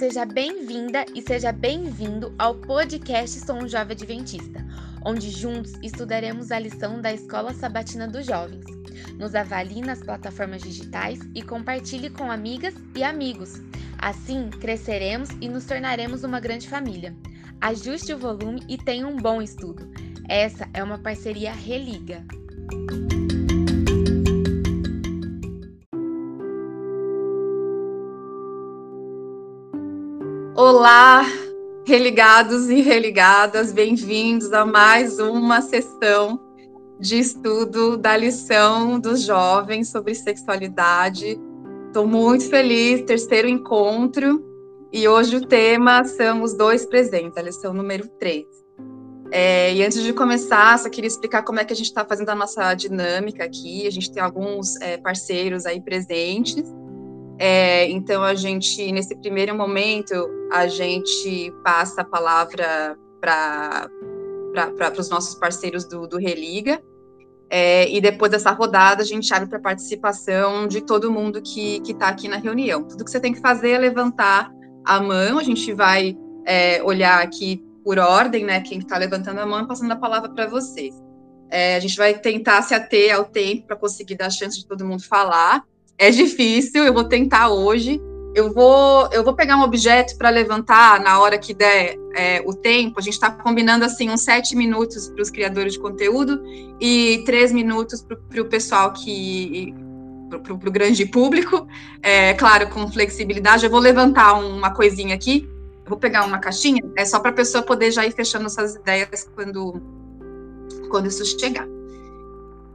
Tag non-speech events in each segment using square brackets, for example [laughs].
seja bem-vinda e seja bem-vindo ao podcast Sou um Jovem Adventista, onde juntos estudaremos a lição da Escola Sabatina dos Jovens. Nos avalie nas plataformas digitais e compartilhe com amigas e amigos. Assim, cresceremos e nos tornaremos uma grande família. Ajuste o volume e tenha um bom estudo. Essa é uma parceria Religa. Olá, religados e religadas, bem-vindos a mais uma sessão de estudo da lição dos jovens sobre sexualidade. Estou muito feliz, terceiro encontro, e hoje o tema são os dois presentes, a lição número 3. É, e antes de começar, só queria explicar como é que a gente está fazendo a nossa dinâmica aqui. A gente tem alguns é, parceiros aí presentes. É, então, a gente, nesse primeiro momento, a gente passa a palavra para os nossos parceiros do, do Religa. É, e depois dessa rodada, a gente abre para participação de todo mundo que está aqui na reunião. Tudo que você tem que fazer é levantar a mão, a gente vai é, olhar aqui por ordem, né? Quem está levantando a mão passando a palavra para vocês. É, a gente vai tentar se ater ao tempo para conseguir dar a chance de todo mundo falar. É difícil, eu vou tentar hoje. Eu vou, eu vou pegar um objeto para levantar na hora que der é, o tempo. A gente está combinando assim uns sete minutos para os criadores de conteúdo e três minutos para o pessoal que para o grande público. É, claro, com flexibilidade. Eu vou levantar uma coisinha aqui. Vou pegar uma caixinha. É só para a pessoa poder já ir fechando suas ideias quando quando isso chegar.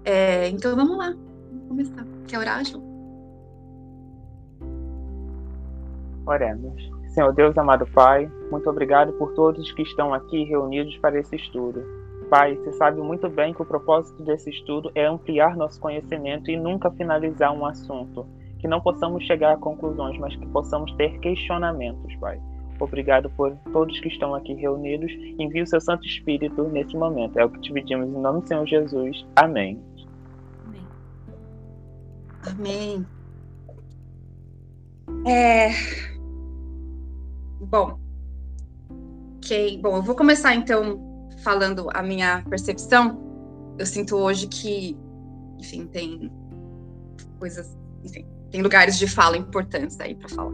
É, então vamos lá. Vamos começar. Quer orar, Oremos. Senhor Deus, amado Pai, muito obrigado por todos que estão aqui reunidos para esse estudo. Pai, você sabe muito bem que o propósito desse estudo é ampliar nosso conhecimento e nunca finalizar um assunto. Que não possamos chegar a conclusões, mas que possamos ter questionamentos, Pai. Obrigado por todos que estão aqui reunidos. Envie o seu Santo Espírito nesse momento. É o que te pedimos em nome do Senhor Jesus. Amém. Amém. É, Bom, ok. Bom, eu vou começar então falando a minha percepção. Eu sinto hoje que, enfim, tem coisas, enfim, tem lugares de fala importantes aí para falar.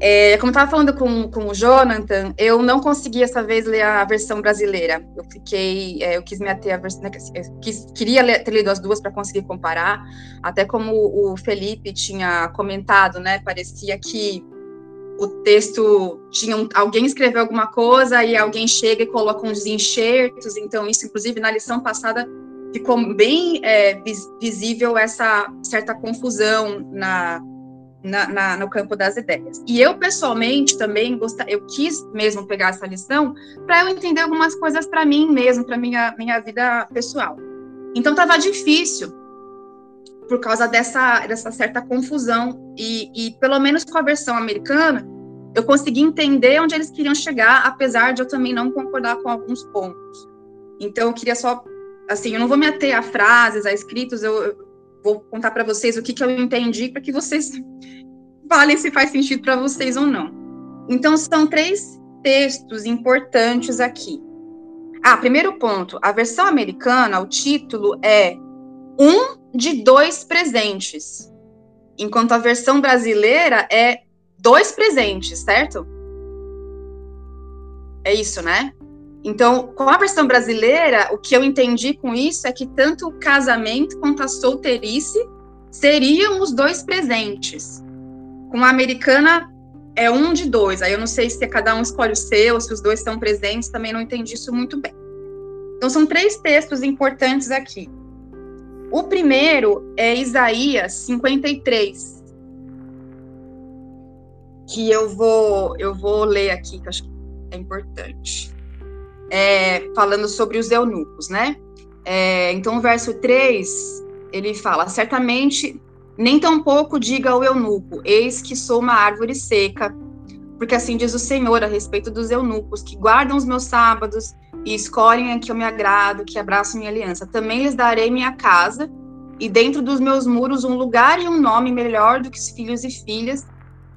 É, como eu estava falando com, com o Jonathan, eu não consegui essa vez ler a versão brasileira. Eu fiquei, é, eu quis me ater a versão, né, quis, queria ler, ter lido as duas para conseguir comparar. Até como o Felipe tinha comentado, né? Parecia que o texto tinha um, alguém escreveu alguma coisa e alguém chega e coloca uns enxertos, então isso, inclusive, na lição passada ficou bem é, visível essa certa confusão na, na, na, no campo das ideias. E eu, pessoalmente, também gostar, eu quis mesmo pegar essa lição para eu entender algumas coisas para mim mesmo, para minha, minha vida pessoal. Então, estava difícil por causa dessa, dessa certa confusão. E, e, pelo menos com a versão americana, eu consegui entender onde eles queriam chegar, apesar de eu também não concordar com alguns pontos. Então, eu queria só, assim, eu não vou me ater a frases, a escritos, eu, vou contar para vocês o que, que eu entendi, para que vocês [laughs] falem se faz sentido para vocês ou não. Então, são três textos importantes aqui. Ah, primeiro ponto, a versão americana, o título é Um de dois presentes, enquanto a versão brasileira é dois presentes, certo? É isso, né? Então, com a versão brasileira, o que eu entendi com isso é que tanto o casamento quanto a solteirice seriam os dois presentes. Com a americana, é um de dois. Aí eu não sei se cada um escolhe o seu, se os dois estão presentes, também não entendi isso muito bem. Então, são três textos importantes aqui. O primeiro é Isaías 53, que eu vou eu vou ler aqui, que acho que é importante. É, falando sobre os eunucos, né? É, então, o verso 3, ele fala: Certamente, nem tampouco diga ao eunuco, eis que sou uma árvore seca, porque assim diz o Senhor a respeito dos eunucos, que guardam os meus sábados e escolhem a que eu me agrado, que abraçam minha aliança. Também lhes darei minha casa, e dentro dos meus muros um lugar e um nome melhor do que os filhos e filhas,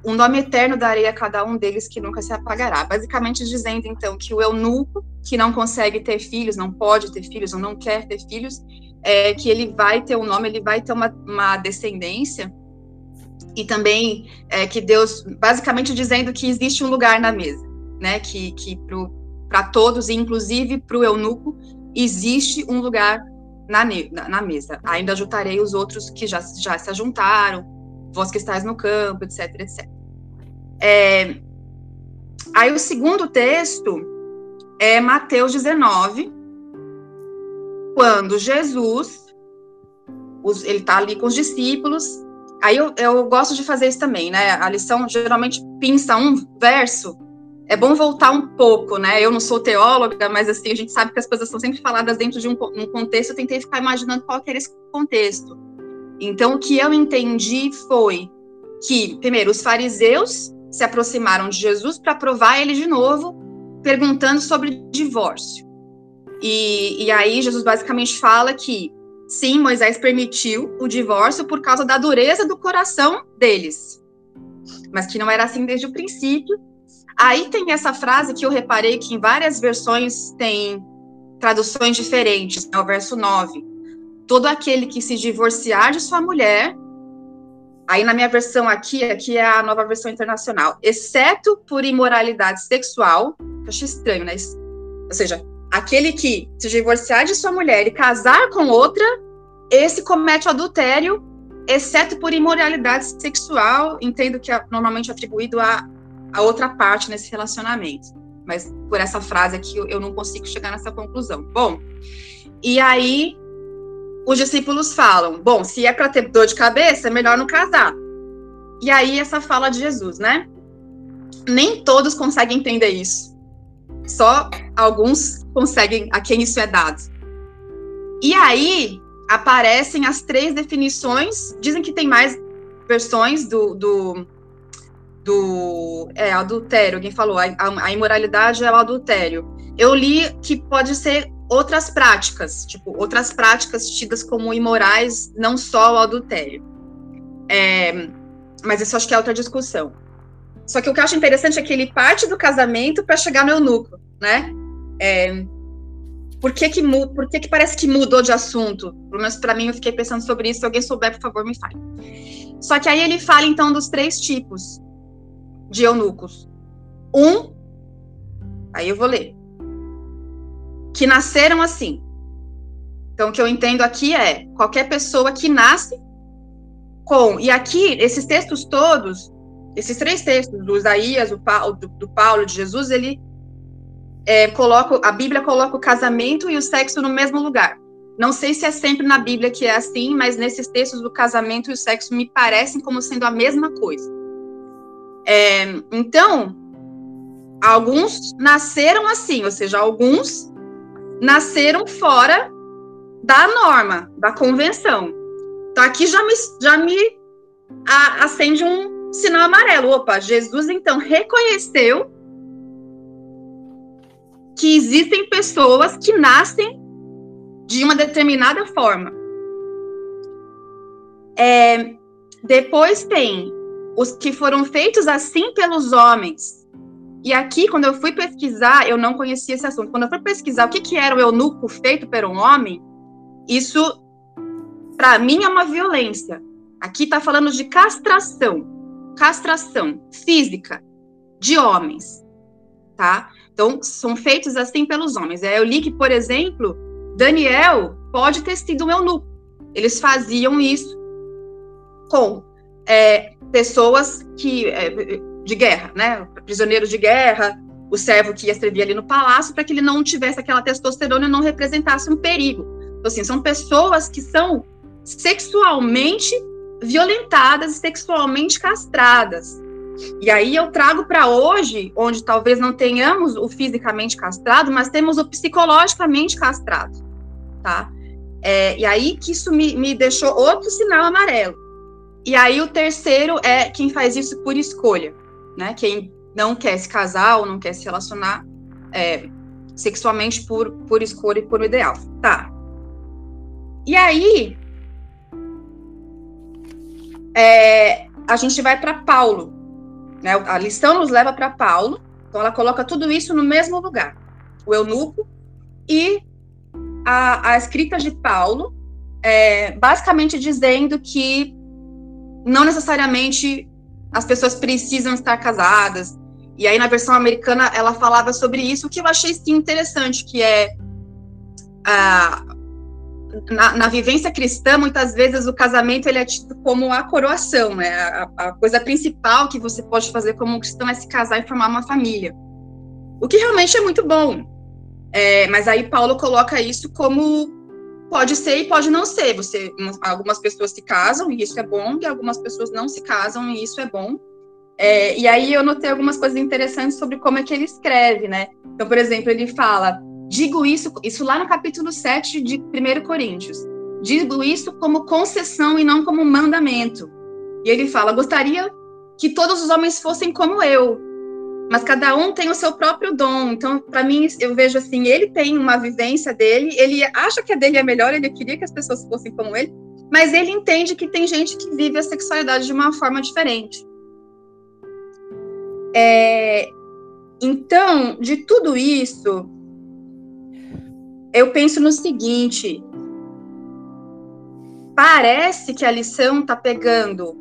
um nome eterno darei a cada um deles que nunca se apagará. Basicamente dizendo, então, que o eunuco, que não consegue ter filhos, não pode ter filhos ou não quer ter filhos, é, que ele vai ter um nome, ele vai ter uma, uma descendência, e também é, que Deus, basicamente dizendo que existe um lugar na mesa, né, que, que para todos, inclusive para o eunuco, existe um lugar na, na, na, mesa. Ainda juntarei os outros que já, já se juntaram, vós que estáis no campo, etc, etc. É, aí o segundo texto é Mateus 19, quando Jesus, os, ele está ali com os discípulos, aí eu, eu gosto de fazer isso também, né? A lição geralmente pinça um verso é bom voltar um pouco, né? Eu não sou teóloga, mas assim, a gente sabe que as coisas são sempre faladas dentro de um, um contexto, eu tentei ficar imaginando qual era esse contexto. Então, o que eu entendi foi que, primeiro, os fariseus se aproximaram de Jesus para provar ele de novo, perguntando sobre divórcio. E, e aí, Jesus basicamente fala que, sim, Moisés permitiu o divórcio por causa da dureza do coração deles, mas que não era assim desde o princípio Aí tem essa frase que eu reparei que em várias versões tem traduções diferentes, é o verso 9. Todo aquele que se divorciar de sua mulher, aí na minha versão aqui, aqui é a nova versão internacional, exceto por imoralidade sexual, eu achei estranho, né? Ou seja, aquele que se divorciar de sua mulher e casar com outra, esse comete adultério, exceto por imoralidade sexual, entendo que é normalmente atribuído a a outra parte nesse relacionamento. Mas por essa frase aqui eu não consigo chegar nessa conclusão. Bom, e aí os discípulos falam: bom, se é para ter dor de cabeça, é melhor não casar. E aí essa fala de Jesus, né? Nem todos conseguem entender isso. Só alguns conseguem a quem isso é dado. E aí aparecem as três definições. Dizem que tem mais versões do, do do é, adultério, alguém falou, a, a, imoralidade é o adultério. Eu li que pode ser outras práticas, tipo, outras práticas tidas como imorais, não só o adultério. É, mas isso acho que é outra discussão. Só que o que eu acho interessante é que ele parte do casamento para chegar no eunuco, né? É, por que que, por que que parece que mudou de assunto? Pelo menos para mim, eu fiquei pensando sobre isso. Se alguém souber, por favor, me fale. Só que aí ele fala, então, dos três tipos de eunucos. Um, aí eu vou ler, que nasceram assim. Então, o que eu entendo aqui é qualquer pessoa que nasce com. E aqui, esses textos todos, esses três textos, do Isaías, do, do, do Paulo, de Jesus, ele é, coloca, a Bíblia coloca o casamento e o sexo no mesmo lugar. Não sei se é sempre na Bíblia que é assim, mas nesses textos do casamento e o sexo me parecem como sendo a mesma coisa. É, então, alguns nasceram assim, ou seja, alguns nasceram fora da norma, da convenção. Então, aqui já me, já me acende um sinal amarelo. Opa, Jesus então reconheceu que existem pessoas que nascem de uma determinada forma. É, depois tem os que foram feitos assim pelos homens. E aqui, quando eu fui pesquisar, eu não conhecia esse assunto. Quando eu fui pesquisar o que, que era o eunuco feito por um homem, isso, para mim, é uma violência. Aqui está falando de castração, castração física de homens, tá? Então, são feitos assim pelos homens. Eu li que, por exemplo, Daniel pode ter sido um eunuco. Eles faziam isso com é, pessoas que é, de guerra, né? Prisioneiros de guerra, o servo que ia servir ali no palácio para que ele não tivesse aquela testosterona e não representasse um perigo. Então, assim, são pessoas que são sexualmente violentadas e sexualmente castradas. E aí eu trago para hoje, onde talvez não tenhamos o fisicamente castrado, mas temos o psicologicamente castrado, tá? É, e aí que isso me, me deixou outro sinal amarelo. E aí o terceiro é quem faz isso por escolha, né? Quem não quer se casar ou não quer se relacionar é, sexualmente por, por escolha e por ideal. Tá. E aí é, a gente vai para Paulo, Né? A lição nos leva para Paulo, então ela coloca tudo isso no mesmo lugar. O eunuco e a, a escrita de Paulo, é, basicamente dizendo que não necessariamente as pessoas precisam estar casadas. E aí, na versão americana, ela falava sobre isso, o que eu achei interessante, que é a, na, na, vivência cristã, muitas vezes o casamento ele é tido como a coroação, né? A, a, coisa principal que você pode fazer como cristão é se casar e formar uma família. O que realmente é muito bom. É, mas aí Paulo coloca isso como pode ser e pode não ser. Você, algumas pessoas se casam e isso é bom, e algumas pessoas não se casam e isso é bom. É, e aí eu notei algumas coisas interessantes sobre como é que ele escreve, né? Então, por exemplo, ele fala Digo isso, isso lá no capítulo 7 de 1 Coríntios. Digo isso como concessão e não como mandamento. E ele fala: gostaria que todos os homens fossem como eu, mas cada um tem o seu próprio dom. Então, para mim, eu vejo assim: ele tem uma vivência dele, ele acha que a dele é melhor, ele queria que as pessoas fossem como ele, mas ele entende que tem gente que vive a sexualidade de uma forma diferente. É, então, de tudo isso, eu penso no seguinte: parece que a lição está pegando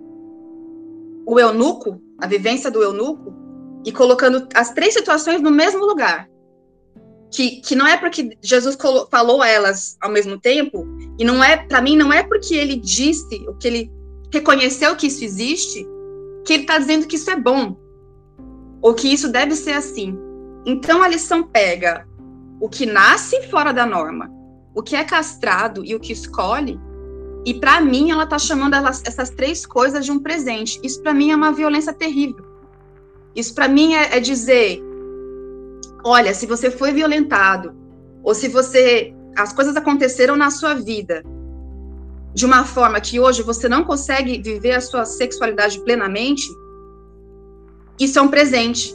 o eunuco, a vivência do eunuco, e colocando as três situações no mesmo lugar. Que, que não é porque Jesus falou elas ao mesmo tempo, e não é, para mim, não é porque ele disse, o que ele reconheceu que isso existe, que ele está dizendo que isso é bom, ou que isso deve ser assim. Então a lição pega o que nasce fora da norma, o que é castrado e o que escolhe. E para mim, ela está chamando elas, essas três coisas de um presente. Isso para mim é uma violência terrível. Isso para mim é, é dizer: olha, se você foi violentado, ou se você as coisas aconteceram na sua vida de uma forma que hoje você não consegue viver a sua sexualidade plenamente, isso é um presente.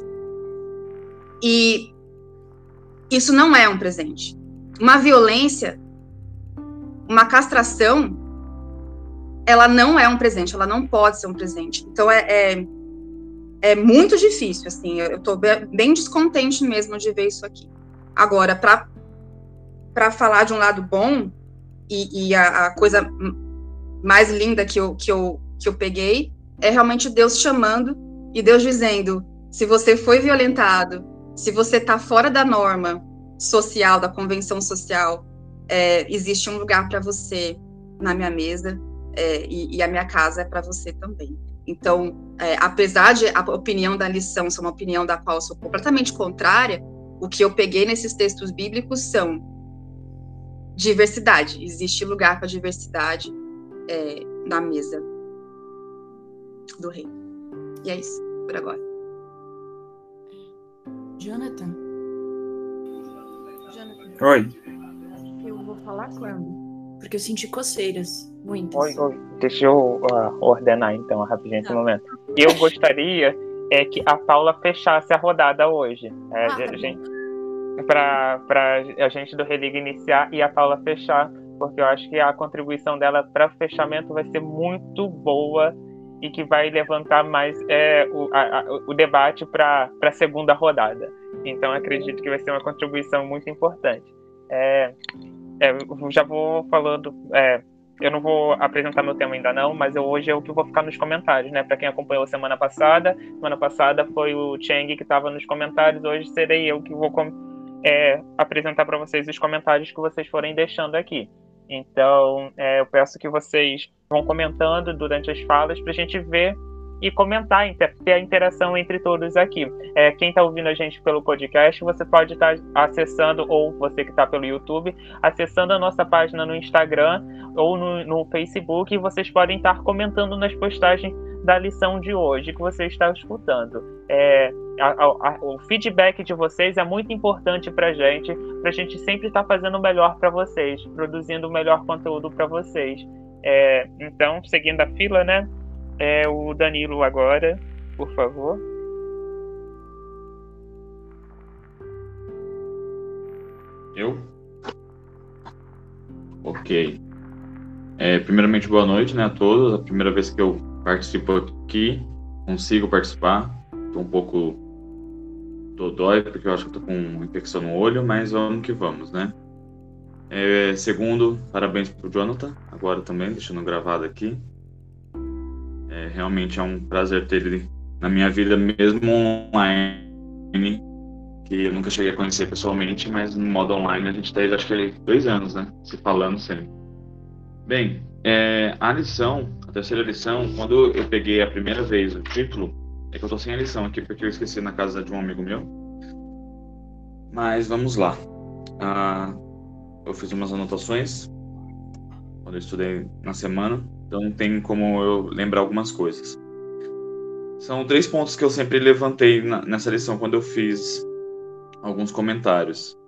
E isso não é um presente. Uma violência, uma castração, ela não é um presente, ela não pode ser um presente. Então é, é, é muito difícil, assim, eu estou bem descontente mesmo de ver isso aqui. Agora, para falar de um lado bom, e, e a, a, coisa mais linda que eu, que, eu, que eu peguei é realmente Deus chamando e Deus dizendo: se você foi violentado, se você está fora da norma social, da convenção social, é, existe um lugar para você na minha mesa é, e, e, a minha casa é para você também. Então, é, apesar de a opinião da lição ser uma opinião da qual sou completamente contrária, o que eu peguei nesses textos bíblicos são diversidade. Existe lugar para diversidade é, na mesa do rei. E é isso por agora. Jonathan? Jonathan? Oi. Eu vou falar quando? Porque eu senti coceiras, muitas. Oi, oi. Deixa eu uh, ordenar então rapidinho esse tá. momento. Eu gostaria é que a Paula fechasse a rodada hoje. É, ah, tá gente, para a gente do Religa iniciar e a Paula fechar, porque eu acho que a contribuição dela para fechamento vai ser muito boa e que vai levantar mais é, o, a, o debate para a segunda rodada. Então, acredito que vai ser uma contribuição muito importante. É, é, já vou falando. É, eu não vou apresentar meu tema ainda não, mas eu, hoje é o que vou ficar nos comentários, né? Para quem acompanhou semana passada, semana passada foi o Cheng que estava nos comentários, hoje serei eu que vou é, apresentar para vocês os comentários que vocês forem deixando aqui. Então, é, eu peço que vocês vão comentando durante as falas para a gente ver e comentar, ter a interação entre todos aqui. É, quem está ouvindo a gente pelo podcast, você pode estar tá acessando, ou você que está pelo YouTube, acessando a nossa página no Instagram ou no, no Facebook, e vocês podem estar comentando nas postagens da lição de hoje que você está escutando. É, a, a, o feedback de vocês é muito importante para a gente, para a gente sempre estar tá fazendo o melhor para vocês, produzindo o melhor conteúdo para vocês. É, então, seguindo a fila, né? É o Danilo agora, por favor. Eu? Ok. É, primeiramente, boa noite né, a todos. A primeira vez que eu participo aqui, consigo participar. tô um pouco dói porque eu acho que tô com infecção no olho, mas vamos que vamos, né? É, segundo, parabéns pro Jonathan, agora também, deixando gravado aqui. É, realmente é um prazer ter ele na minha vida, mesmo online, que eu nunca cheguei a conhecer pessoalmente, mas no modo online a gente está acho que dois anos, né? Se falando sempre. Bem, é, a lição, a terceira lição, quando eu peguei a primeira vez o título, é que eu tô sem a lição aqui porque eu esqueci na casa de um amigo meu. Mas vamos lá. Ah, eu fiz umas anotações quando eu estudei na semana, então tem como eu lembrar algumas coisas. São três pontos que eu sempre levantei na, nessa lição quando eu fiz alguns comentários.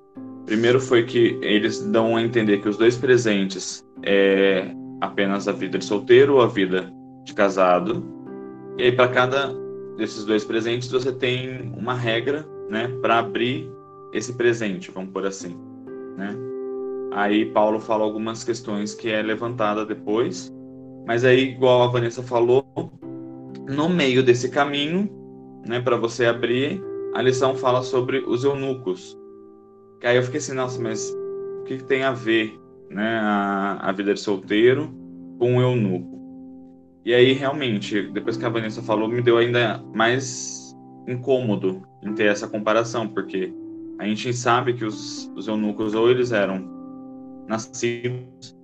Primeiro foi que eles dão a entender que os dois presentes é apenas a vida de solteiro ou a vida de casado. E aí para cada desses dois presentes você tem uma regra, né, para abrir esse presente, vamos por assim, né? Aí Paulo fala algumas questões que é levantada depois, mas aí igual a Vanessa falou, no meio desse caminho, né, para você abrir, a lição fala sobre os eunucos. Que aí eu fiquei assim, nossa, mas o que, que tem a ver, né, a, a vida de solteiro com o eunuco? E aí, realmente, depois que a Vanessa falou, me deu ainda mais incômodo em ter essa comparação, porque a gente sabe que os, os eunucos ou eles eram nascidos,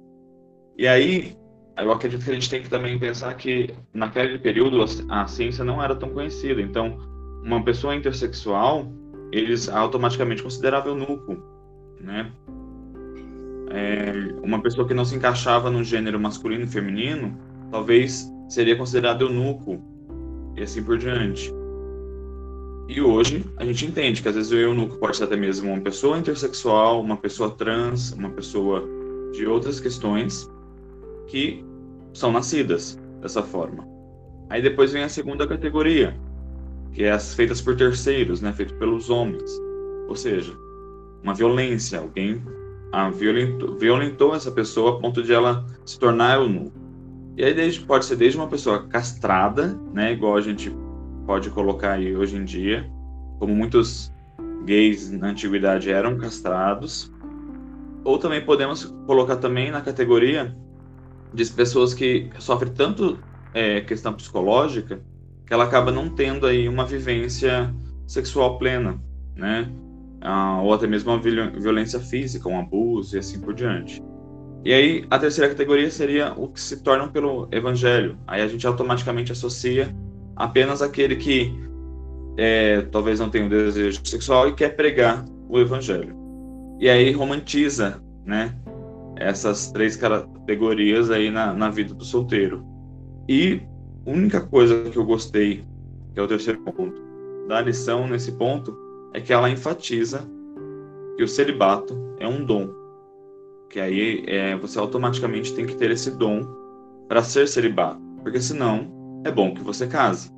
e aí eu acredito que a gente tem que também pensar que naquele período a, ciência não era tão conhecida, então uma pessoa intersexual eles automaticamente consideravam eunuco, né? É, uma pessoa que não se encaixava no gênero masculino e feminino talvez seria considerado eunuco e assim por diante. E hoje a gente entende que às vezes o eunuco pode ser até mesmo uma pessoa intersexual, uma pessoa trans, uma pessoa de outras questões que são nascidas dessa forma. Aí depois vem a segunda categoria, que é as feitas por terceiros, né, feitas pelos homens. Ou seja, uma violência, alguém ah, violentou, violentou essa pessoa a ponto de ela se tornar eunuco. E aí desde, pode ser desde uma pessoa castrada, né, igual a gente pode colocar aí hoje em dia, como muitos gays na antiguidade eram castrados, ou também podemos colocar também na categoria de pessoas que sofrem tanto é, questão psicológica que ela acaba não tendo aí uma vivência sexual plena, né? Ah, ou até mesmo uma violência física, um abuso e assim por diante. E aí, a terceira categoria seria o que se tornam pelo evangelho. Aí a gente automaticamente associa apenas aquele que é, talvez não tenha um desejo sexual e quer pregar o evangelho. E aí romantiza, né, essas três categorias aí na, na vida do solteiro. E única coisa que eu gostei, que é o terceiro ponto, da lição nesse ponto, é que ela enfatiza que o celibato é um dom que aí é, você automaticamente tem que ter esse dom para ser celibato, porque senão é bom que você case,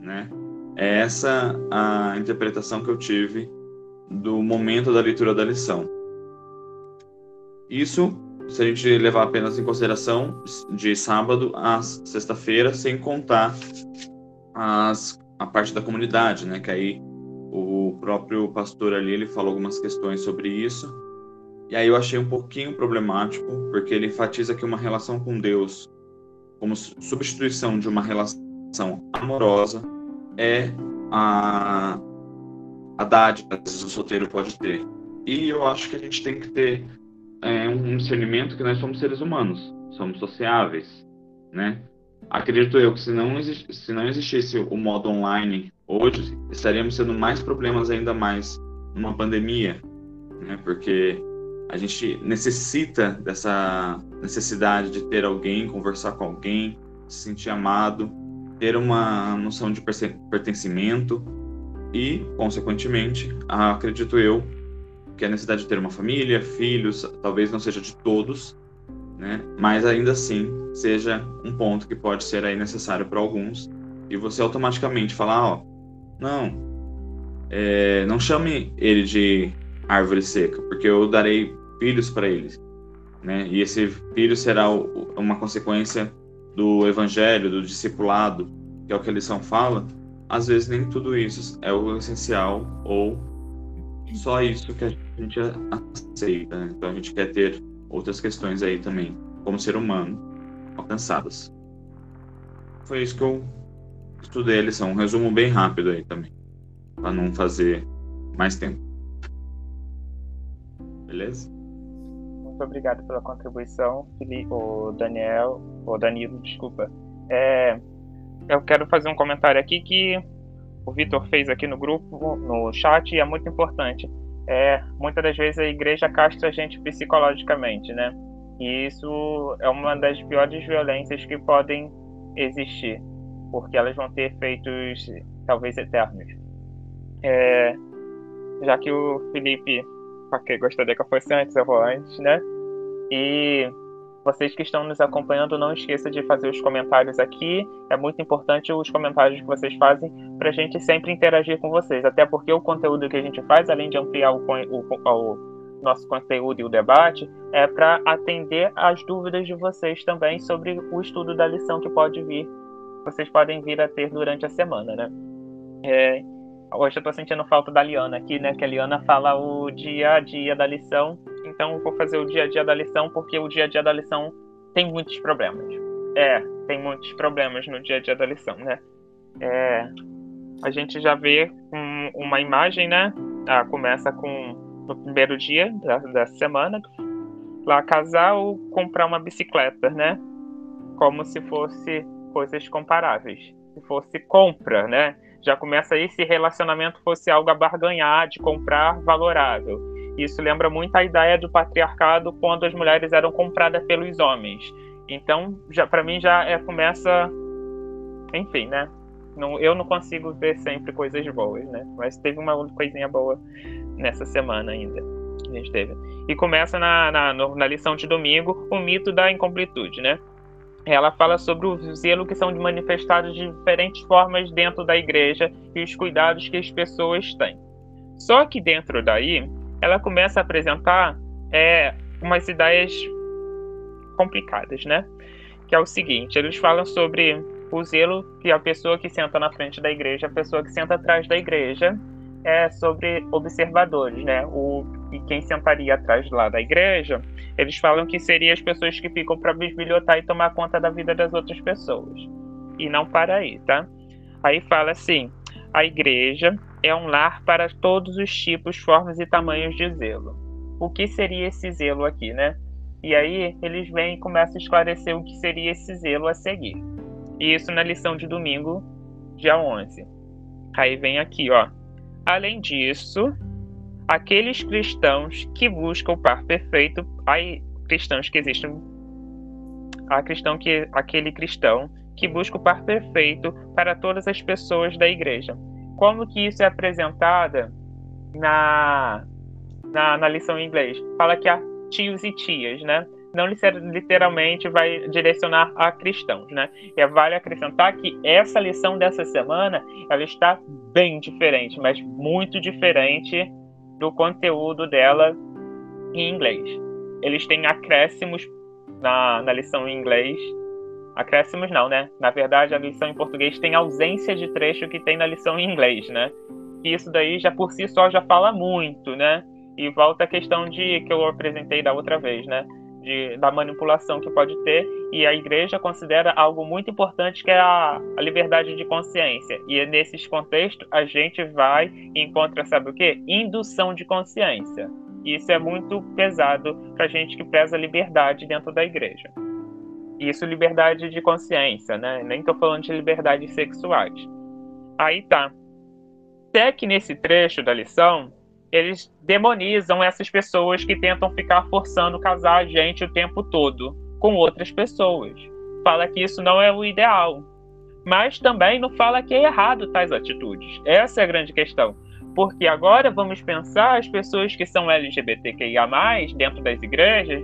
né? É essa a interpretação que eu tive do momento da leitura da lição. Isso, se a gente levar apenas em consideração de sábado a sexta-feira, sem contar as, a parte da comunidade, né? Que aí o próprio pastor ali ele falou algumas questões sobre isso e aí eu achei um pouquinho problemático, porque ele enfatiza que uma relação com Deus, como substituição de uma relação amorosa, é a, a dádiva que o solteiro pode ter. E eu acho que a gente tem que ter é, um discernimento que nós somos seres humanos, somos sociáveis, né? Acredito eu que se não, se não existisse o modo online hoje, estaríamos tendo mais problemas ainda mais numa pandemia, né? Porque a gente necessita dessa necessidade de ter alguém, conversar com alguém, se sentir amado, ter uma noção de pertencimento e, consequentemente, acredito eu que a necessidade de ter uma família, filhos, talvez não seja de todos, né? Mas ainda assim seja um ponto que pode ser aí necessário para alguns e você automaticamente falar, ó, não, é, não chame ele de árvore seca, porque eu darei filhos para eles, né? E esse filho será uma consequência do evangelho, do discipulado, que é o que a lição fala, às vezes nem tudo isso é o essencial ou só isso que a gente aceita. Né? Então a gente quer ter outras questões aí também, como ser humano, alcançadas. Foi isso que eu estudei a lição. Um resumo bem rápido aí também, para não fazer mais tempo. Beleza? Muito obrigado pela contribuição, Felipe, o Daniel, o Danilo, desculpa. É, eu quero fazer um comentário aqui que o Vitor fez aqui no grupo, no chat, e é muito importante. É, muitas das vezes a igreja castra a gente psicologicamente, né? E isso é uma das piores violências que podem existir, porque elas vão ter efeitos talvez eternos. É, já que o Felipe Ok, gostaria que eu fosse antes, eu vou antes, né? E vocês que estão nos acompanhando, não esqueça de fazer os comentários aqui. É muito importante os comentários que vocês fazem para a gente sempre interagir com vocês. Até porque o conteúdo que a gente faz, além de ampliar o, o, o nosso conteúdo e o debate, é para atender às dúvidas de vocês também sobre o estudo da lição que pode vir, vocês podem vir a ter durante a semana, né? É, Hoje eu tô sentindo falta da Liana aqui, né? Que a Liana fala o dia a dia da lição. Então eu vou fazer o dia a dia da lição, porque o dia a dia da lição tem muitos problemas. É, tem muitos problemas no dia a dia da lição, né? É, a gente já vê um, uma imagem, né? Ah, começa com no primeiro dia da, da semana, lá casar ou comprar uma bicicleta, né? Como se fosse coisas comparáveis. Se fosse compra, né? Já começa aí se relacionamento fosse algo a barganhar, de comprar valorável. Isso lembra muito a ideia do patriarcado quando as mulheres eram compradas pelos homens. Então, já para mim já é, começa, enfim, né? Não, eu não consigo ver sempre coisas boas, né? Mas teve uma coisinha boa nessa semana ainda. A gente teve. E começa na, na, na lição de domingo o mito da incompletude, né? Ela fala sobre o zelo que são manifestados de diferentes formas dentro da igreja e os cuidados que as pessoas têm. Só que dentro daí, ela começa a apresentar é, umas ideias complicadas, né? Que é o seguinte: eles falam sobre o zelo que a pessoa que senta na frente da igreja, a pessoa que senta atrás da igreja, é sobre observadores, né? O, e quem sentaria atrás lá da igreja eles falam que seriam as pessoas que ficam para bisbilhotar e tomar conta da vida das outras pessoas. E não para aí, tá? Aí fala assim: a igreja é um lar para todos os tipos, formas e tamanhos de zelo. O que seria esse zelo aqui, né? E aí eles vêm e começam a esclarecer o que seria esse zelo a seguir. E isso na lição de domingo, dia 11. Aí vem aqui, ó. Além disso, aqueles cristãos que buscam o par perfeito, há cristãos que existem, há cristão que aquele cristão que busca o par perfeito para todas as pessoas da igreja. Como que isso é apresentado na, na, na lição em inglês? Fala que há tios e tias, né? Não literalmente vai direcionar a cristãos, né? E vale acrescentar que essa lição dessa semana ela está bem diferente, mas muito diferente do conteúdo dela em inglês. Eles têm acréscimos na, na lição em inglês. Acréscimos não, né? Na verdade, a lição em português tem ausência de trecho que tem na lição em inglês, né? E isso daí já por si só já fala muito, né? E volta a questão de que eu apresentei da outra vez, né? De, da manipulação que pode ter e a igreja considera algo muito importante que é a, a liberdade de consciência. E é nesses contextos a gente vai e encontra, sabe o que? Indução de consciência. E isso é muito pesado para gente que preza a liberdade dentro da igreja. Isso, liberdade de consciência, né? Nem estou falando de liberdades sexuais. Aí tá. Até que nesse trecho da lição, eles demonizam essas pessoas que tentam ficar forçando casar a gente o tempo todo com outras pessoas. Fala que isso não é o ideal. Mas também não fala que é errado tais atitudes. Essa é a grande questão. Porque agora vamos pensar as pessoas que são LGBTQIA, dentro das igrejas,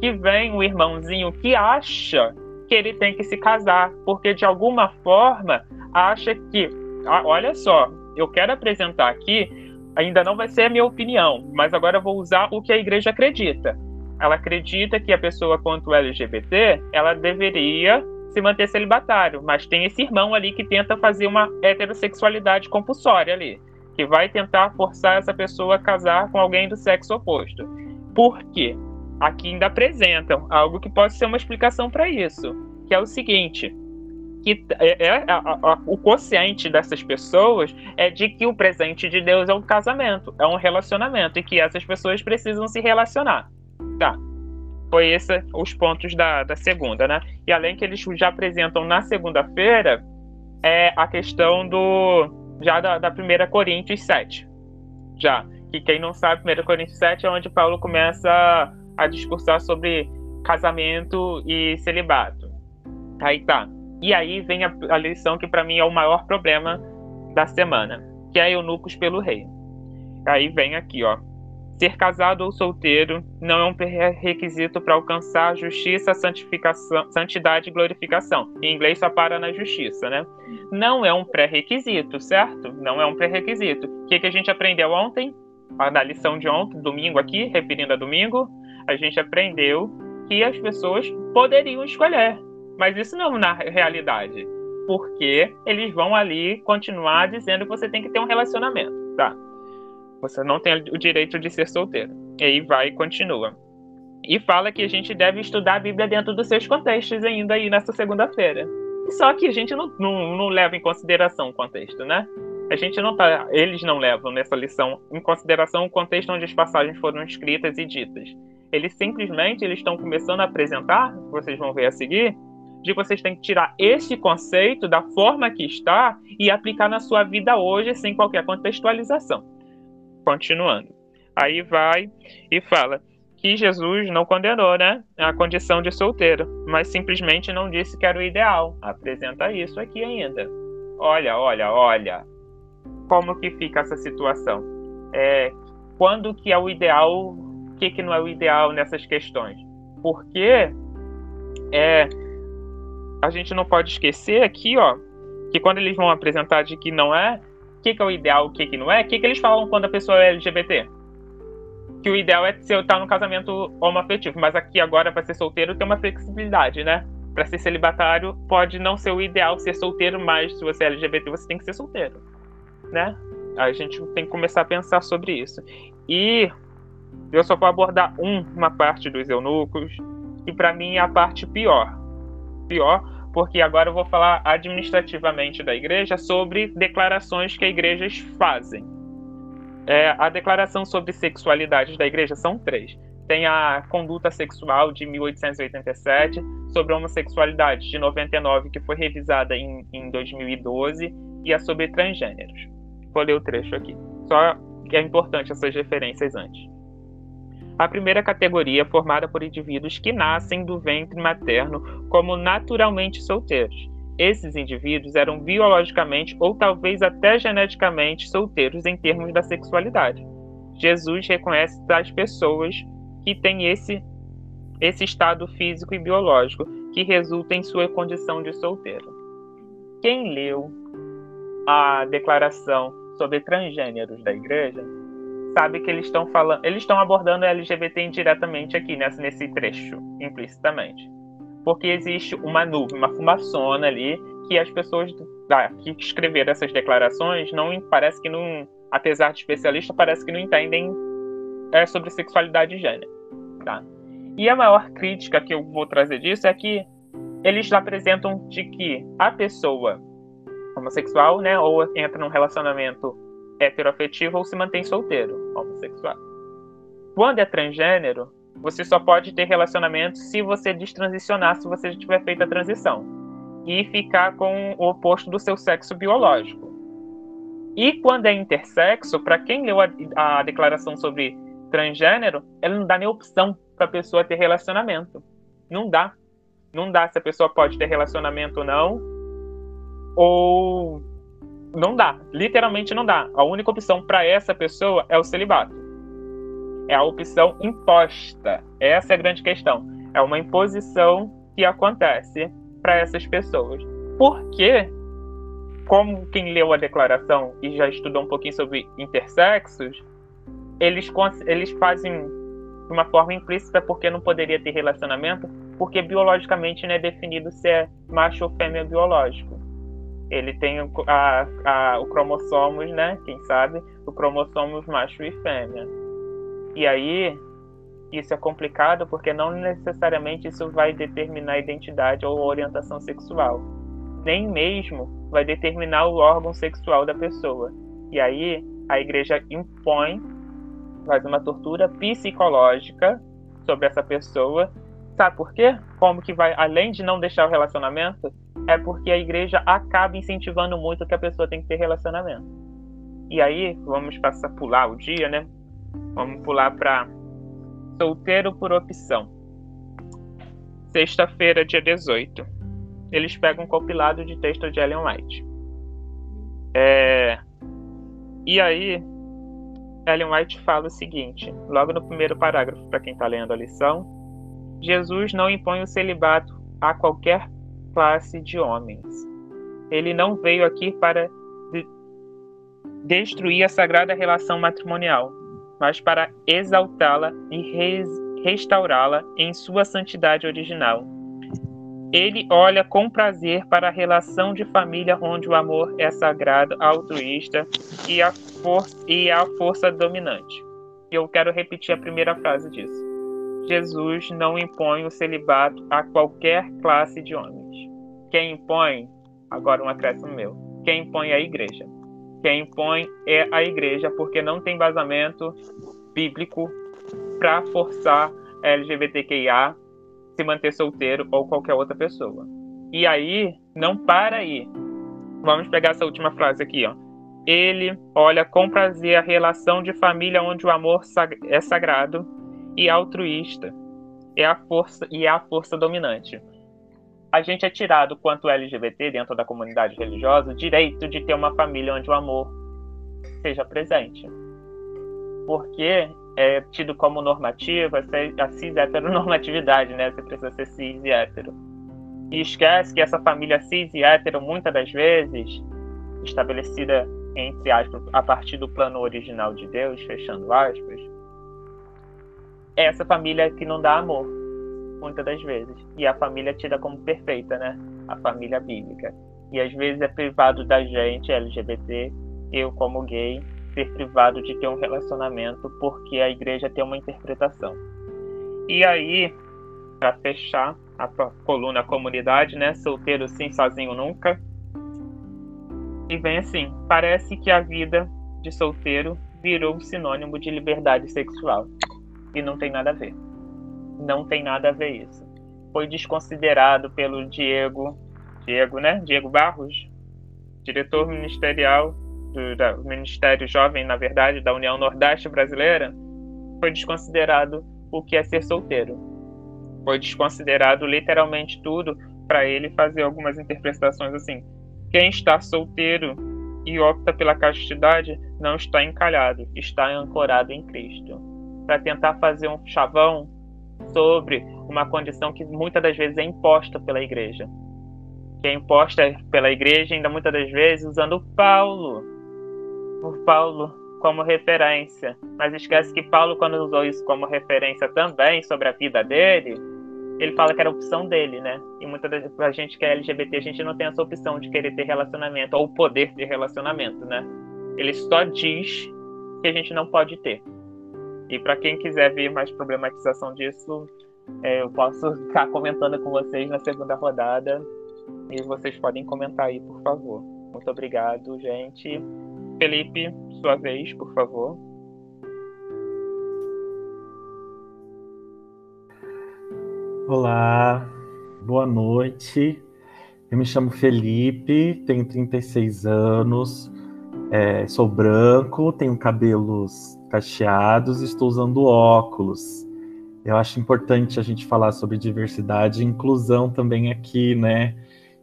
que vem o irmãozinho que acha que ele tem que se casar, porque de alguma forma acha que. Ah, olha só, eu quero apresentar aqui, ainda não vai ser a minha opinião, mas agora eu vou usar o que a igreja acredita ela acredita que a pessoa quanto LGBT, ela deveria se manter celibatário, mas tem esse irmão ali que tenta fazer uma heterossexualidade compulsória ali, que vai tentar forçar essa pessoa a casar com alguém do sexo oposto. Por quê? Aqui ainda apresentam algo que pode ser uma explicação para isso, que é o seguinte: que é, é o consciente dessas pessoas é de que o presente de Deus é um casamento, é um relacionamento, e que essas pessoas precisam se relacionar. Tá. Foi esses os pontos da, da segunda, né? E além que eles já apresentam na segunda-feira, é a questão do. já da, da primeira Coríntios 7. Já. Que quem não sabe, 1 Coríntios 7 é onde Paulo começa a discursar sobre casamento e celibato. Aí tá. E aí vem a, a lição que para mim é o maior problema da semana, que é eunucos pelo rei. Aí vem aqui, ó. Ser casado ou solteiro não é um requisito para alcançar justiça, santificação, santidade e glorificação. Em inglês só para na justiça, né? Não é um pré-requisito, certo? Não é um pré-requisito. O que, que a gente aprendeu ontem? Na lição de ontem, domingo aqui, referindo a domingo, a gente aprendeu que as pessoas poderiam escolher. Mas isso não é na realidade. Porque eles vão ali continuar dizendo que você tem que ter um relacionamento, tá? Você não tem o direito de ser solteiro. E aí vai e continua. E fala que a gente deve estudar a Bíblia dentro dos seus contextos ainda aí nessa segunda-feira. Só que a gente não, não, não leva em consideração o contexto, né? A gente não tá, eles não levam nessa lição em consideração o contexto onde as passagens foram escritas e ditas. Eles simplesmente eles estão começando a apresentar, vocês vão ver a seguir, de vocês têm que tirar esse conceito da forma que está e aplicar na sua vida hoje sem qualquer contextualização. Continuando. Aí vai e fala que Jesus não condenou, né, a condição de solteiro, mas simplesmente não disse que era o ideal. Apresenta isso aqui ainda. Olha, olha, olha. Como que fica essa situação? É, quando que é o ideal? O que, que não é o ideal nessas questões? Porque é, a gente não pode esquecer aqui, ó, que quando eles vão apresentar de que não é, o que, que é o ideal, o que, que não é, o que, que eles falam quando a pessoa é LGBT? Que o ideal é você estar no casamento homoafetivo, mas aqui agora, para ser solteiro, tem uma flexibilidade, né? Para ser celibatário, pode não ser o ideal ser solteiro, mas se você é LGBT, você tem que ser solteiro, né? A gente tem que começar a pensar sobre isso. E eu só vou abordar um, uma parte dos eunucos, e para mim é a parte pior. Pior, porque agora eu vou falar administrativamente da igreja sobre declarações que a igreja fazem. É, a declaração sobre sexualidade da igreja são três. Tem a conduta sexual de 1887, sobre a homossexualidade de 99, que foi revisada em, em 2012, e a sobre transgêneros. Vou ler o trecho aqui. Só que é importante essas referências antes. A primeira categoria é formada por indivíduos que nascem do ventre materno como naturalmente solteiros. Esses indivíduos eram biologicamente ou talvez até geneticamente solteiros em termos da sexualidade. Jesus reconhece tais pessoas que têm esse, esse estado físico e biológico que resulta em sua condição de solteiro. Quem leu a declaração sobre transgêneros da igreja sabe que eles estão falando, eles estão abordando LGBT indiretamente aqui nesse, nesse trecho, implicitamente. Porque existe uma nuvem, uma fumaçona ali que as pessoas ah, que escreveram essas declarações não parece que não, apesar de especialista, parece que não entendem é, sobre sexualidade e gênero, tá? E a maior crítica que eu vou trazer disso é que eles apresentam de que a pessoa homossexual, né, ou entra num relacionamento heteroafetivo ou se mantém solteiro, homossexual. Quando é transgênero, você só pode ter relacionamento se você destransicionar, se você já tiver feito a transição. E ficar com o oposto do seu sexo biológico. E quando é intersexo, para quem leu a, a, declaração sobre transgênero, ela não dá nem opção para a pessoa ter relacionamento. Não dá. Não dá se a pessoa pode ter relacionamento ou não. Ou não dá, literalmente não dá. A única opção para essa pessoa é o celibato. É a opção imposta. Essa é a grande questão. É uma imposição que acontece para essas pessoas. Porque, como quem leu a declaração e já estudou um pouquinho sobre intersexos, eles, eles fazem de uma forma implícita porque não poderia ter relacionamento, porque biologicamente não é definido se é macho ou fêmea biológico. Ele tem o, a, a, o cromossomos, né? Quem sabe? O cromossomos macho e fêmea. E aí, isso é complicado porque não necessariamente isso vai determinar a identidade ou orientação sexual. Nem mesmo vai determinar o órgão sexual da pessoa. E aí, a igreja impõe, faz uma tortura psicológica sobre essa pessoa Sabe por quê? Como que vai, além de não deixar o relacionamento, é porque a igreja acaba incentivando muito que a pessoa tem que ter relacionamento. E aí, vamos passar pular o dia, né? Vamos pular para solteiro por opção. Sexta-feira, dia 18. Eles pegam um compilado de texto de Ellen White. É... E aí, Ellen White fala o seguinte, logo no primeiro parágrafo, para quem está lendo a lição, Jesus não impõe o celibato a qualquer classe de homens. Ele não veio aqui para de destruir a sagrada relação matrimonial, mas para exaltá-la e restaurá-la em sua santidade original. Ele olha com prazer para a relação de família onde o amor é sagrado, altruísta e a, for e a força dominante. Eu quero repetir a primeira frase disso. Jesus não impõe o celibato a qualquer classe de homens. Quem impõe, agora um acréscimo meu, quem impõe é a igreja. Quem impõe é a igreja, porque não tem vazamento bíblico para forçar a LGBTQIA se manter solteiro ou qualquer outra pessoa. E aí, não para aí. Vamos pegar essa última frase aqui, ó. Ele olha com prazer a relação de família onde o amor é sagrado e altruísta é a força e é a força dominante. A gente é tirado, quanto LGBT dentro da comunidade religiosa, o direito de ter uma família onde o amor seja presente. Porque é tido como normativa a cis heteronormatividade, né? Você precisa ser cis e hétero. E esquece que essa família cis e hétero, muitas das vezes, estabelecida, entre aspas, a partir do plano original de Deus, fechando aspas, é essa família que não dá amor, muitas das vezes. E a família é tida como perfeita, né? A família bíblica. E às vezes é privado da gente, LGBT, eu como gay, ser privado de ter um relacionamento porque a igreja tem uma interpretação. E aí, para fechar a coluna comunidade, né? Solteiro sim, sozinho nunca. E vem assim: parece que a vida de solteiro virou um sinônimo de liberdade sexual. E não tem nada a ver. Não tem nada a ver isso. Foi desconsiderado pelo Diego, Diego, né? Diego Barros, diretor ministerial do Ministério Jovem, na verdade, da União Nordeste Brasileira. Foi desconsiderado o que é ser solteiro. Foi desconsiderado literalmente tudo para ele fazer algumas interpretações assim. Quem está solteiro e opta pela castidade não está encalhado, está ancorado em Cristo para tentar fazer um chavão sobre uma condição que muitas das vezes é imposta pela igreja. Que é imposta pela igreja, ainda muitas das vezes, usando Paulo. O Paulo como referência. Mas esquece que Paulo, quando usou isso como referência também sobre a vida dele, ele fala que era opção dele, né? E muitas vezes, a gente que é LGBT, a gente não tem essa opção de querer ter relacionamento, ou o poder de relacionamento, né? Ele só diz que a gente não pode ter. E para quem quiser ver mais problematização disso, é, eu posso [laughs] ficar comentando com vocês na segunda rodada. E vocês podem comentar aí, por favor. Muito obrigado, gente. Felipe, sua vez, por favor. Olá, boa noite. Eu me chamo Felipe, tenho 36 anos, é, sou branco, tenho cabelos cacheados e estou usando óculos. Eu acho importante a gente falar sobre diversidade e inclusão também aqui, né?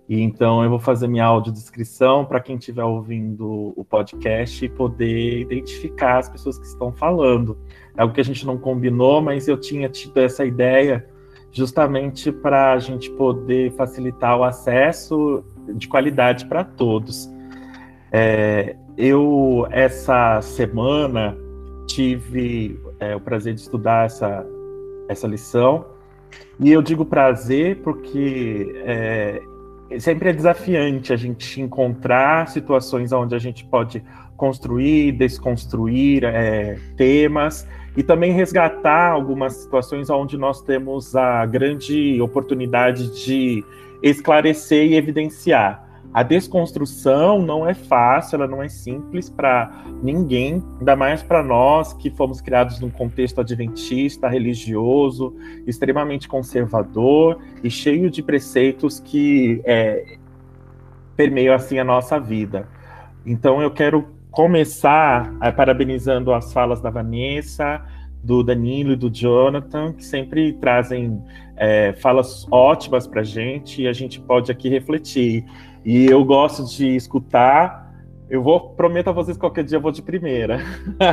E então eu vou fazer minha audiodescrição para quem estiver ouvindo o podcast e poder identificar as pessoas que estão falando. É algo que a gente não combinou, mas eu tinha tido essa ideia justamente para a gente poder facilitar o acesso de qualidade para todos. É, eu, essa semana, tive é, o prazer de estudar essa, essa lição E eu digo prazer porque é, sempre é desafiante a gente encontrar situações onde a gente pode construir, desconstruir é, temas e também resgatar algumas situações onde nós temos a grande oportunidade de esclarecer e evidenciar. A desconstrução não é fácil, ela não é simples para ninguém, ainda mais para nós que fomos criados num contexto adventista, religioso, extremamente conservador e cheio de preceitos que é, permeiam assim a nossa vida. Então eu quero começar é, parabenizando as falas da Vanessa, do Danilo e do Jonathan, que sempre trazem é, falas ótimas para gente e a gente pode aqui refletir. E eu gosto de escutar. Eu vou prometo a vocês que qualquer dia eu vou de primeira,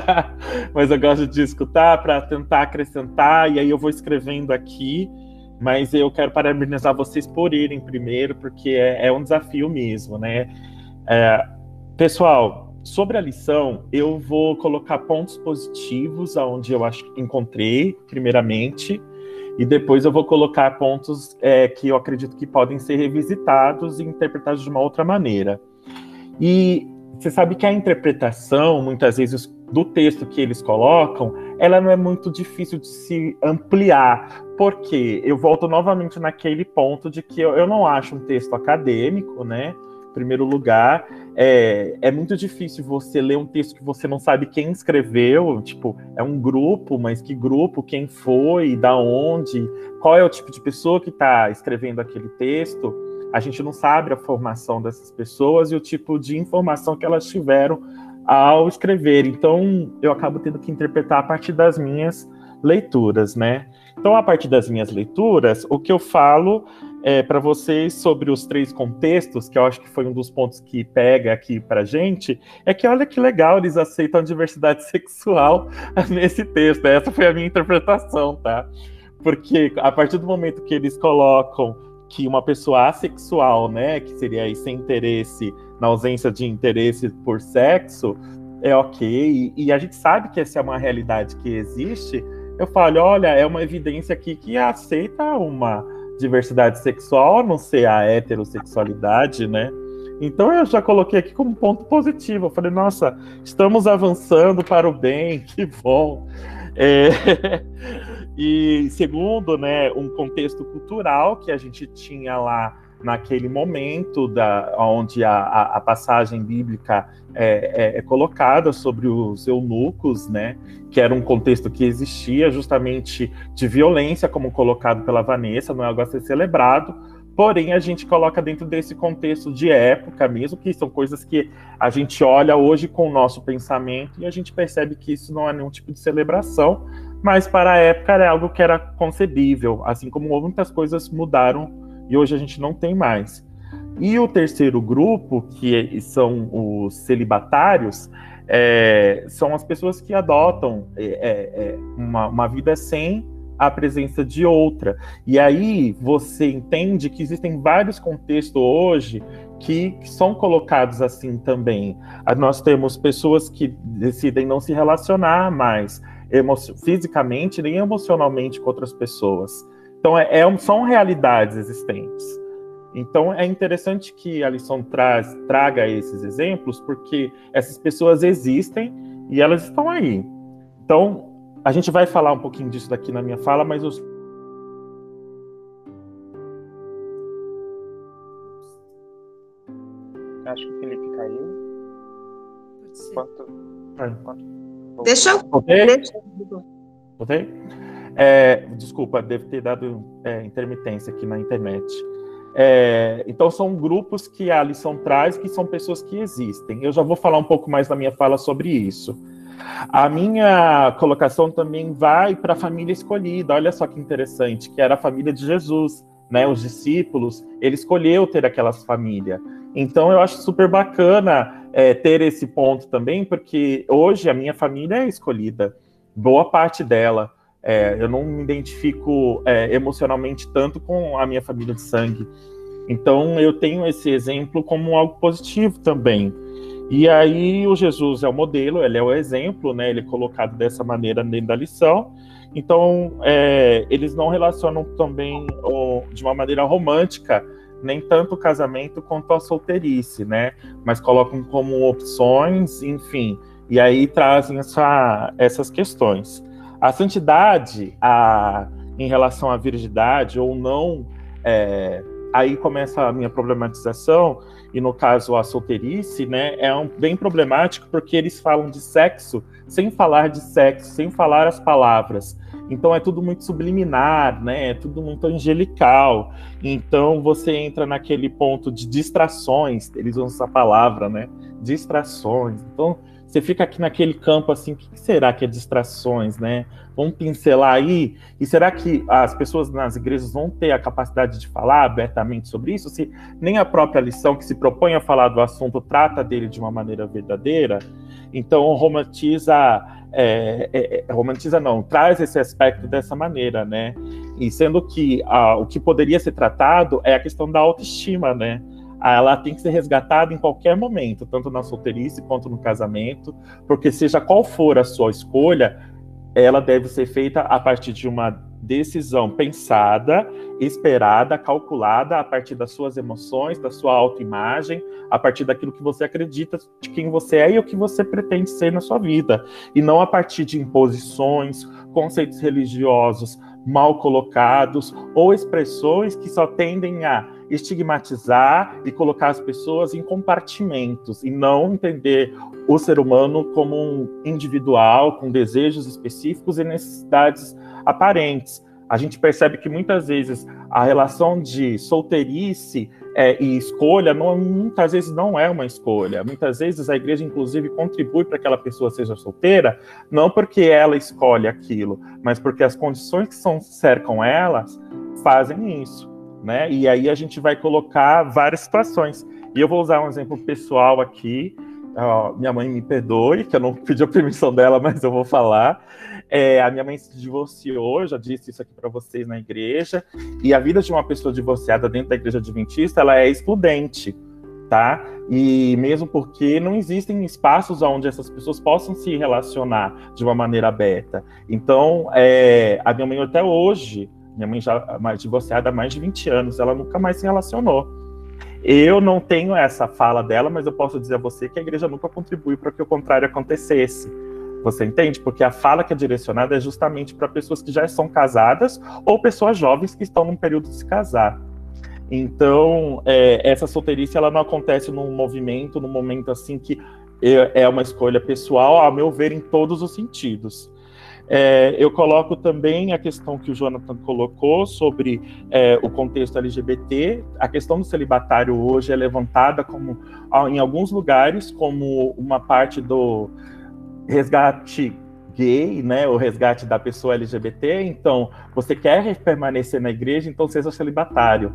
[laughs] mas eu gosto de escutar para tentar acrescentar e aí eu vou escrevendo aqui. Mas eu quero parabenizar vocês por irem primeiro, porque é, é um desafio mesmo, né? É, pessoal, sobre a lição, eu vou colocar pontos positivos aonde eu acho encontrei, primeiramente, e depois eu vou colocar pontos é, que eu acredito que podem ser revisitados e interpretados de uma outra maneira. E você sabe que a interpretação, muitas vezes, do texto que eles colocam, ela não é muito difícil de se ampliar. Porque eu volto novamente naquele ponto de que eu, eu não acho um texto acadêmico, né? Primeiro lugar. É, é muito difícil você ler um texto que você não sabe quem escreveu, tipo, é um grupo, mas que grupo, quem foi, da onde, qual é o tipo de pessoa que está escrevendo aquele texto. A gente não sabe a formação dessas pessoas e o tipo de informação que elas tiveram ao escrever. Então, eu acabo tendo que interpretar a partir das minhas leituras, né? Então, a partir das minhas leituras, o que eu falo é, para vocês sobre os três contextos, que eu acho que foi um dos pontos que pega aqui para gente, é que olha que legal eles aceitam a diversidade [laughs] sexual [laughs] nesse texto. Essa foi a minha interpretação, tá? Porque a partir do momento que eles colocam que uma pessoa assexual, né, que seria aí sem interesse, na ausência de interesse por sexo, é ok, e, e a gente sabe que essa é uma realidade que existe, eu falo, olha, é uma evidência aqui que aceita uma diversidade sexual, a não ser a heterossexualidade, né? Então eu já coloquei aqui como ponto positivo. Eu falei, nossa, estamos avançando para o bem, [laughs] que bom. É... [laughs] e segundo, né, um contexto cultural que a gente tinha lá naquele momento da, onde a, a, passagem bíblica é, é, é, colocada sobre os eunucos, né, que era um contexto que existia justamente de violência, como colocado pela Vanessa, não é algo a ser celebrado, porém a gente coloca dentro desse contexto de época mesmo, que são coisas que a gente olha hoje com o nosso pensamento e a gente percebe que isso não é nenhum tipo de celebração, mas para a época era algo que era concebível, assim como muitas coisas mudaram e hoje a gente não tem mais. E o terceiro grupo, que são os celibatários, é, são as pessoas que adotam é, é, é, uma, uma vida sem a presença de outra. E aí você entende que existem vários contextos hoje que, que, são colocados assim também. Ah, nós temos pessoas que decidem não se relacionar mais fisicamente nem emocionalmente com outras pessoas. Então, é, é, são realidades existentes. Então, é interessante que a lição traz, traga esses exemplos, porque essas pessoas existem e elas estão aí. Então, a gente vai falar um pouquinho disso daqui na minha fala, mas os Acho que o Felipe caiu. Pode ser. Quanto... Quanto... Deixa eu. Voltei? Voltei? É, desculpa, deve ter dado é, intermitência aqui na internet. É, então, são grupos que a lição traz, que são pessoas que existem. Eu já vou falar um pouco mais na minha fala sobre isso. A minha colocação também vai para a família escolhida. Olha só que interessante, que era a família de Jesus, né? Os discípulos, ele escolheu ter aquelas famílias. Então, eu acho super bacana é, ter esse ponto também, porque hoje a minha família é escolhida, boa parte dela. É, eu não me identifico é, emocionalmente tanto com a minha família de sangue. Então eu tenho esse exemplo como algo positivo também. E aí o Jesus é o modelo, ele é o exemplo, né? Ele é colocado dessa maneira dentro da lição. Então, é, eles não relacionam também de uma maneira romântica nem tanto o casamento quanto a solteirice, né? Mas colocam como opções, enfim, e aí trazem essa, essas questões. A santidade, a, em relação à virgindade ou não, é, aí começa a minha problematização, e no caso a solteirice, né, é um, bem problemático porque eles falam de sexo sem falar de sexo, sem falar as palavras. Então é tudo muito subliminar, né? É tudo muito angelical. Então você entra naquele ponto de distrações, eles usam essa palavra, né? Distrações. Então você fica aqui naquele campo assim, o que será que é distrações, né? Vamos pincelar aí. E será que as pessoas nas igrejas vão ter a capacidade de falar abertamente sobre isso? Se nem a própria lição que se propõe a falar do assunto trata dele de uma maneira verdadeira? Então romantiza, é, é, é romantiza não, traz esse aspecto dessa maneira, né? E sendo que ah, o que poderia ser tratado é a questão da autoestima, né? Ela tem que ser resgatada em qualquer momento, tanto na solteirice quanto no casamento, porque seja qual for a sua escolha, ela deve ser feita a partir de uma decisão pensada, esperada, calculada a partir das suas emoções, da sua autoimagem, a partir daquilo que você acredita de quem você é e o que você pretende ser na sua vida, e não a partir de imposições, conceitos religiosos mal colocados ou expressões que só tendem a estigmatizar e colocar as pessoas em compartimentos e não entender o ser humano como um individual com desejos específicos e necessidades aparentes. A gente percebe que muitas vezes a relação de solteirice é, e escolha não, muitas vezes não é uma escolha. Muitas vezes a igreja, inclusive, contribui para que aquela pessoa seja solteira, não porque ela escolhe aquilo, mas porque as condições que são, cercam elas fazem isso né? E aí a gente vai colocar várias situações. E eu vou usar um exemplo pessoal aqui. Uh, minha mãe me perdoe, que eu não pedi a permissão dela, [laughs] mas eu vou falar. É, a minha mãe se divorciou, já disse isso aqui para vocês na igreja. E a vida de uma pessoa divorciada dentro da igreja adventista, ela é excludente, tá? E mesmo porque não existem espaços onde essas pessoas possam se relacionar de uma maneira aberta. Então, é, a minha mãe até hoje minha mãe já mais divorciada há mais de 20 anos, ela nunca mais se relacionou. Eu não tenho essa fala dela, mas eu posso dizer a você que a igreja nunca contribuiu para que o contrário acontecesse. Você entende? Porque a fala que é direcionada é justamente para pessoas que já são casadas ou pessoas jovens que estão num período de se casar. Então, é, essa solteirice ela não acontece num movimento, num momento assim que é, é uma escolha pessoal, a meu ver, em todos os sentidos. É, eu coloco também a questão que o Jonathan colocou sobre é, o contexto LGBT. A questão do celibatário hoje é levantada como, em alguns lugares, como uma parte do resgate gay, né, o resgate da pessoa LGBT. Então, você quer permanecer na igreja, então seja celibatário.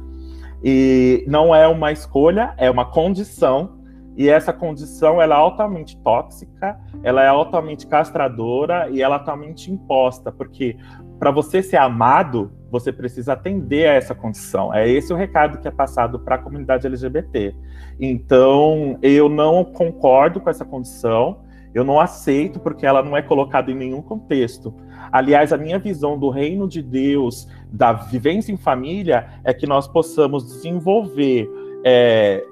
E não é uma escolha, é uma condição e essa condição ela é altamente tóxica, ela é altamente castradora e ela é altamente imposta, porque para você ser amado, você precisa atender a essa condição. É esse o recado que é passado para a comunidade LGBT. Então, eu não concordo com essa condição, eu não aceito porque ela não é colocada em nenhum contexto. Aliás, a minha visão do reino de Deus, da vivência em família, é que nós possamos desenvolver é,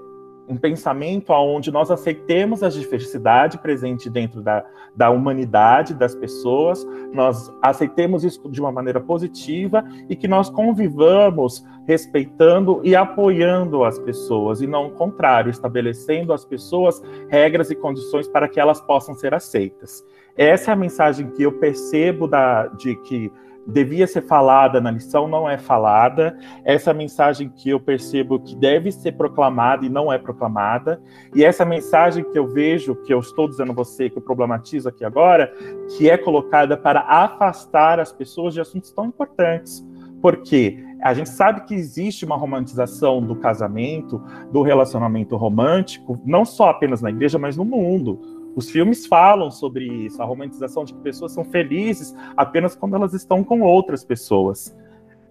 um pensamento onde nós aceitemos a diversidade presente dentro da, da humanidade, das pessoas, nós aceitemos isso de uma maneira positiva e que nós convivamos respeitando e apoiando as pessoas, e não o contrário, estabelecendo às pessoas regras e condições para que elas possam ser aceitas. Essa é a mensagem que eu percebo da, de que devia ser falada na lição não é falada, essa mensagem que eu percebo que deve ser proclamada e não é proclamada, e essa mensagem que eu vejo, que eu estou dizendo a você, que eu problematizo aqui agora, que é colocada para afastar as pessoas de assuntos tão importantes. Porque a gente sabe que existe uma romantização do casamento, do relacionamento romântico, não só apenas na igreja, mas no mundo os filmes falam sobre isso, a romantização de que pessoas são felizes apenas quando elas estão com outras pessoas.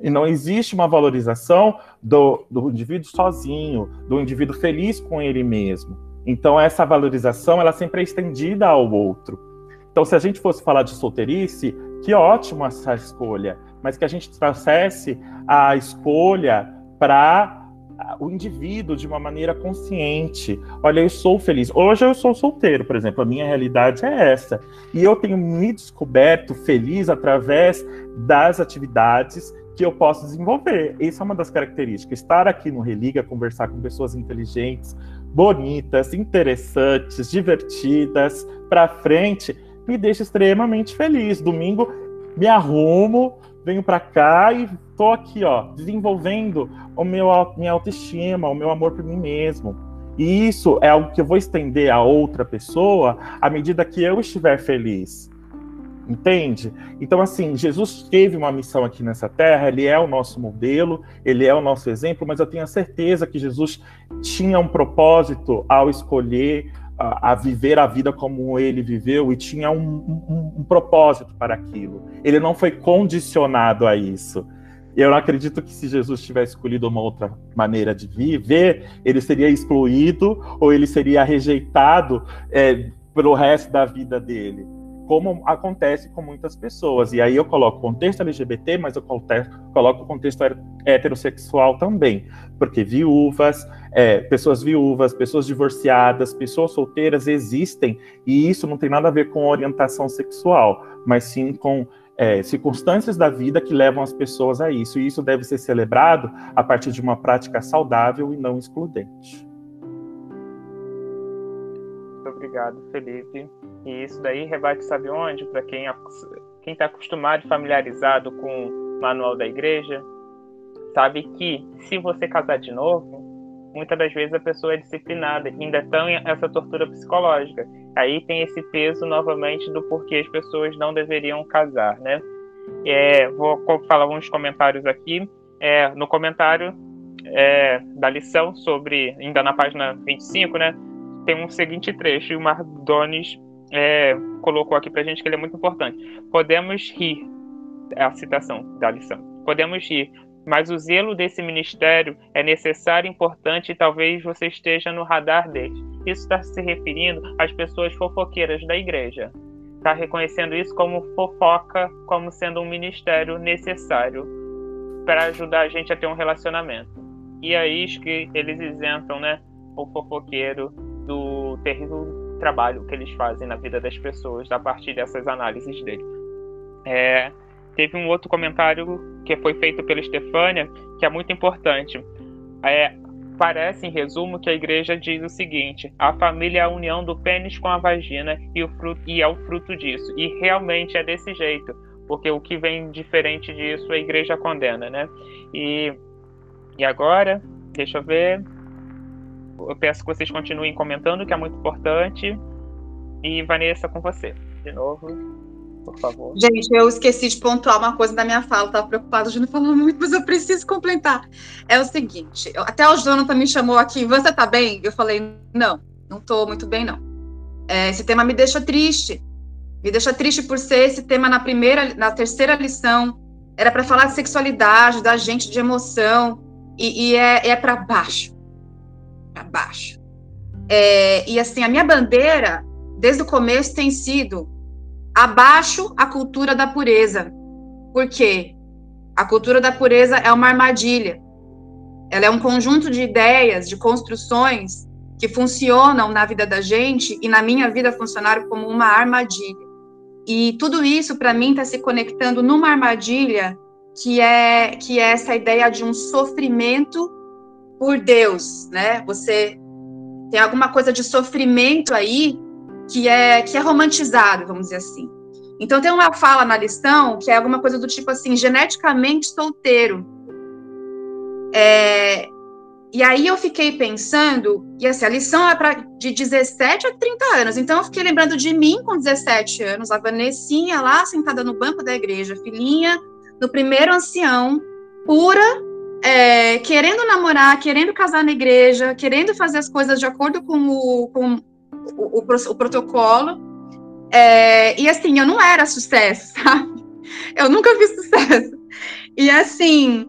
E não existe uma valorização do, do indivíduo sozinho, do indivíduo feliz com ele mesmo. Então, essa valorização ela sempre é estendida ao outro. Então, se a gente fosse falar de solteirice, que ótimo essa escolha, mas que a gente trouxesse a escolha para o indivíduo de uma maneira consciente. Olha, eu sou feliz. Hoje eu sou solteiro, por exemplo, a minha realidade é essa. E eu tenho me descoberto feliz através das atividades que eu posso desenvolver. Essa é uma das características. Estar aqui no Religa, conversar com pessoas inteligentes, bonitas, interessantes, divertidas, para frente, me deixa extremamente feliz. Domingo me arrumo, venho para cá e tô aqui, ó, desenvolvendo o meu minha autoestima, o meu amor por mim mesmo. E isso é algo que eu vou estender a outra pessoa à medida que eu estiver feliz. Entende? Então, assim, Jesus teve uma missão aqui nessa terra, ele é o nosso modelo, ele é o nosso exemplo, mas eu tenho a certeza que Jesus tinha um propósito ao escolher a, viver a vida como ele viveu e tinha um, um, um propósito para aquilo. Ele não foi condicionado a isso. Eu acredito que se Jesus tivesse escolhido uma outra maneira de viver, ele seria excluído ou ele seria rejeitado é, pelo resto da vida dele como acontece com muitas pessoas. E aí eu coloco o contexto LGBT, mas eu coloco o contexto heterossexual também, porque viúvas, é, pessoas viúvas, pessoas divorciadas, pessoas solteiras existem, e isso não tem nada a ver com orientação sexual, mas sim com é, circunstâncias da vida que levam as pessoas a isso, e isso deve ser celebrado a partir de uma prática saudável e não excludente. Muito obrigado, Felipe. E isso daí rebate, sabe onde? Para quem quem está acostumado e familiarizado com o manual da igreja, sabe que se você casar de novo, muitas das vezes a pessoa é disciplinada, ainda tem essa tortura psicológica. Aí tem esse peso novamente do porquê as pessoas não deveriam casar, né? É, vou falar alguns comentários aqui. É, no comentário é, da lição sobre, ainda na página 25, né? Tem um seguinte trecho, e o Mardones é, colocou aqui para a gente que ele é muito importante. Podemos rir, é a citação da lição. Podemos rir, mas o zelo desse ministério é necessário, importante e talvez você esteja no radar deles. Isso está se referindo às pessoas fofoqueiras da igreja. Está reconhecendo isso como fofoca, como sendo um ministério necessário para ajudar a gente a ter um relacionamento. E é isso que eles isentam, né? O fofoqueiro do terrível trabalho que eles fazem na vida das pessoas a partir dessas análises dele. É, teve um outro comentário que foi feito pela Estefânia que é muito importante. É, parece, em resumo, que a igreja diz o seguinte: a família é a união do pênis com a vagina e, o fruto, e é o fruto disso. E realmente é desse jeito, porque o que vem diferente disso a igreja condena, né? E, e agora, deixa eu ver eu peço que vocês continuem comentando, que é muito importante. E Vanessa, com você, de novo, por favor. Gente, eu esqueci de pontuar uma coisa da minha fala, estava preocupada de não falar muito, mas eu preciso completar. É o seguinte, até o Jonathan me chamou aqui, você tá bem? Eu falei, não, não estou muito bem, não. É, esse tema me deixa triste. Me deixa triste por ser esse tema na primeira, na terceira lição. Era para falar de sexualidade, da gente, de emoção, e, e é, é para baixo para baixo. É, e assim, a minha bandeira, desde o começo, tem sido abaixo a cultura da pureza. Por quê? A cultura da pureza é uma armadilha. Ela é um conjunto de ideias, de construções que funcionam na vida da gente e na minha vida funcionaram como uma armadilha. E tudo isso, para mim, está se conectando numa armadilha que é, que é essa ideia de um sofrimento por Deus, né? Você tem alguma coisa de sofrimento aí que é que é romantizado, vamos dizer assim. Então tem uma fala na lição que é alguma coisa do tipo assim, geneticamente solteiro. É, e aí eu fiquei pensando, e assim, a lição é para de 17 a 30 anos. Então eu fiquei lembrando de mim com 17 anos, a Vanessinha lá sentada no banco da igreja, filhinha do primeiro ancião, pura, é, querendo namorar, querendo casar na igreja, querendo fazer as coisas de acordo com o, com o, o, o protocolo. É, e assim, eu não era sucesso, [laughs] sabe? Eu nunca fiz sucesso. E assim,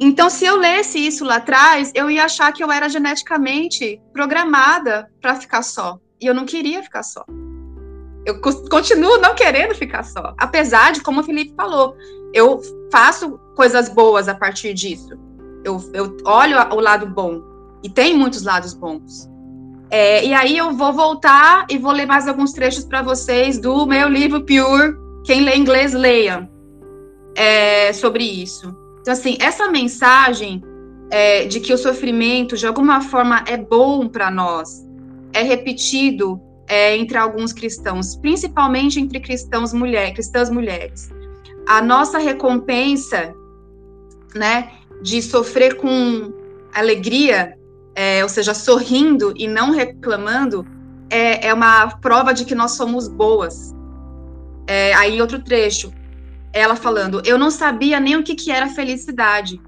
então se eu lesse isso lá atrás, eu ia achar que eu era geneticamente programada para ficar só. E eu não queria ficar só. eu continuo não querendo ficar só. Apesar de, como o Felipe falou, eu faço coisas boas a partir disso. Eu, eu olho o lado bom. E tem muitos lados bons. É, e aí eu vou voltar e vou ler mais alguns trechos para vocês do meu livro Pure. Quem lê inglês, leia. É, sobre isso. Então, assim, essa mensagem é, de que o sofrimento, de alguma forma, é bom para nós, é repetido é, entre alguns cristãos, principalmente entre cristãos mulher, cristãs mulheres. A nossa recompensa, né, de sofrer com alegria, é, ou seja, sorrindo e não reclamando, é, é, uma prova de que nós somos boas. É, aí outro trecho, ela falando, eu não sabia nem o que, que era felicidade.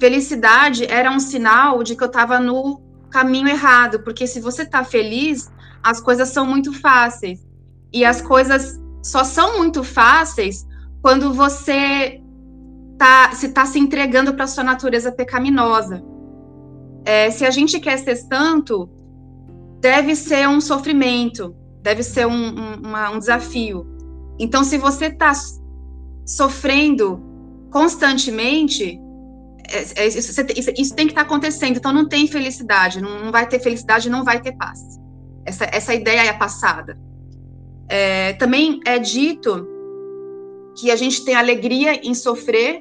Felicidade era um sinal de que eu estava no caminho errado, porque se você está feliz, as coisas são muito fáceis. E as coisas só são muito fáceis quando você tá, se está se entregando para sua natureza pecaminosa. É, se a gente quer ser santo, deve ser um sofrimento, deve ser um, um, uma, um desafio. Então, se você está sofrendo constantemente, é, é, isso, isso, isso, tem que estar tá acontecendo. Então, não tem felicidade, não, não vai ter felicidade, não vai ter paz. Essa, essa ideia é passada. É, também é dito que a gente tem alegria em sofrer,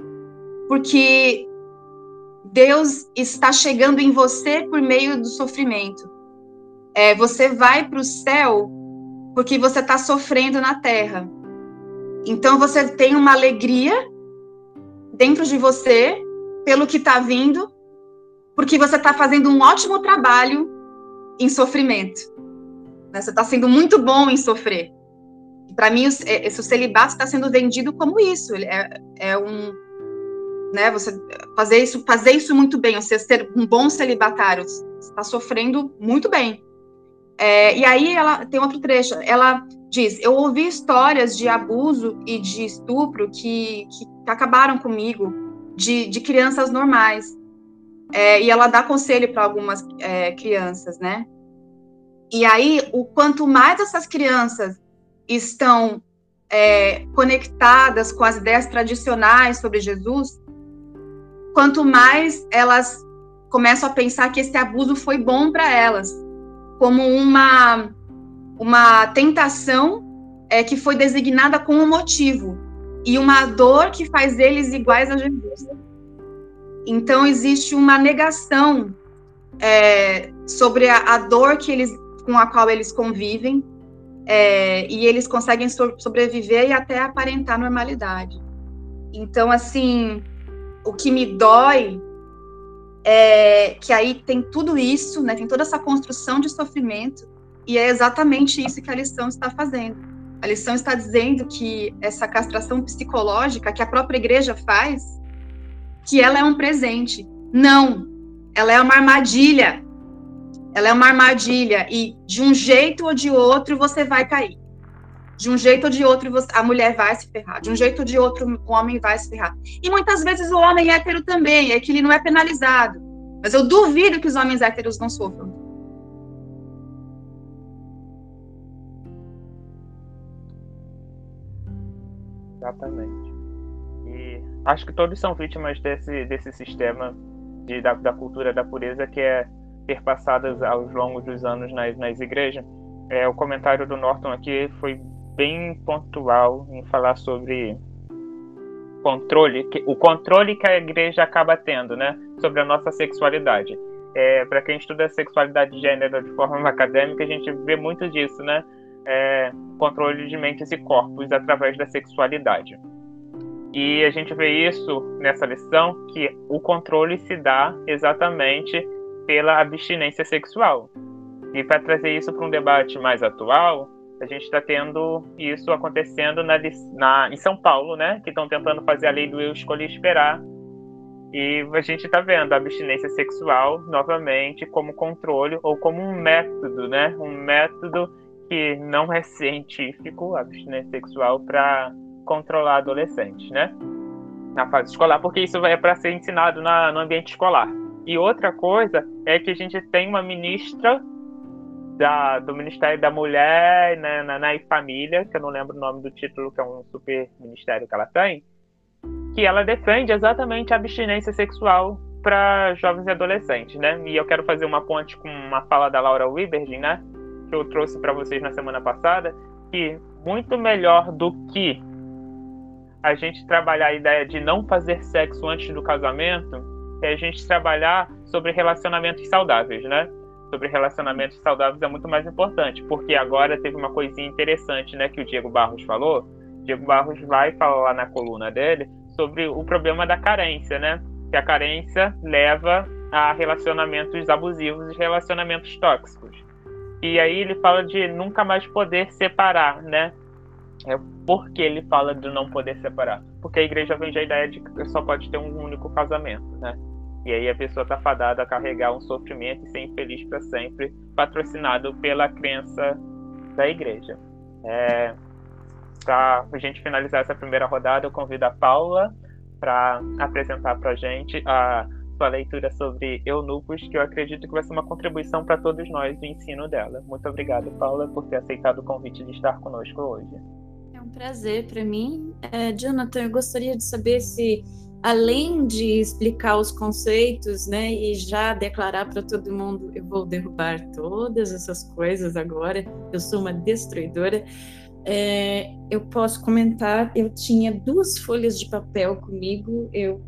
porque Deus está chegando em você por meio do sofrimento. É, você vai para o céu porque você está sofrendo na terra. Então você tem uma alegria dentro de você pelo que está vindo, porque você está fazendo um ótimo trabalho em sofrimento. Né? Você está sendo muito bom em sofrer. Para mim, é, esse celibato está sendo vendido como isso. É, é um, né? Você fazer isso, fazer isso muito bem, você ser um bom celibatário, está sofrendo muito bem. É, e aí ela tem outro trecho. Ela diz: eu ouvi histórias de abuso e de estupro que, que, acabaram comigo, de, de crianças normais. É, e ela dá conselho para algumas é, crianças, né? E aí, o quanto mais essas crianças estão é, conectadas com as ideias tradicionais sobre Jesus, quanto mais elas começam a pensar que esse abuso foi bom para elas, como uma uma tentação é, que foi designada com um motivo e uma dor que faz eles iguais a Jesus. Então existe uma negação é, sobre a, a, dor que eles com a qual eles convivem, é, e eles conseguem so sobreviver e até aparentar normalidade. Então, assim, o que me dói é que aí tem tudo isso, né, tem toda essa construção de sofrimento, e é exatamente isso que a lição está fazendo. A lição está dizendo que essa castração psicológica que a própria igreja faz, que ela é um presente. Não, ela é uma armadilha ela é uma armadilha e de um jeito ou de outro você vai cair. De um jeito ou de outro a mulher vai se ferrar. De um jeito ou de outro o homem vai se ferrar. E muitas vezes o homem hétero também, é que ele não é penalizado. Mas eu duvido que os homens héteros não sofram. Exatamente. E acho que todos são vítimas desse, desse sistema de, da, da cultura da pureza que é perpassadas ao longo dos anos nas, nas igrejas. É, o comentário do Norton aqui foi bem pontual em falar sobre controle, o controle que a igreja acaba tendo, né, sobre a nossa sexualidade. É, Para quem estuda sexualidade de gênero de forma acadêmica, a gente vê muito disso, né? É, controle de mentes e corpos através da sexualidade. E a gente vê isso nessa lição que o controle se dá exatamente pela abstinência sexual. E para trazer isso para um debate mais atual, a gente está tendo isso acontecendo na, na, em São Paulo, né? Que estão tentando fazer a lei do eu escolhi esperar. E a gente está vendo a abstinência sexual novamente como controle ou como um método, né? Um método que não é científico, a abstinência sexual, para controlar adolescentes, né? Na fase escolar, porque isso é para ser ensinado na, no ambiente escolar. E outra coisa é que a gente tem uma ministra da, do Ministério da Mulher né, na, na Família, que eu não lembro o nome do título, que é um super ministério que ela tem, que ela defende exatamente a abstinência sexual para jovens e adolescentes, né? E eu quero fazer uma ponte com uma fala da Laura Wibergen, né? Que eu trouxe para vocês na semana passada, que muito melhor do que a gente trabalhar a ideia de não fazer sexo antes do casamento, é a gente trabalhar sobre relacionamentos saudáveis, né? Sobre relacionamentos saudáveis é muito mais importante, porque agora teve uma coisinha interessante, né, que o Diego Barros falou. Diego Barros vai falar lá na coluna dele sobre o problema da carência, né? Que a carência leva a relacionamentos abusivos e relacionamentos tóxicos. E aí ele fala de nunca mais poder separar, né? É porque ele fala de não poder separar. Porque a igreja vende a ideia de que só pode ter um único casamento, né? E aí a pessoa está fadada a carregar um sofrimento e ser infeliz para sempre, patrocinado pela crença da igreja. É, para a gente finalizar essa primeira rodada, eu convido a Paula para apresentar para a gente a sua leitura sobre eunucos, que eu acredito que vai ser uma contribuição para todos nós do ensino dela. Muito obrigado, Paula, por ter aceitado o convite de estar conosco hoje. É um prazer para mim. É, Jonathan, eu gostaria de saber se, além de explicar os conceitos, né, e já declarar para todo mundo, eu vou derrubar todas essas coisas agora, eu sou uma destruidora. É, eu posso comentar, eu tinha duas folhas de papel comigo, eu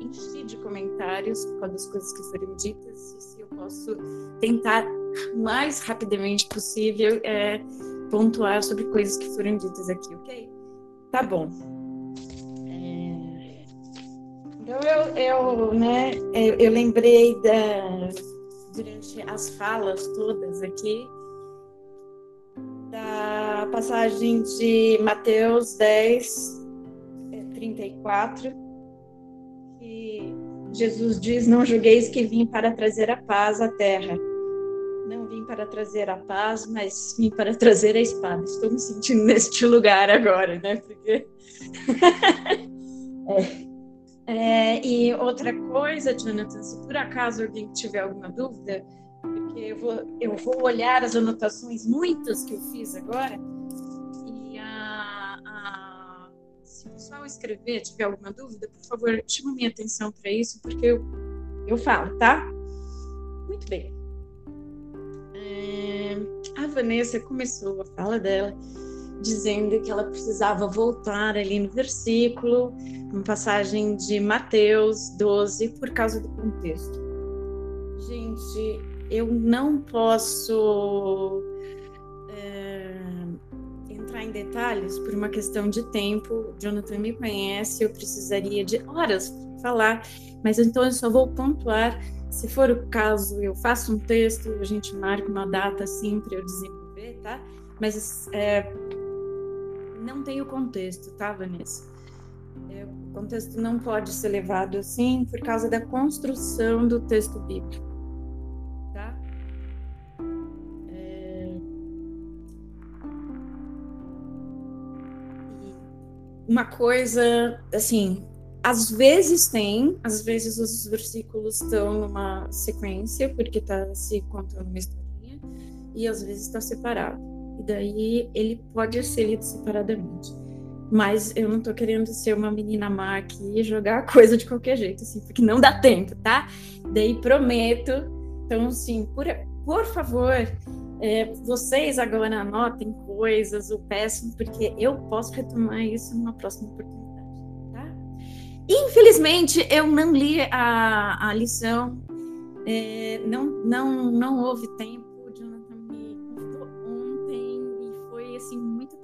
enchi de comentários com as coisas que foram ditas, e se eu posso tentar mais rapidamente possível é, pontuar sobre coisas que foram ditas aqui, ok? Tá bom. É... Eu, eu, né, eu, eu lembrei da, durante as falas todas aqui da passagem de Mateus 10, 34 Jesus diz: Não julgueis que vim para trazer a paz à terra. Não vim para trazer a paz, mas vim para trazer a espada. Estou me sentindo neste lugar agora, né? Porque. [laughs] é. É, e outra coisa, Jonathan, se por acaso alguém tiver alguma dúvida, porque eu vou, eu vou olhar as anotações, muitas que eu fiz agora, se o pessoal escrever, tiver alguma dúvida, por favor, chama minha atenção para isso, porque eu, eu falo, tá? Muito bem. É, a Vanessa começou a fala dela dizendo que ela precisava voltar ali no versículo, uma passagem de Mateus 12, por causa do contexto. Gente, eu não posso entrar em detalhes por uma questão de tempo. Jonathan me conhece, eu precisaria de horas falar, mas então eu só vou pontuar. Se for o caso, eu faço um texto, a gente marca uma data assim para eu desenvolver, tá? Mas é, não tem o contexto, tá, Vanessa? É, o contexto não pode ser levado assim por causa da construção do texto bíblico. uma coisa, assim, às vezes tem, às vezes os versículos estão numa sequência, porque está se contando uma historinha, e às vezes está separado. E daí ele pode ser lido separadamente. Mas eu não estou querendo ser uma menina má aqui e jogar coisa de qualquer jeito, assim, porque não dá tempo, tá? Daí prometo. Então, assim, por, por favor, é, vocês agora anotem coisas, ou peçam, porque eu posso retomar isso numa próxima oportunidade. Tá? Infelizmente, eu não li a, a lição, é, não, não, não houve tempo.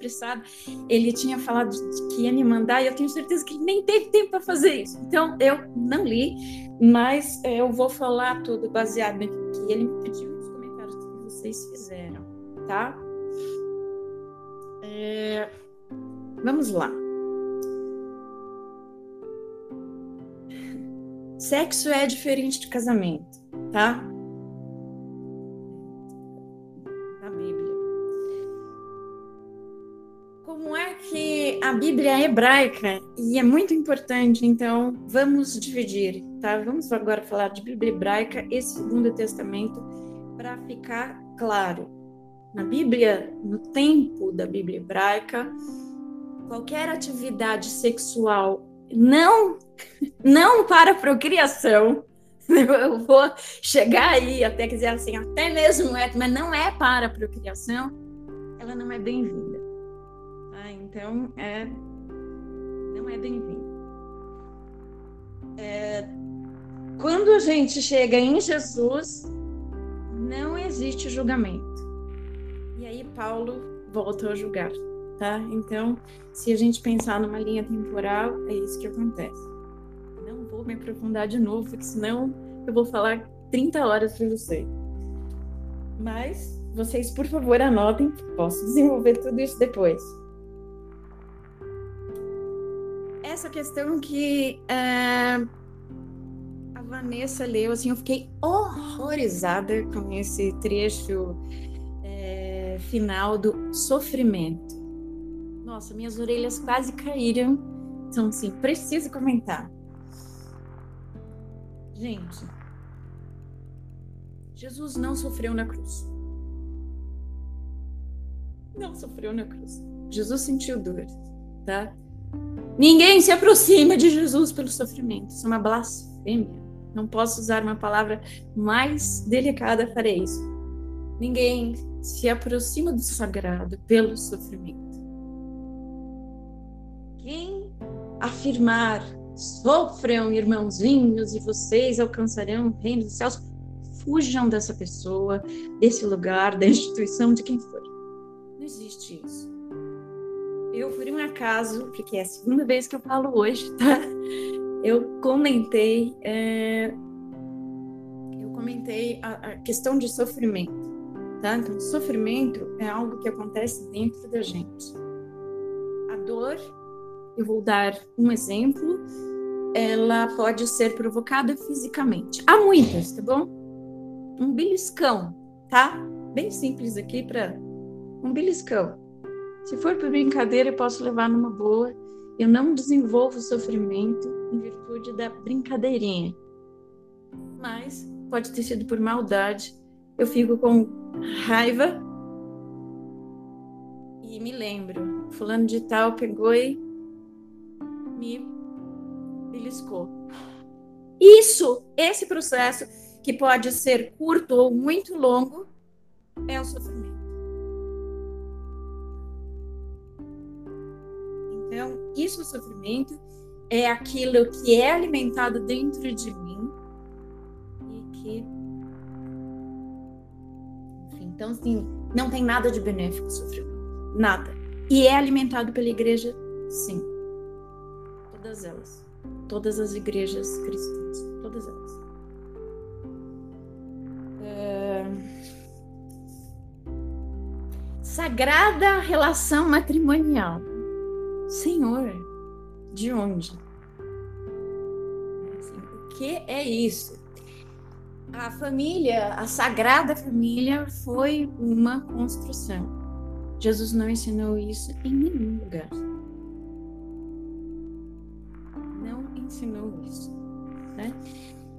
Muito apressado. Ele tinha falado que ia me mandar e eu tenho certeza que ele nem teve tempo para fazer isso. Então, eu não li, mas é, eu vou falar tudo baseado no que ele me pediu vocês fizeram, tá? É, vamos lá. Sexo é diferente de casamento, tá? Que a Bíblia é hebraica e é muito importante, então vamos dividir, tá? Vamos agora falar de Bíblia hebraica e Segundo Testamento para ficar claro. Na Bíblia, no tempo da Bíblia hebraica, qualquer atividade sexual não [laughs] não para procriação. [laughs] Eu vou chegar aí até dizer assim, até mesmo é, mas não é para procriação, ela não é bem-vinda. Então, é, não é bem-vinda. É, quando a gente chega em Jesus, não existe julgamento. E aí Paulo volta a julgar, tá? Então, se a gente pensar numa linha temporal, é isso que acontece. Não vou me aprofundar de novo, porque senão eu vou falar 30 horas para você. Mas vocês, por favor, anotem, posso desenvolver tudo isso depois. Essa questão que é, a Vanessa leu, assim, eu fiquei horrorizada com esse trecho é, final do sofrimento. Nossa, minhas orelhas quase caíram. Então, assim, preciso comentar. Gente, Jesus não sofreu na cruz. Não sofreu na cruz. Jesus sentiu dor, tá? Ninguém se aproxima de Jesus pelo sofrimento. Isso é uma blasfêmia. Não posso usar uma palavra mais delicada para isso. Ninguém se aproxima do sagrado pelo sofrimento. Quem afirmar sofram, irmãozinhos, e vocês alcançarão o reino dos céus, fujam dessa pessoa, desse lugar, da instituição, de quem for. Não existe isso. Eu, por um acaso, porque é a segunda vez que eu falo hoje, tá? Eu comentei, é... eu comentei a, a questão de sofrimento, tá? Então, sofrimento é algo que acontece dentro da gente. A dor, eu vou dar um exemplo, ela pode ser provocada fisicamente. Há muitas, tá bom? um beliscão, tá? Bem simples aqui para um beliscão. Se for por brincadeira, eu posso levar numa boa. Eu não desenvolvo sofrimento em virtude da brincadeirinha. Mas pode ter sido por maldade. Eu fico com raiva e me lembro. Fulano de tal pegou e me beliscou. Isso, esse processo que pode ser curto ou muito longo, é o sofrimento. Então, isso, o sofrimento, é aquilo que é alimentado dentro de mim e que. Enfim, então, assim, não tem nada de benéfico sofrimento. Nada. E é alimentado pela igreja, sim. Todas elas. Todas as igrejas cristãs. Todas elas. sagrada relação matrimonial. Senhor, de onde? Assim, o que é isso? A família, a sagrada família, foi uma construção. Jesus não ensinou isso em nenhum lugar. Não ensinou isso. Né?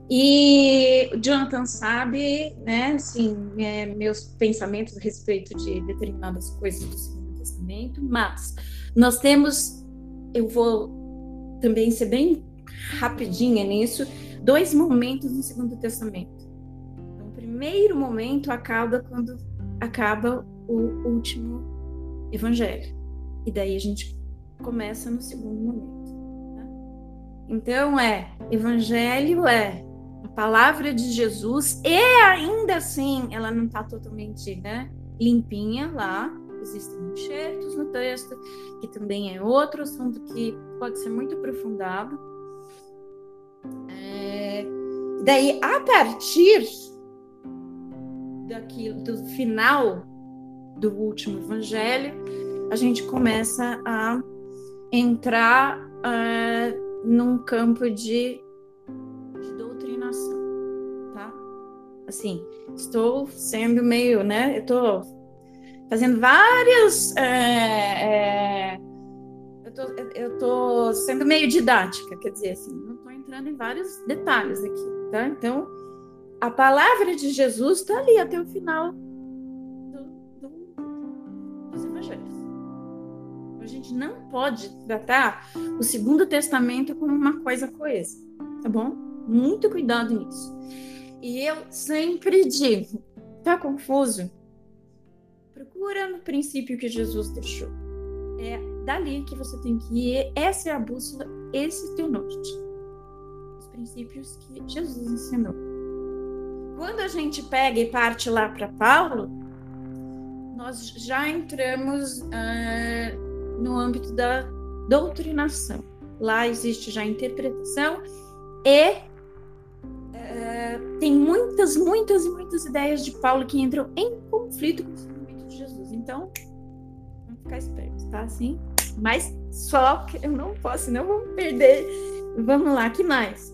E o Jonathan sabe, né, assim, é, meus pensamentos a respeito de determinadas coisas do Segundo Testamento, mas nós temos, eu vou também ser bem rapidinha nisso, dois momentos no Segundo Testamento. Então, o primeiro momento acaba quando acaba o último evangelho. E daí a gente começa no segundo momento. Tá? Então é evangelho é a palavra de Jesus, e ainda assim ela não está totalmente né, limpinha lá. Existem enxertos no texto, que também é outro assunto que pode ser muito aprofundado. É, daí, a partir daquilo, do final do último evangelho, a gente começa a entrar uh, num campo de assim, estou sendo meio, né? Eu estou fazendo vários. É, é, eu, tô, eu tô sendo meio didática, quer dizer, assim, não estou entrando em vários detalhes aqui, tá? Então, a palavra de Jesus está ali até o final do, do, dos evangelhos. A gente não pode tratar o Segundo Testamento como uma coisa coesa, tá bom? Muito cuidado nisso. E eu sempre digo, tá confuso? Procura no princípio que Jesus deixou. É dali que você tem que ir. Essa é a bússola, esse é o teu norte. Os princípios que Jesus ensinou. Quando a gente pega e parte lá para Paulo, nós já entramos uh, no âmbito da doutrinação. Lá existe já interpretação e uh, tem muitas, muitas e muitas ideias de Paulo que entram em conflito com Então, vamos ficar espertos, tá? Assim, mas só que eu não posso, não vamos perder. Vamos lá, que mais?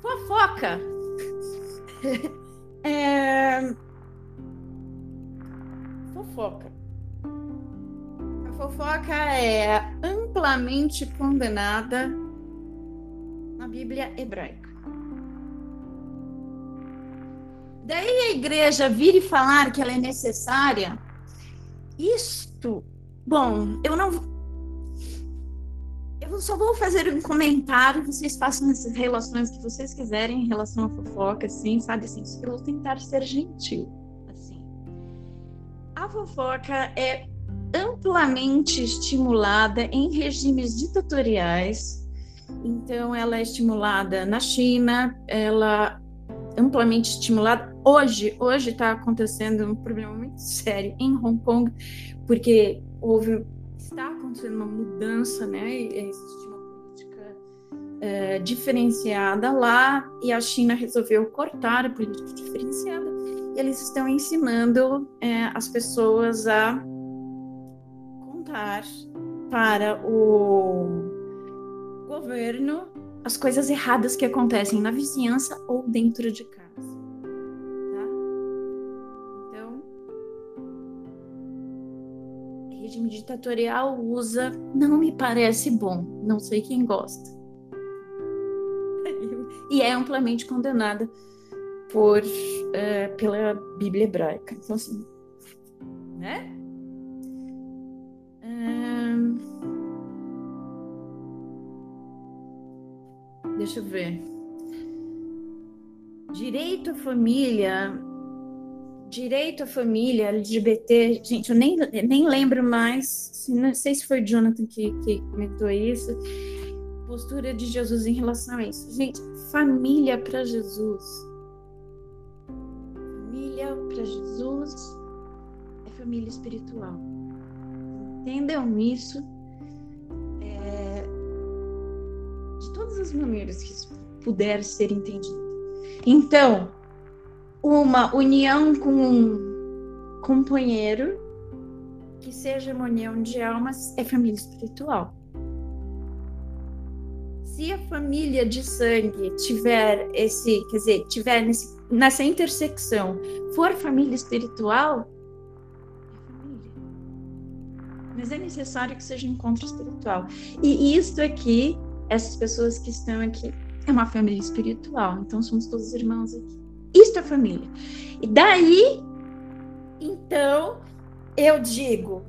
Fofoca. [laughs] é... Fofoca. A fofoca é amplamente condenada na Bíblia hebraica. Daí a igreja vir e falar que ela é necessária, isto, bom, eu não eu só vou fazer um comentário, vocês façam essas relações que vocês quiserem em relação à fofoca, assim, sabe? Assim, eu vou tentar ser gentil, assim. A fofoca é amplamente estimulada em regimes ditatoriais. Então, ela é estimulada na China, ela amplamente estimulada. Hoje, hoje está acontecendo um problema muito sério em Hong Kong, porque houve está acontecendo uma mudança, né? Existe uma política é, diferenciada lá e a China resolveu cortar a política diferenciada e eles estão ensinando é, as pessoas a contar para o governo as coisas erradas que acontecem na vizinhança ou dentro de casa. regime ditatorial usa não me parece bom, não sei quem gosta. [laughs] E é amplamente condenada por, uh, pela Bíblia hebraica. Então, assim, né? Deixa eu ver. Direito à família direito à família, LGBT, gente, eu nem, nem lembro mais, não sei se foi Jonathan que, que comentou isso, postura de Jesus em relação a isso. Gente, família para Jesus. Família para Jesus é família espiritual. Entendam isso de todas as maneiras que isso puder ser entendido. Então, uma união com um companheiro que seja uma união de almas é família espiritual. Se a família de sangue tiver esse, quer dizer, tiver nesse, nessa intersecção, for família espiritual, é família. Mas é necessário que seja um encontro espiritual. E isto aqui, essas pessoas que estão aqui, é uma família espiritual. Então somos todos irmãos aqui. Isto é família. E daí, então, eu digo,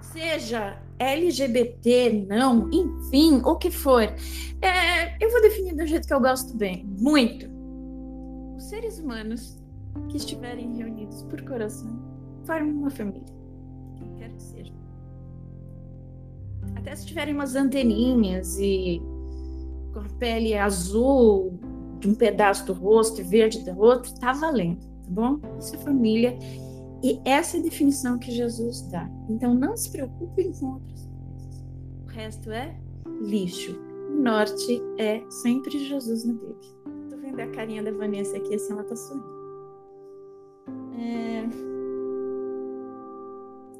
seja LGBT, não, enfim, o que for, é, eu vou definir do jeito que eu gosto bem, muito. Os seres humanos que estiverem reunidos por coração formam uma família, quem quer que seja. Até se tiverem umas anteninhas e com a pele azul, de um pedaço do rosto e verde do outro, está valendo, tá bom? Isso é família. E essa é a definição que Jesus dá. Então não se preocupem com outras coisas. O resto é lixo. O norte é sempre Jesus na Bíblia. Tô vendo a carinha da Vanessa aqui, assim, ela tá sorrindo. É...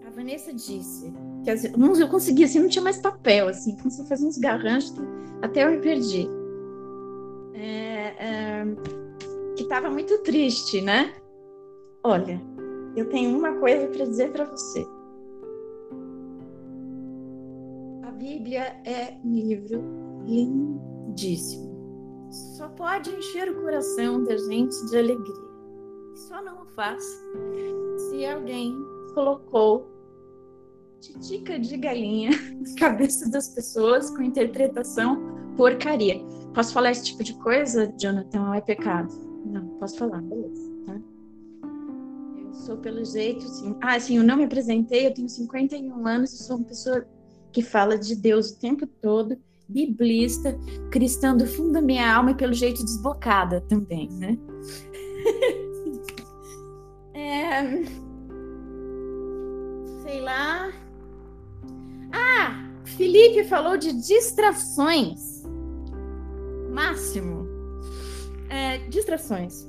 A Vanessa disse que eu consegui, assim, não tinha mais papel, assim, a fazer uns garranchos, até eu me perdi é, que estava muito triste, né? Olha, eu tenho uma coisa para dizer para você. A Bíblia é um livro lindíssimo. Só pode encher o coração da gente de alegria. Só não o faz se alguém colocou titica de galinha [laughs] na cabeça das pessoas com interpretação porcaria. Posso falar esse tipo de coisa, Jonathan, ou é pecado? Não, posso falar, beleza. Tá? Eu sou pelo jeito, sim. Ah, sim, eu não me apresentei, eu tenho 51 anos e sou uma pessoa que fala de Deus o tempo todo, biblista, cristã do fundo da minha alma e pelo jeito desbocada também, né? [laughs] é... Sei lá. Ah, Felipe falou de distrações. Máximo. É, distrações.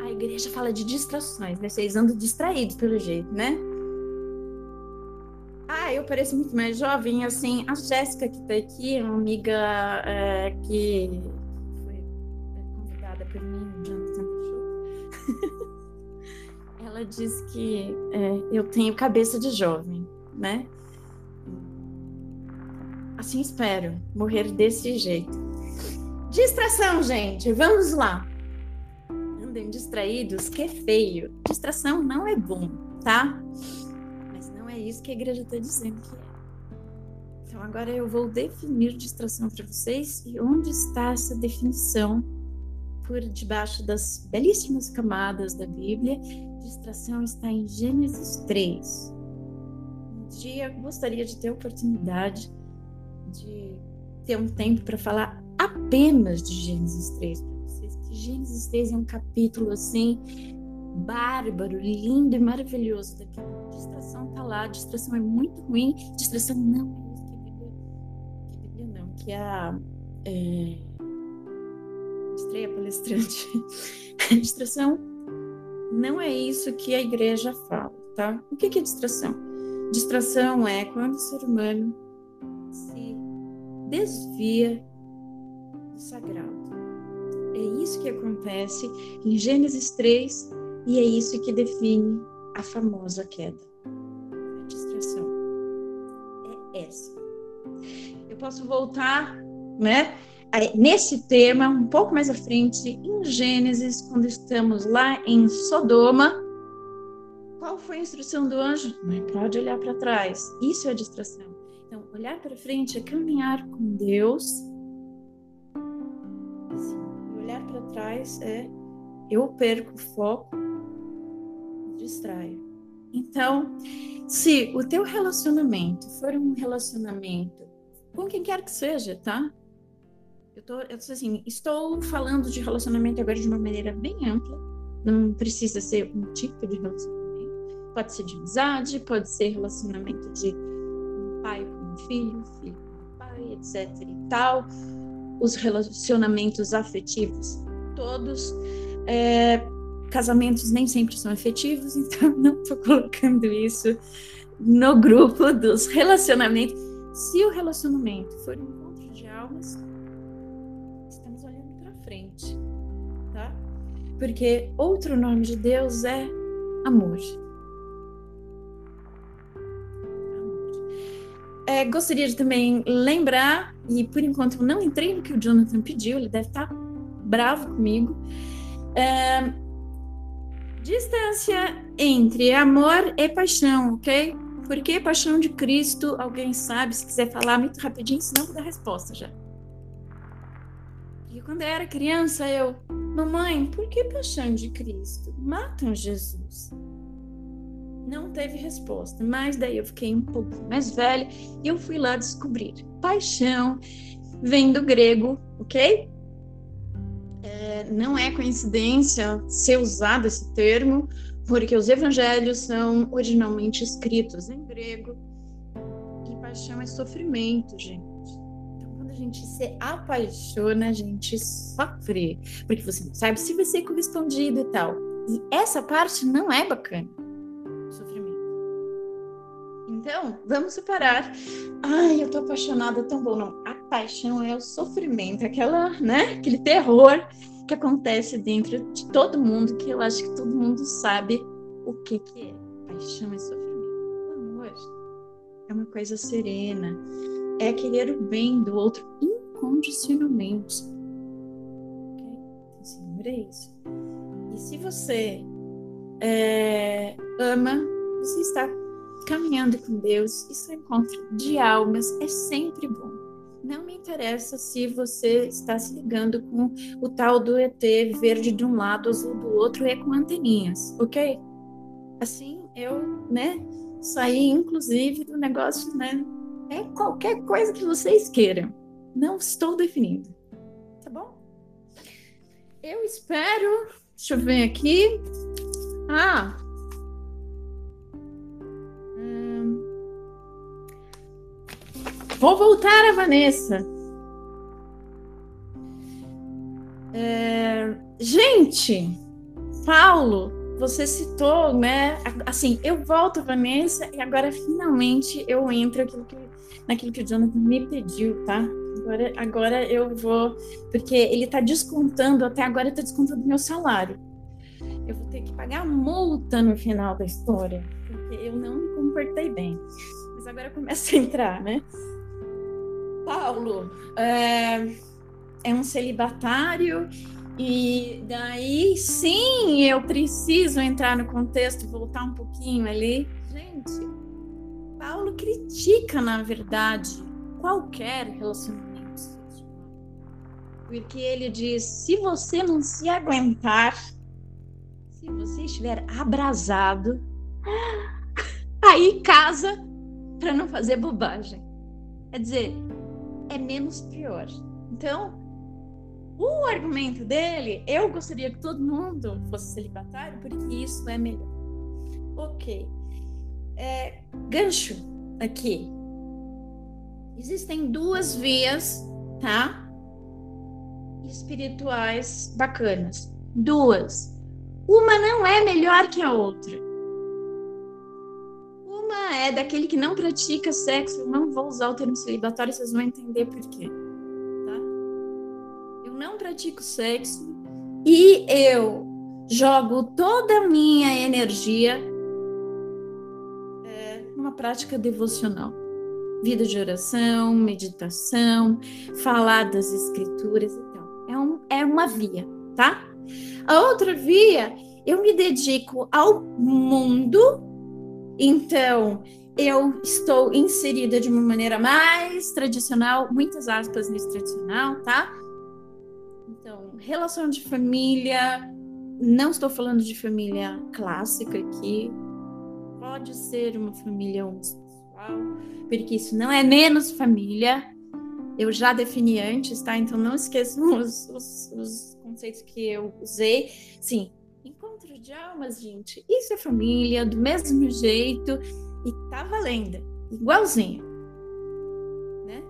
A igreja fala de distrações, né? Vocês andam distraídos pelo jeito, né? Ah, eu pareço muito mais jovem, assim, a Jéssica que tá aqui, uma amiga é, que foi convidada por mim, Jonathan. [laughs] Ela diz que é, eu tenho cabeça de jovem, né? Assim espero morrer desse jeito. Distração, gente, vamos lá. Andem distraídos, que é feio. Distração não é bom, tá? isso que a igreja está dizendo que é. Então, agora eu vou definir distração para vocês e onde está essa definição por debaixo das belíssimas camadas da Bíblia. Distração está em Gênesis 3. Um dia eu gostaria de ter a oportunidade de ter um tempo para falar apenas de Gênesis 3 para vocês, que Gênesis 3 é um capítulo assim bárbaro, lindo e maravilhoso da Bíblia distração tá lá, distração é muito ruim, distração não é isso que a Bíblia, que a Bíblia não, que a é, estreia palestrante, [laughs] a distração não é isso que a igreja fala, tá? O que é distração? Distração é quando o ser humano desvia do sagrado. É isso que acontece em Gênesis 3 e é isso que define a famosa queda é essa. Eu posso voltar, né? Nesse tema, um pouco mais à frente, em Gênesis, quando estamos lá em Sodoma, qual foi a instrução do anjo? Não pode olhar para trás. Isso é distração. Olhar para frente é caminhar com Deus. E olhar para trás é eu perco o foco, distraio. Então, se o teu relacionamento for um relacionamento com quem quer que seja, tá? Eu tô, eu tô assim, estou falando de relacionamento agora de uma maneira bem ampla. Não precisa ser um tipo de relacionamento. Pode ser de amizade, pode ser relacionamento de filho, filho pai, etc e tal. Os relacionamentos afetivos todos. É, casamentos nem sempre são efetivos, [laughs] então não estou colocando isso no grupo dos relacionamentos. Se o relacionamento for um encontro de almas, estamos olhando para frente, tá? Porque outro nome de Deus é amor. É, gostaria de também lembrar, e por enquanto eu não entrei no que o Jonathan pediu, ele deve estar bravo comigo. É, Distância entre amor e paixão, ok? Por que paixão de Cristo? Alguém sabe? Se quiser falar muito rapidinho, senão vou dar resposta já. E quando eu era criança, eu, mamãe, por que paixão de Cristo? Matam Jesus. Não teve resposta, mas daí eu fiquei um pouco mais velha e eu fui lá descobrir. Paixão vem do grego, ok? não é coincidência ser usado esse termo, porque os evangelhos são originalmente escritos em grego e paixão é sofrimento, gente. Então, quando a gente se apaixona, a gente sofre, porque você não sabe se vai ser correspondido e tal. E essa parte não é bacana. Então, vamos separar. Ai, eu tô apaixonada, tão bom. Não, a paixão é o sofrimento, aquela, né? Aquele terror que acontece dentro de todo mundo, que eu acho que todo mundo sabe o que, que é. Paixão e sofrimento. O amor é uma coisa serena, é querer o bem do outro incondicionalmente. Ok? Então, Senhor, é isso. E se você é, ama, você está caminhando com Deus, isso é encontro de almas, é sempre bom. Não me interessa se você está se ligando com o tal do ET verde de um lado, azul do outro e com anteninhas, ok? Assim, eu, né, saí inclusive do negócio, né? É qualquer coisa que vocês queiram. Não estou definindo. Tá bom? Eu espero. Deixa eu ver aqui. Ah, Vou voltar a Vanessa. É... Gente, Paulo, você citou, né? Assim, eu volto a Vanessa e agora finalmente eu entro aquilo que, naquilo que o Jonathan me pediu, tá? Agora, agora eu vou, porque ele tá descontando, até agora ele tá descontando meu salário. Eu vou ter que pagar multa no final da história, porque eu não me comportei bem. Mas agora eu começo a entrar, né? Paulo é, é um celibatário e daí sim eu preciso entrar no contexto, voltar um pouquinho ali. Gente, Paulo critica, na verdade, qualquer relacionamento. Porque ele diz: se você não se aguentar, se você estiver abrasado, aí casa para não fazer bobagem. Quer dizer, é menos pior. Então, o argumento dele, eu gostaria que todo mundo fosse celibatário, porque isso é melhor. Ok. É, gancho aqui. Existem duas vias, tá? Espirituais bacanas. Duas. Uma não é melhor que a outra é daquele que não pratica sexo. Eu não vou usar o termo celibatário, vocês vão entender por quê. Tá? Eu não pratico sexo e eu jogo toda a minha energia é, numa prática devocional. Vida de oração, meditação, falar das escrituras e tal. É, um, é uma via, tá? A outra via, eu me dedico ao mundo então, eu estou inserida de uma maneira mais tradicional, muitas aspas nesse tradicional, tá? Então, relação de família, não estou falando de família clássica aqui, pode ser uma família homossexual, porque isso não é menos família. Eu já defini antes, tá? Então não esqueçam [laughs] os, os, os conceitos que eu usei. Sim, de almas, gente. Isso é família, do mesmo jeito, e tá valendo, igualzinho. Né?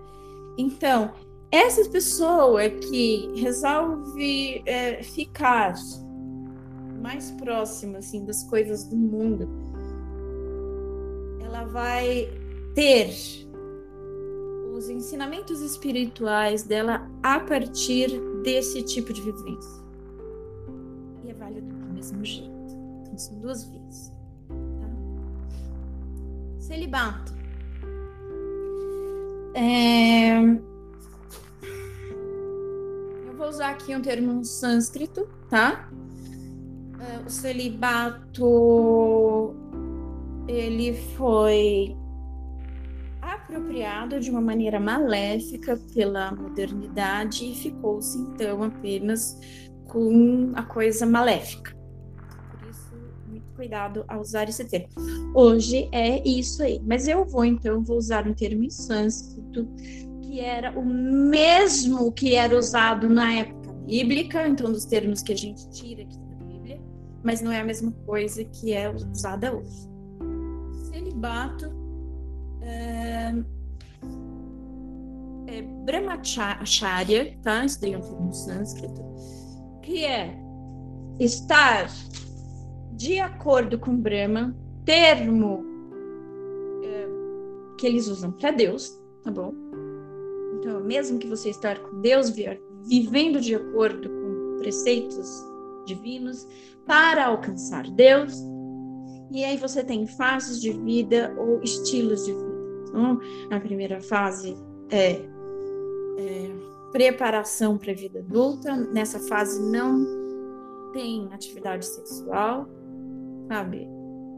Então, essa pessoa que resolve é, ficar mais próxima assim, das coisas do mundo, ela vai ter os ensinamentos espirituais dela a partir desse tipo de vivência mesmo jeito. Então, são duas vias. Celibato. É... Eu vou usar aqui um termo sânscrito, tá? É, o celibato ele foi apropriado de uma maneira maléfica pela modernidade e ficou-se então apenas com a coisa maléfica cuidado ao usar esse termo. Hoje é isso aí, mas eu vou então vou usar um termo em sânscrito que era o mesmo que era usado na época bíblica, então dos termos que a gente tira aqui da Bíblia, mas não é a mesma coisa que é usada hoje. Celibato é, é brahmacharya, tá? Isso daí é um termo sânscrito, que é estar de acordo com Brahma, termo é, que eles usam para Deus, tá bom? Então, mesmo que você esteja com Deus, vivendo de acordo com preceitos divinos para alcançar Deus, e aí você tem fases de vida ou estilos de vida. Então, a primeira fase é, é preparação para a vida adulta. Nessa fase não tem atividade sexual, sabe?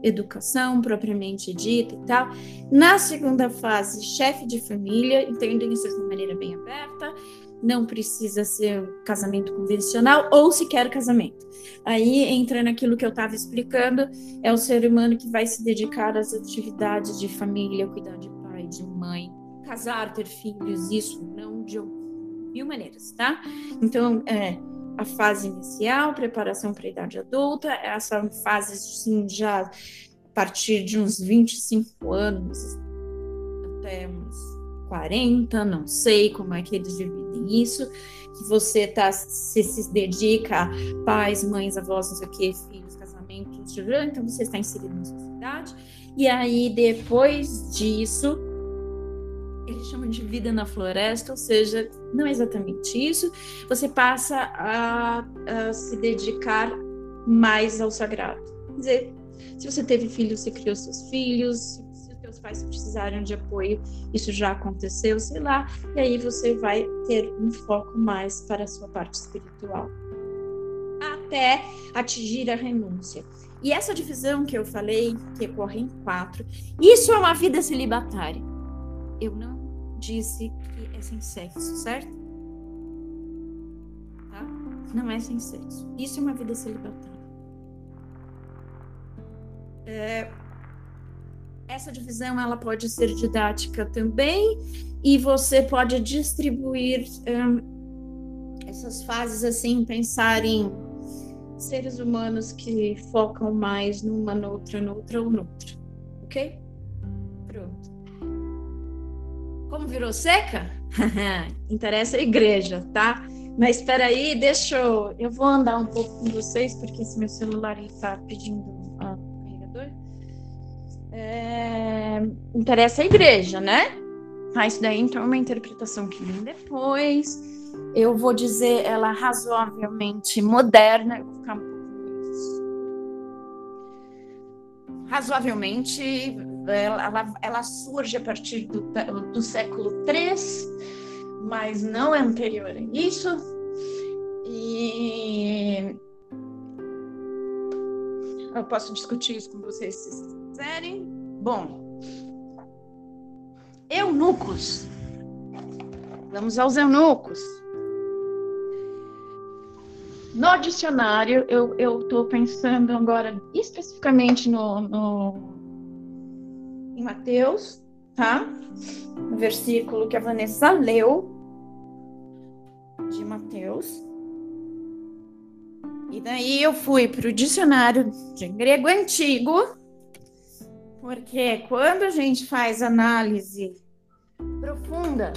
educação propriamente dita e tal. Na segunda fase, chefe de família, entendem isso de maneira bem aberta, não precisa ser casamento convencional ou sequer casamento. Aí entra naquilo que eu estava explicando, é o ser humano que vai se dedicar às atividades de família, cuidar de pai, de mãe, casar, ter filhos, isso não de mil maneiras, tá? Então, é, a fase inicial, preparação para a idade adulta, essa fase, sim, já a partir de uns 25 anos até uns 40, não sei como é que eles dividem isso, que você tá, se, se dedica a pais, mães, avós, não sei o que, filhos, casamentos, então você está inserido na sociedade, e aí depois disso eles chamam de vida na floresta, ou seja, não é exatamente isso. Você passa a, a se dedicar mais ao sagrado. Quer dizer, se você teve filhos, você criou seus filhos, se os teus pais precisaram de apoio, isso já aconteceu, sei lá, e aí você vai ter um foco mais para a sua parte espiritual. Até atingir a renúncia. E essa divisão que eu falei, que ocorre em quatro, isso é uma vida celibatária. Eu não disse sem sexo, certo? Tá? Não é sem sexo. Isso é uma vida celibatária. É, essa divisão ela pode ser didática também e você pode distribuir um, essas fases assim, pensar em seres humanos que focam mais numa, noutra, noutra ou noutra, ok? Pronto. Como virou seca? [laughs] Interessa a igreja, tá? Mas espera aí, deixa eu... Eu vou andar um pouco com vocês, porque esse meu celular está pedindo ah, carregador. É... Interessa a igreja, né? Ah, isso daí, então, é uma interpretação que vem depois. Eu vou dizer ela razoavelmente moderna. Eu vou ficar um pouco razoavelmente ela, ela, surge a partir do, do século III, mas não é anterior a isso. E eu posso discutir isso com vocês se quiserem. Bom, eunucos. Vamos aos eunucos. No dicionário, eu estou pensando agora especificamente no, no em Mateus, tá? O versículo que a Vanessa leu de Mateus. E daí eu fui para o dicionário de grego antigo, porque quando a gente faz análise profunda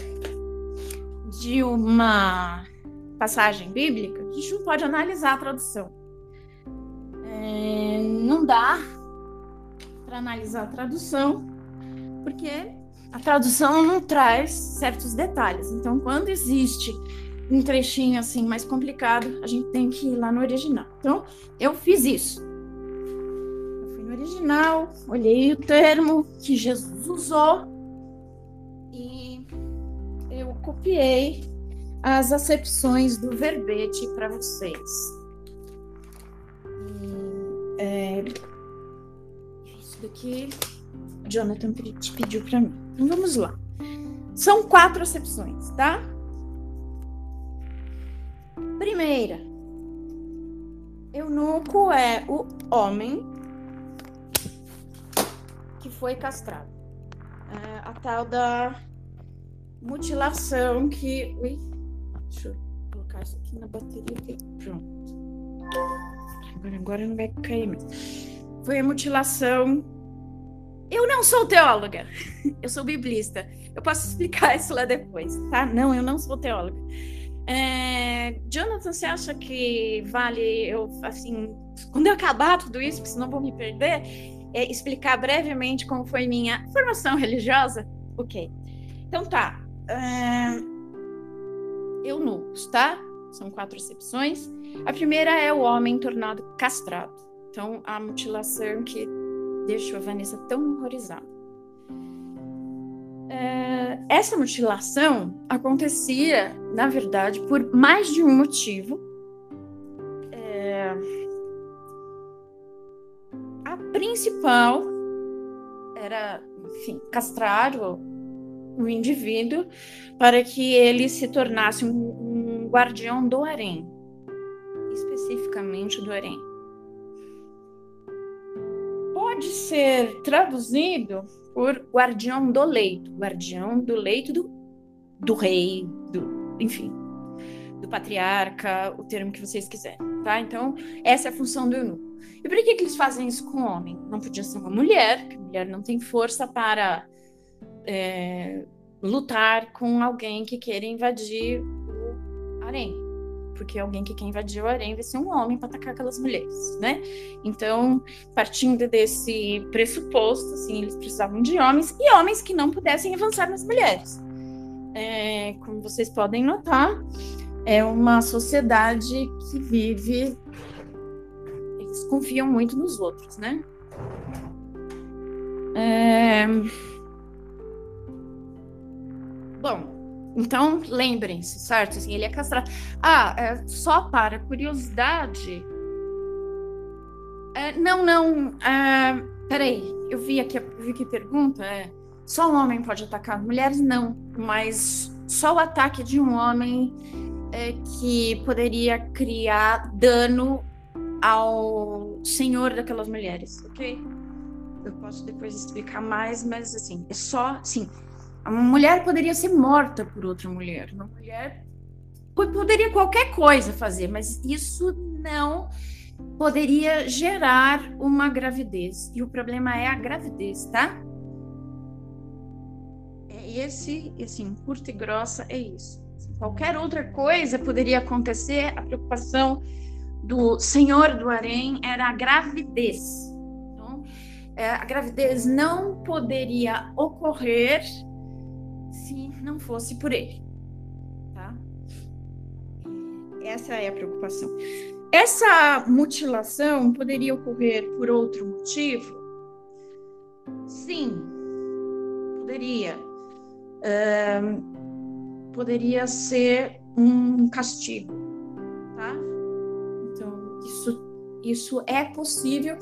de uma passagem bíblica, a gente não pode analisar a tradução. É, não dá para analisar a tradução, porque a tradução não traz certos detalhes. Então, quando existe um trechinho assim mais complicado, a gente tem que ir lá no original. Então, eu fiz isso. Eu fui no original, olhei o termo que Jesus usou e eu copiei as acepções do verbete para vocês. E, é, isso daqui o Jonathan te pediu para mim. Então vamos lá. São quatro acepções, tá? Primeira, eunuco é o homem que foi castrado. É a tal da mutilação que. Ui, deixa eu colocar isso aqui na bateria. Pronto. Agora, agora não vai cair mesmo foi mutilação. Eu não sou teóloga, [laughs] eu sou biblista. Eu posso explicar [laughs] isso lá depois, tá? Não, eu não sou teóloga. É, Jonathan, você acha que vale eu, assim, quando eu acabar tudo isso, porque senão vou me perder, é, explicar brevemente como foi minha formação religiosa? Ok. Então tá. É, eunucos, tá? São quatro exceções. A primeira é o homem tornado castrado. Então, a mutilação que deixou a Vanessa tão horrorizada. É, essa mutilação acontecia, na verdade, por mais de um motivo. É, a, principal era, enfim, castrar o, o indivíduo para que ele se tornasse um, um guardião do harém, especificamente do harém. Pode ser traduzido por guardião do leito, guardião do leito do, do rei, do, enfim, do patriarca, o termo que vocês quiserem, tá? Então, essa é a função do eunuco. E por que, que eles fazem isso com o homem? Não podia ser uma mulher, porque a mulher não tem força para é, lutar com alguém que queira invadir o harém. Porque alguém que quer invadir o harém vai ser um homem para atacar aquelas mulheres, né? Então, partindo desse pressuposto, assim, eles precisavam de homens e homens que não pudessem avançar nas mulheres. É, como vocês podem notar, é uma sociedade que vive. Eles confiam muito nos outros, né? É... Bom, então lembrem-se, certo? Assim, ele é castrado. Ah, é, só para curiosidade. É, não, não. É, peraí, eu vi aqui, vi que pergunta. É, só um homem pode atacar mulheres? Não, mas só o ataque de um homem é, que poderia criar dano ao senhor daquelas mulheres, ok? Eu posso depois explicar mais, mas assim, é só, sim, uma mulher poderia ser morta por outra mulher, uma mulher poderia qualquer coisa fazer, mas isso não poderia gerar uma gravidez. E o problema é a gravidez, tá? É esse, assim, curta e grossa é isso. Qualquer outra coisa poderia acontecer, a preocupação do senhor do harém era a gravidez. Então, é, a gravidez não poderia ocorrer se não fosse por ele. Tá? Essa é a preocupação. Essa mutilação poderia ocorrer por outro motivo? Sim, poderia. Um, poderia ser um castigo, tá? Então, isso, isso é possível,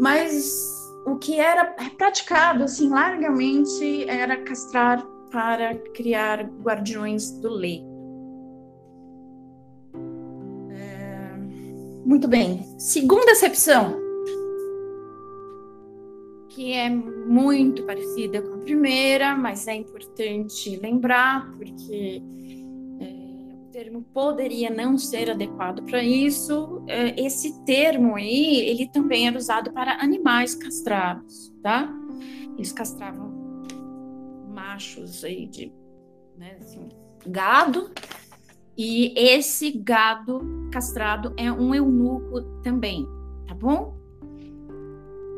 mas o que era praticado, assim, largamente era castrar para criar guardiões do leito. É... Muito bem. Segunda acepção que é muito parecida com a primeira, mas é importante lembrar, porque é, o termo poderia não ser adequado para isso. É, esse termo aí, ele também era usado para animais castrados, tá? Eles castravam machos aí de né, assim, gado, e esse gado castrado é um eunuco também, tá bom?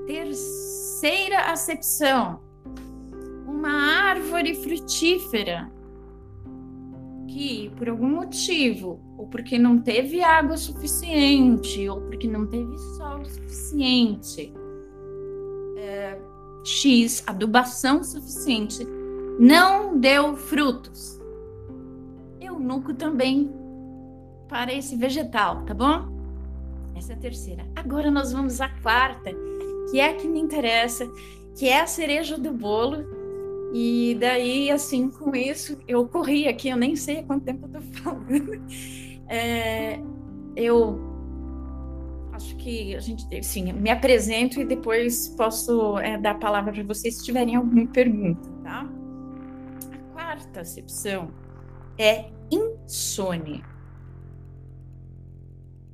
Terceira acepção: uma árvore frutífera que, por algum motivo, ou porque não teve água suficiente, ou porque não teve sol suficiente, é, X, adubação suficiente, não deu frutos. Eunuco também para esse vegetal, tá bom? Essa é a terceira. Agora nós vamos à quarta, que é a que me interessa, que é a cereja do bolo. E daí, assim, com isso, eu corri aqui, eu nem sei há quanto tempo eu tô falando. [laughs] É, eu acho que a gente, sim, me apresento e depois posso é, dar a palavra para vocês se tiverem alguma pergunta, tá? Quarta acepção é insone.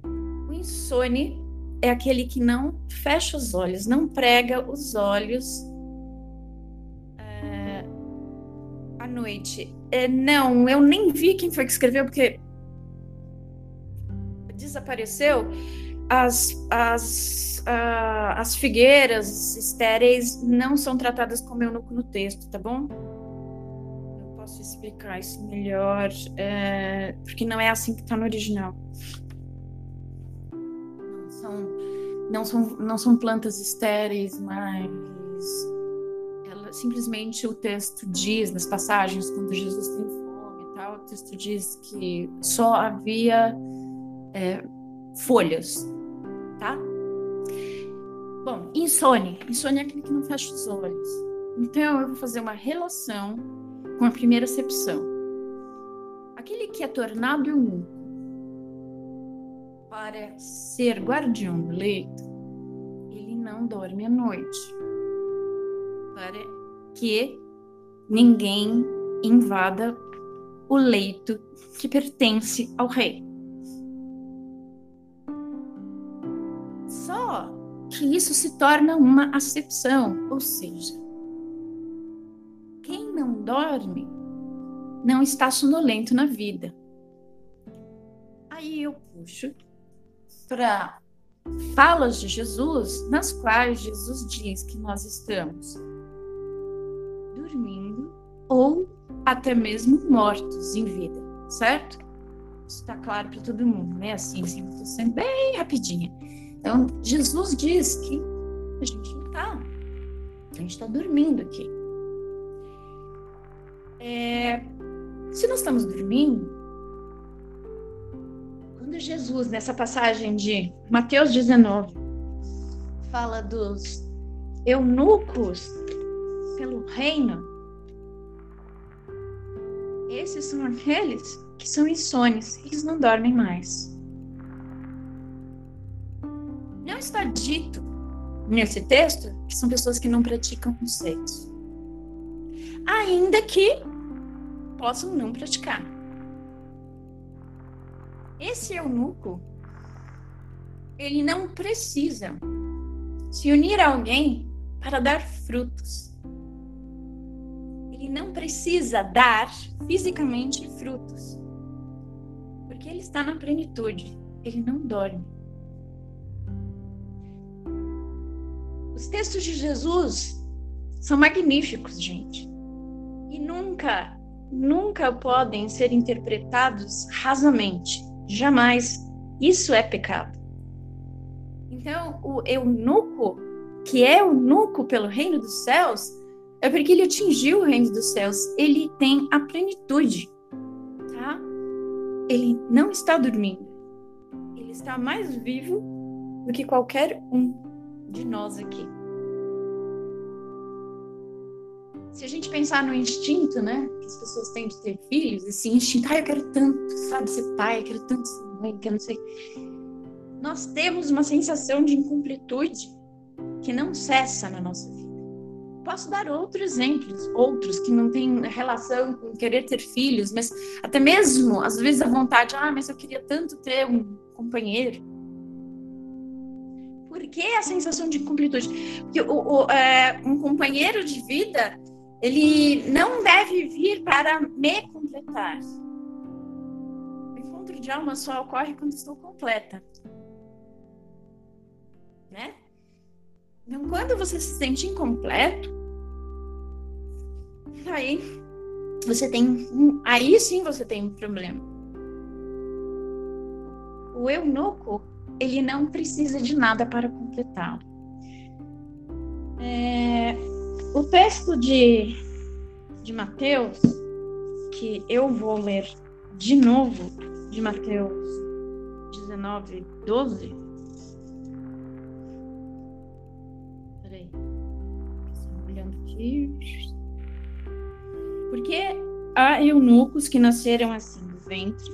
O insone é aquele que não fecha os olhos, não prega os olhos é, à noite. É, não, eu nem vi quem foi que escreveu, porque desapareceu. As, as, uh, as figueiras estéreis não são tratadas como eunuco no texto, tá bom? Posso explicar isso melhor, é, porque não é assim que está no original são, não são, não são plantas estéreis, mas ela, simplesmente o texto diz, nas passagens, quando Jesus tem fome e tal, o texto diz que só havia é, folhas, tá? Bom, insônia. Insônia é aquele que não fecha os olhos. Então, eu vou fazer uma relação com a primeira acepção. Aquele que é tornado um para ser guardião do leito, ele não dorme à noite. Para que ninguém invada o leito que pertence ao rei. Só que isso se torna uma acepção, ou seja, quem não dorme não está sonolento na vida. Aí eu puxo para falas de Jesus, nas quais Jesus diz que nós estamos dormindo ou até mesmo mortos em vida, certo? Isso está claro para todo mundo, né? Assim, assim, sendo bem rapidinha. Então, Jesus diz que a gente não está, a gente está dormindo aqui. É, se nós estamos dormindo, quando Jesus, nessa passagem de Mateus 19, fala dos eunucos pelo reino, esses são aqueles que são insônios, eles não dormem mais. Não está dito nesse texto que são pessoas que não praticam sexo. Ainda que possam não praticar. Esse eunuco, ele não precisa se unir a alguém para dar frutos. Ele não precisa dar fisicamente frutos. Porque ele está na plenitude, ele não dorme. Os textos de Jesus são magníficos, gente. E nunca, nunca podem ser interpretados rasamente. Jamais. Isso é pecado. Então, o eunuco, que é eunuco pelo reino dos céus, é porque ele atingiu o reino dos céus. Ele tem a plenitude, tá? Ele não está dormindo. Ele está mais vivo do que qualquer um de nós aqui. Se a gente pensar no instinto, né, que as pessoas têm de ter filhos, esse instinto, ah, eu quero tanto, sabe, ser pai, eu quero tanto ser mãe, quero não sei. Nós temos uma sensação de incompletude que não cessa na nossa vida. Posso dar outros exemplos, outros que não têm relação com querer ter filhos, mas até mesmo, às vezes, a vontade, ah, mas eu queria tanto ter um companheiro. Por que a sensação de incompletude? Porque o, o, é, um companheiro de vida ele não deve vir para me completar. O encontro de alma só ocorre quando estou completa. Né? Então, quando você se sente incompleto, aí você tem, aí sim você tem um problema. O eunuco, ele não precisa de nada para completá-lo. É, o texto de, de Mateus, que eu vou ler de novo, de Mateus 19, 12. Peraí. Olhando aqui. Porque há eunucos que nasceram assim no ventre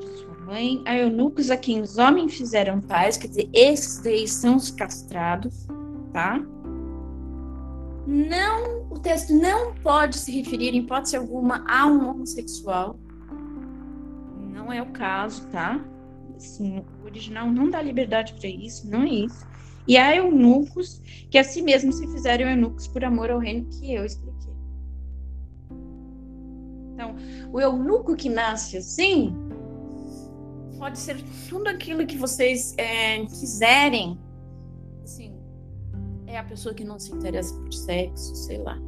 de sua mãe, há eunucos a quem os homens fizeram pais, quer dizer, esses daí são os castrados, tá? Não, o texto não pode se referir, em hipótese alguma, a um homossexual. Não é o caso, tá? Assim, o original não dá liberdade para isso, não é isso. E há eunucos que a si mesmos se fizeram eunucos por amor ao reino que eu expliquei. Então, o eunuco que nasce assim pode ser tudo aquilo que vocês é, quiserem é a pessoa que não se interessa por sexo, sei lá.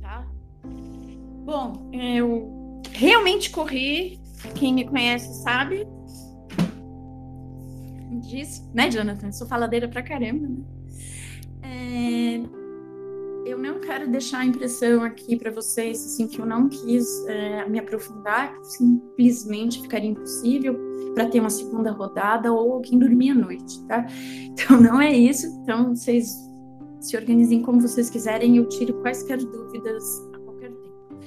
Tá? Bom, eu realmente corri. Quem me conhece sabe. Diz, né, Jonathan? Sou faladeira pra caramba, né? É... eu não quero deixar a impressão aqui para vocês assim que eu não quis é, me aprofundar, que simplesmente ficaria impossível para ter uma segunda rodada ou alguém dormir à noite, tá? Então não é isso. Então vocês se organizem como vocês quiserem, eu tiro quaisquer dúvidas a qualquer tempo.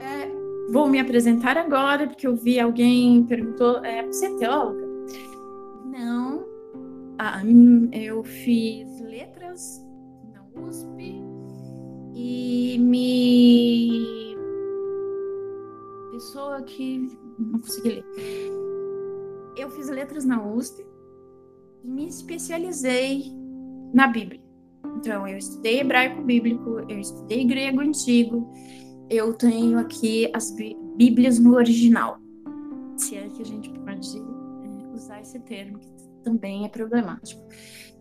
É, vou me apresentar agora, porque eu vi alguém perguntou: é, você é teóloga? Não. Ah, eu fiz letras na USP e me. Pessoa que. Não consegui ler. Eu fiz letras na USP e me especializei na Bíblia. Então, eu estudei hebraico bíblico, eu estudei grego antigo, eu tenho aqui as Bíblias no original. Se é que a gente pode é, usar esse termo, que também é problemático.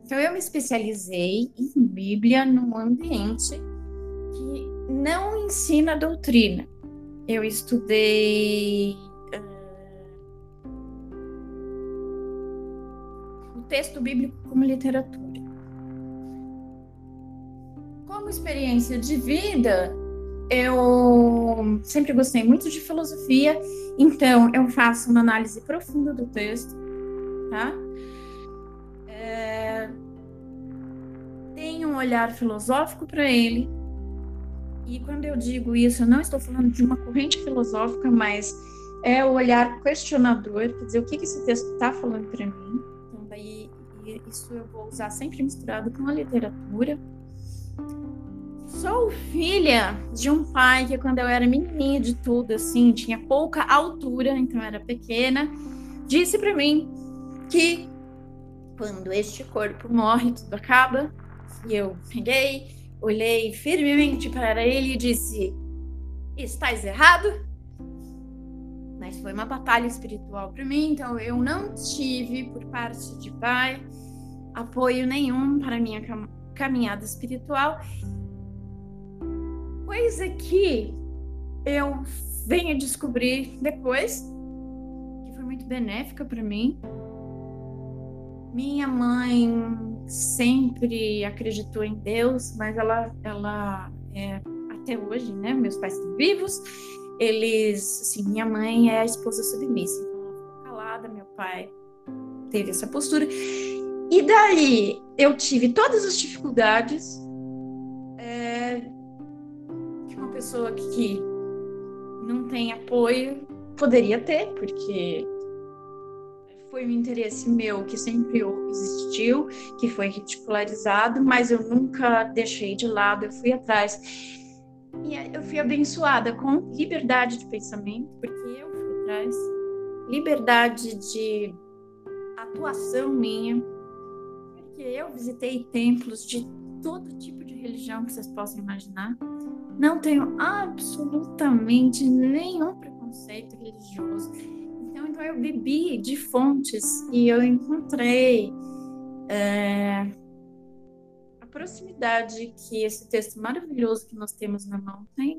Então, eu me especializei em Bíblia num ambiente que não ensina doutrina. Eu estudei uh, o texto bíblico como literatura como experiência de vida, eu sempre gostei muito de filosofia, então eu faço uma análise profunda do texto, tá? É... Tenho um olhar filosófico para ele, e quando eu digo isso, eu não estou falando de uma corrente filosófica, mas é o olhar questionador, quer dizer, o que, que esse texto está falando para mim. Então, daí, isso eu vou usar sempre misturado com a literatura. Sou filha de um pai que, quando eu era menininha de tudo, assim, tinha pouca altura, então era pequena, disse para mim que quando este corpo morre, tudo acaba. E eu peguei, olhei firmemente para ele e disse: Estás errado? Mas foi uma batalha espiritual para mim, então eu não tive, por parte de pai, apoio nenhum para minha caminhada espiritual coisa que eu venho descobrir depois, que foi muito benéfica para mim. Minha mãe sempre acreditou em Deus, mas ela, ela é, até hoje, né? Meus pais estão vivos. Eles, assim, minha mãe é a esposa submissa, então ela ficou calada. Meu pai teve essa postura. E daí eu tive todas as dificuldades pessoa que não tem apoio poderia ter, porque foi um interesse meu que sempre existiu, que foi ridicularizado, mas eu nunca deixei de lado, eu fui atrás. E eu fui abençoada com liberdade de pensamento, porque eu fui atrás, liberdade de atuação minha, porque eu visitei templos de todo tipo de religião que vocês possam imaginar. Não tenho absolutamente nenhum preconceito religioso. Então, eu bebi de fontes e eu encontrei é, a proximidade que esse texto maravilhoso que nós temos na mão tem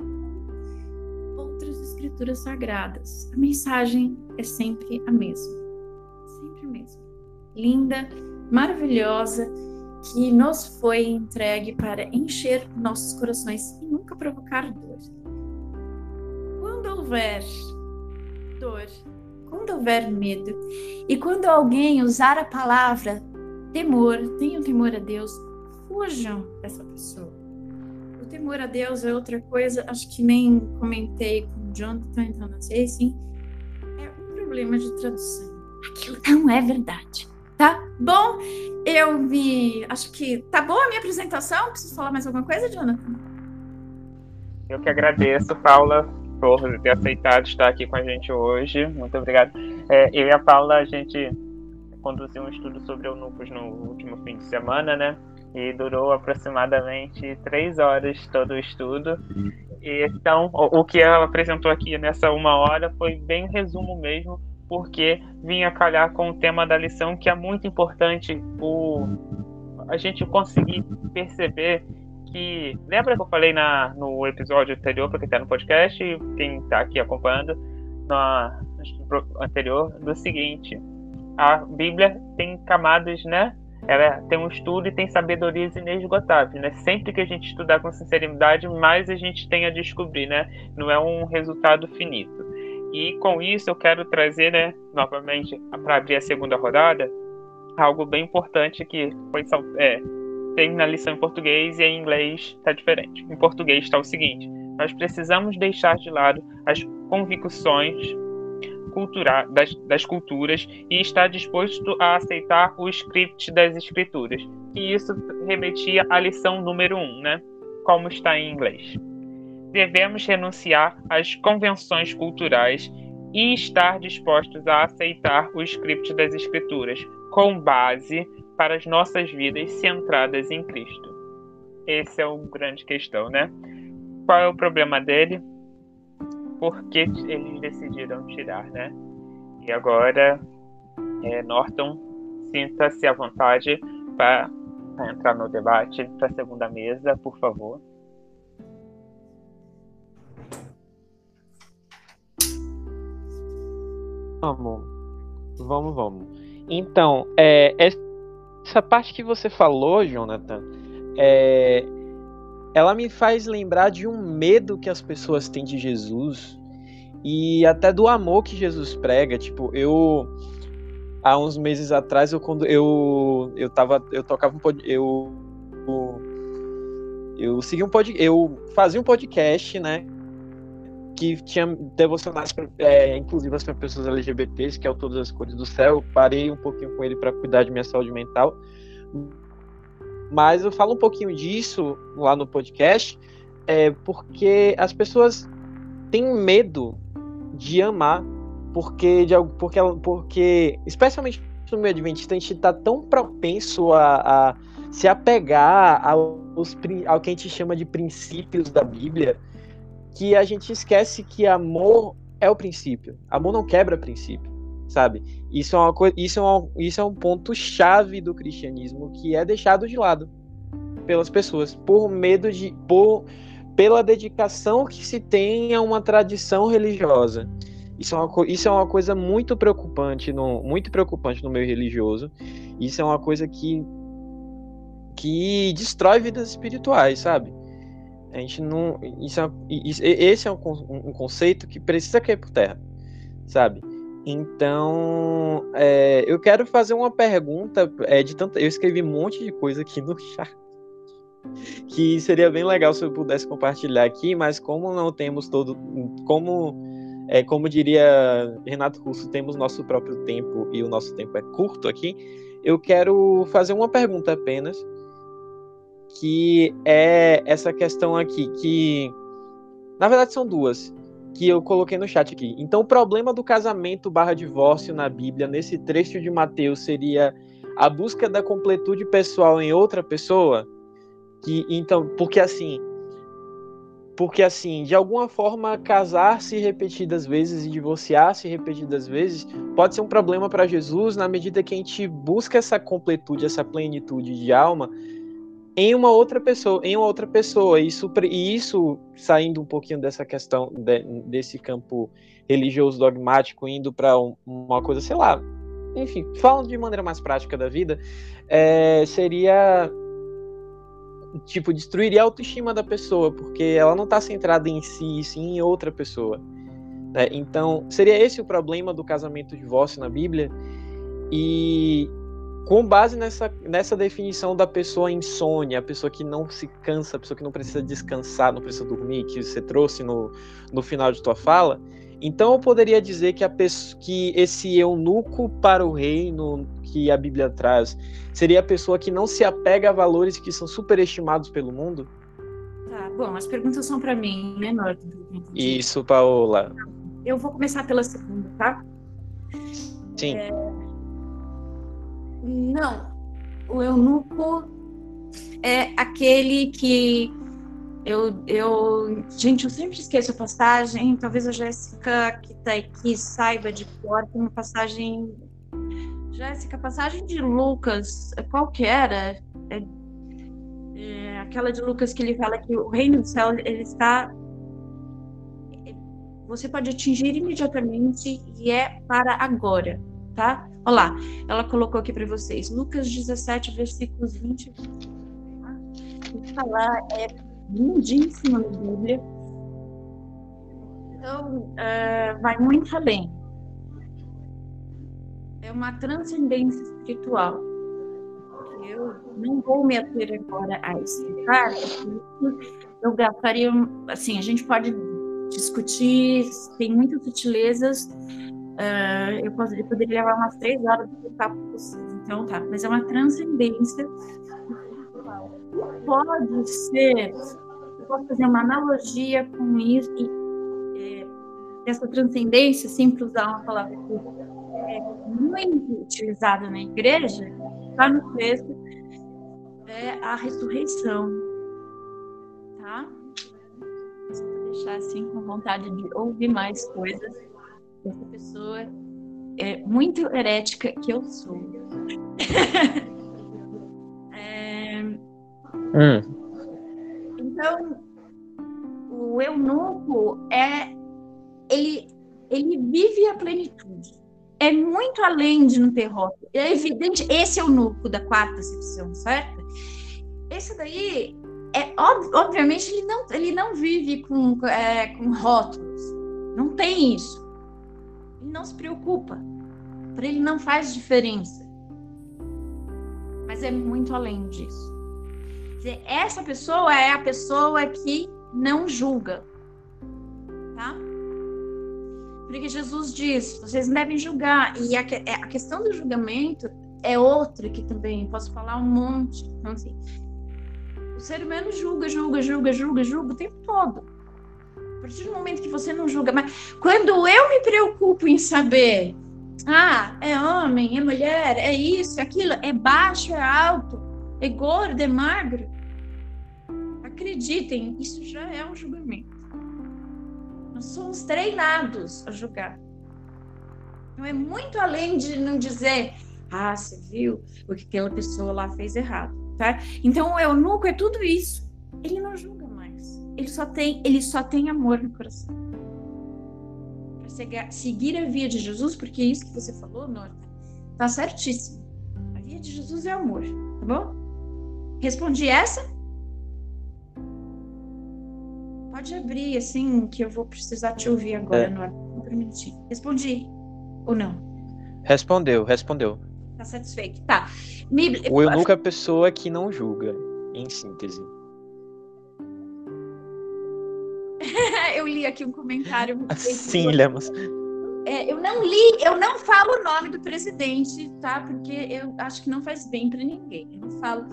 outras escrituras sagradas. A mensagem é sempre a mesma. Sempre a mesma. Linda, maravilhosa que nos foi entregue para encher nossos corações e nunca provocar dor. Quando houver dor, quando houver medo e quando alguém usar a palavra temor, tenham temor a Deus, fujam dessa pessoa. O temor a Deus é outra coisa, acho que nem comentei com o Jonathan, então não sei, sim. É um problema de tradução. Aquilo não é verdade tá bom? Eu me. Acho que tá boa a minha apresentação. Preciso falar mais alguma coisa, Jonathan? Eu que agradeço, Paula, por ter aceitado estar aqui com a gente hoje. Muito obrigado. É, eu e a Paula, a gente conduziu um estudo sobre eunucos no último fim de semana, né? E durou aproximadamente três horas todo o estudo. E, então, o, o que ela apresentou aqui nessa uma hora foi bem resumo mesmo porque vinha calhar com o tema da lição que é muito importante o a gente conseguir perceber lembra que eu falei na, no episódio anterior para quem está no podcast e quem está aqui acompanhando no anterior do seguinte a Bíblia tem camadas né ela tem um estudo e tem sabedorias inesgotáveis, né? Sempre que a gente estudar com sinceridade, mais a gente tem a descobrir, né? Não é um resultado finito. E com isso eu quero trazer, né, novamente, para abrir a segunda rodada, algo bem importante que foi é, tem na lição em português e em inglês está diferente. Em português está o seguinte: nós precisamos deixar de lado as convicções cultura, das, das culturas e estar disposto a aceitar o script das escrituras. E isso remetia à lição número 1, um, né? Como está em inglês. Devemos renunciar às convenções culturais e estar dispostos a aceitar o script das escrituras, com base para as nossas vidas centradas em Cristo. Esse é o grande questão, né? Qual é o problema dele? Por que eles decidiram tirar, né? E agora, é, Norton, sinta-se à vontade para entrar no debate para a segunda mesa, por favor. Vamos, vamos, vamos. Então, é, essa parte que você falou, Jonathan, é, ela me faz lembrar de um medo que as pessoas têm de Jesus e até do amor que Jesus prega. Tipo, eu há uns meses atrás eu quando eu eu tava eu tocava um pod, eu eu segui um pod, eu fazia um podcast, né? Que tinha devocionais, é, inclusivas para pessoas LGBTs, que é o Todas as Cores do Céu. Eu parei um pouquinho com ele para cuidar de minha saúde mental. Mas eu falo um pouquinho disso lá no podcast, é, porque as pessoas têm medo de amar, porque, de, porque, porque especialmente no meio adventista, a gente está tão propenso a, a se apegar aos, ao que a gente chama de princípios da Bíblia, que a gente esquece que amor é o princípio. Amor não quebra princípio, sabe? Isso é, uma isso, é uma, isso é um ponto chave do cristianismo que é deixado de lado pelas pessoas por medo de por pela dedicação que se tem a uma tradição religiosa. Isso é uma, isso é uma coisa muito preocupante no muito preocupante no meio religioso. Isso é uma coisa que que destrói vidas espirituais, sabe? A gente não isso é, isso, esse é um, um conceito que precisa cair por terra, sabe? Então, é, eu quero fazer uma pergunta. É, de eu escrevi um monte de coisa aqui no [laughs] chat. Que seria bem legal se eu pudesse compartilhar aqui, mas como não temos todo. Como, é, como diria Renato Russo, temos nosso próprio tempo e o nosso tempo é curto aqui, eu quero fazer uma pergunta apenas. Que é essa questão aqui, que. Na verdade, são duas que eu coloquei no chat aqui. Então, o problema do casamento barra divórcio na Bíblia, nesse trecho de Mateus, seria a busca da completude pessoal em outra pessoa? Que, então, porque assim, porque assim, de alguma forma, casar-se repetidas vezes e divorciar-se repetidas vezes pode ser um problema para Jesus na medida que a gente busca essa completude, essa plenitude de alma em uma outra pessoa, em uma outra pessoa. Isso, e isso saindo um pouquinho dessa questão de, desse campo religioso dogmático, indo para um, uma coisa, sei lá, enfim, falando de maneira mais prática da vida, é, seria tipo destruiria a autoestima da pessoa, porque ela não está centrada em si, sim em outra pessoa. Né? Então, seria esse o problema do casamento divórcio na Bíblia. E com base nessa, nessa definição da pessoa insônia, a pessoa que não se cansa, a pessoa que não precisa descansar, não precisa dormir, que você trouxe no, no final de tua fala, então eu poderia dizer que, a pessoa, que esse eunuco para o reino que a Bíblia traz seria a pessoa que não se apega a valores que são superestimados pelo mundo? Tá, bom, as perguntas são para mim, né, Norton? Isso, Paola. Eu vou começar pela segunda, tá? Sim. É não. O eunuco é aquele que eu, eu. Gente, eu sempre esqueço a passagem. Talvez a Jéssica, que está aqui, saiba de cor. Tem uma passagem. Jéssica, passagem de Lucas. Qual que era? É, é, aquela de Lucas que ele fala que o reino do céu ele está. Você pode atingir imediatamente e é para agora, tá? Olha lá, ela colocou aqui para vocês, Lucas 17, versículos 20 e 21. Tá? falar é lindíssima na Bíblia. Então, uh, vai muito além. É uma transcendência espiritual. Eu não vou me ater agora a explicar, eu gastaria, assim, a gente pode discutir, tem muitas sutilezas, uh, eu, poderia, poderia levar umas três horas para explicar para vocês. Então, tá, mas é uma transcendência pode ser, eu posso fazer uma analogia com isso, e é, essa transcendência, sempre usar uma palavra que é muito utilizada na igreja, está no texto, é a ressurreição. Tá? Para deixar assim com vontade de ouvir mais coisas dessa pessoa é muito herética que eu sou. [laughs] é... hum. Então, o eunuco é ele ele vive a plenitude. É muito além de não ter rótulo. É evidente, esse é o núcleo da quarta acepção, certo? Esse daí, é, ob, obviamente, ele não, ele não vive com, é, com rótulos. Não tem isso. Ele não se preocupa. Para ele não faz diferença. Mas é muito além disso. Dizer, essa pessoa é a pessoa que não julga. Tá? Porque Jesus diz: vocês devem julgar. E a, é, a questão do julgamento é outra que também posso falar um monte. Então, assim, o ser humano julga, julga, julga, julga, julga o tempo todo. A partir do momento que você não julga, mas quando eu me preocupo em saber, ah, é homem, é mulher, é isso, é aquilo, é baixo, é alto, é gordo, é magro, acreditem, isso já é um julgamento. Nós somos treinados a julgar. Não é muito além de não dizer, ah, você viu o que aquela pessoa lá fez errado, tá? Então o eunuco é tudo isso. Ele não julga. Ele só tem, ele só tem amor no coração. Para seguir a via de Jesus, porque é isso que você falou, Norta, tá certíssimo. A via de Jesus é amor, tá bom? Respondi essa? Pode abrir, assim, que eu vou precisar te ouvir agora, é. Nora. Não permitir. Respondi. Ou não? Respondeu, respondeu. Tá satisfeito. Tá. Me... O eunuco é a pessoa que não julga, em síntese. Eu li aqui um comentário. Sim, Lemos. É, eu não li, eu não falo o nome do presidente, tá? Porque eu acho que não faz bem para ninguém. Eu não falo.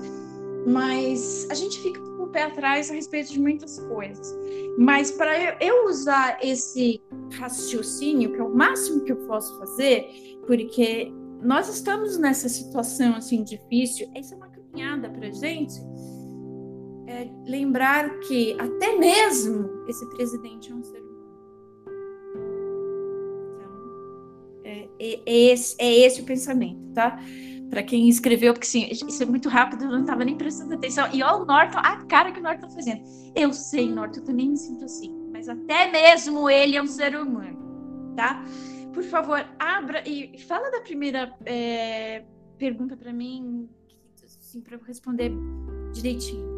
Mas a gente fica pé atrás a respeito de muitas coisas. Mas para eu usar esse raciocínio, que é o máximo que eu posso fazer, porque nós estamos nessa situação assim difícil, essa é uma caminhada para gente. É lembrar que até mesmo esse presidente é um ser humano. Então, é, é, é, esse, é esse o pensamento, tá? para quem escreveu, porque assim, isso é muito rápido, eu não estava nem prestando atenção. E olha o Norton, a cara que o Norton tá fazendo. Eu sei, Norton, eu também me sinto assim. Mas até mesmo ele é um ser humano, tá? Por favor, abra e fala da primeira é, pergunta para mim, assim, para eu responder direitinho.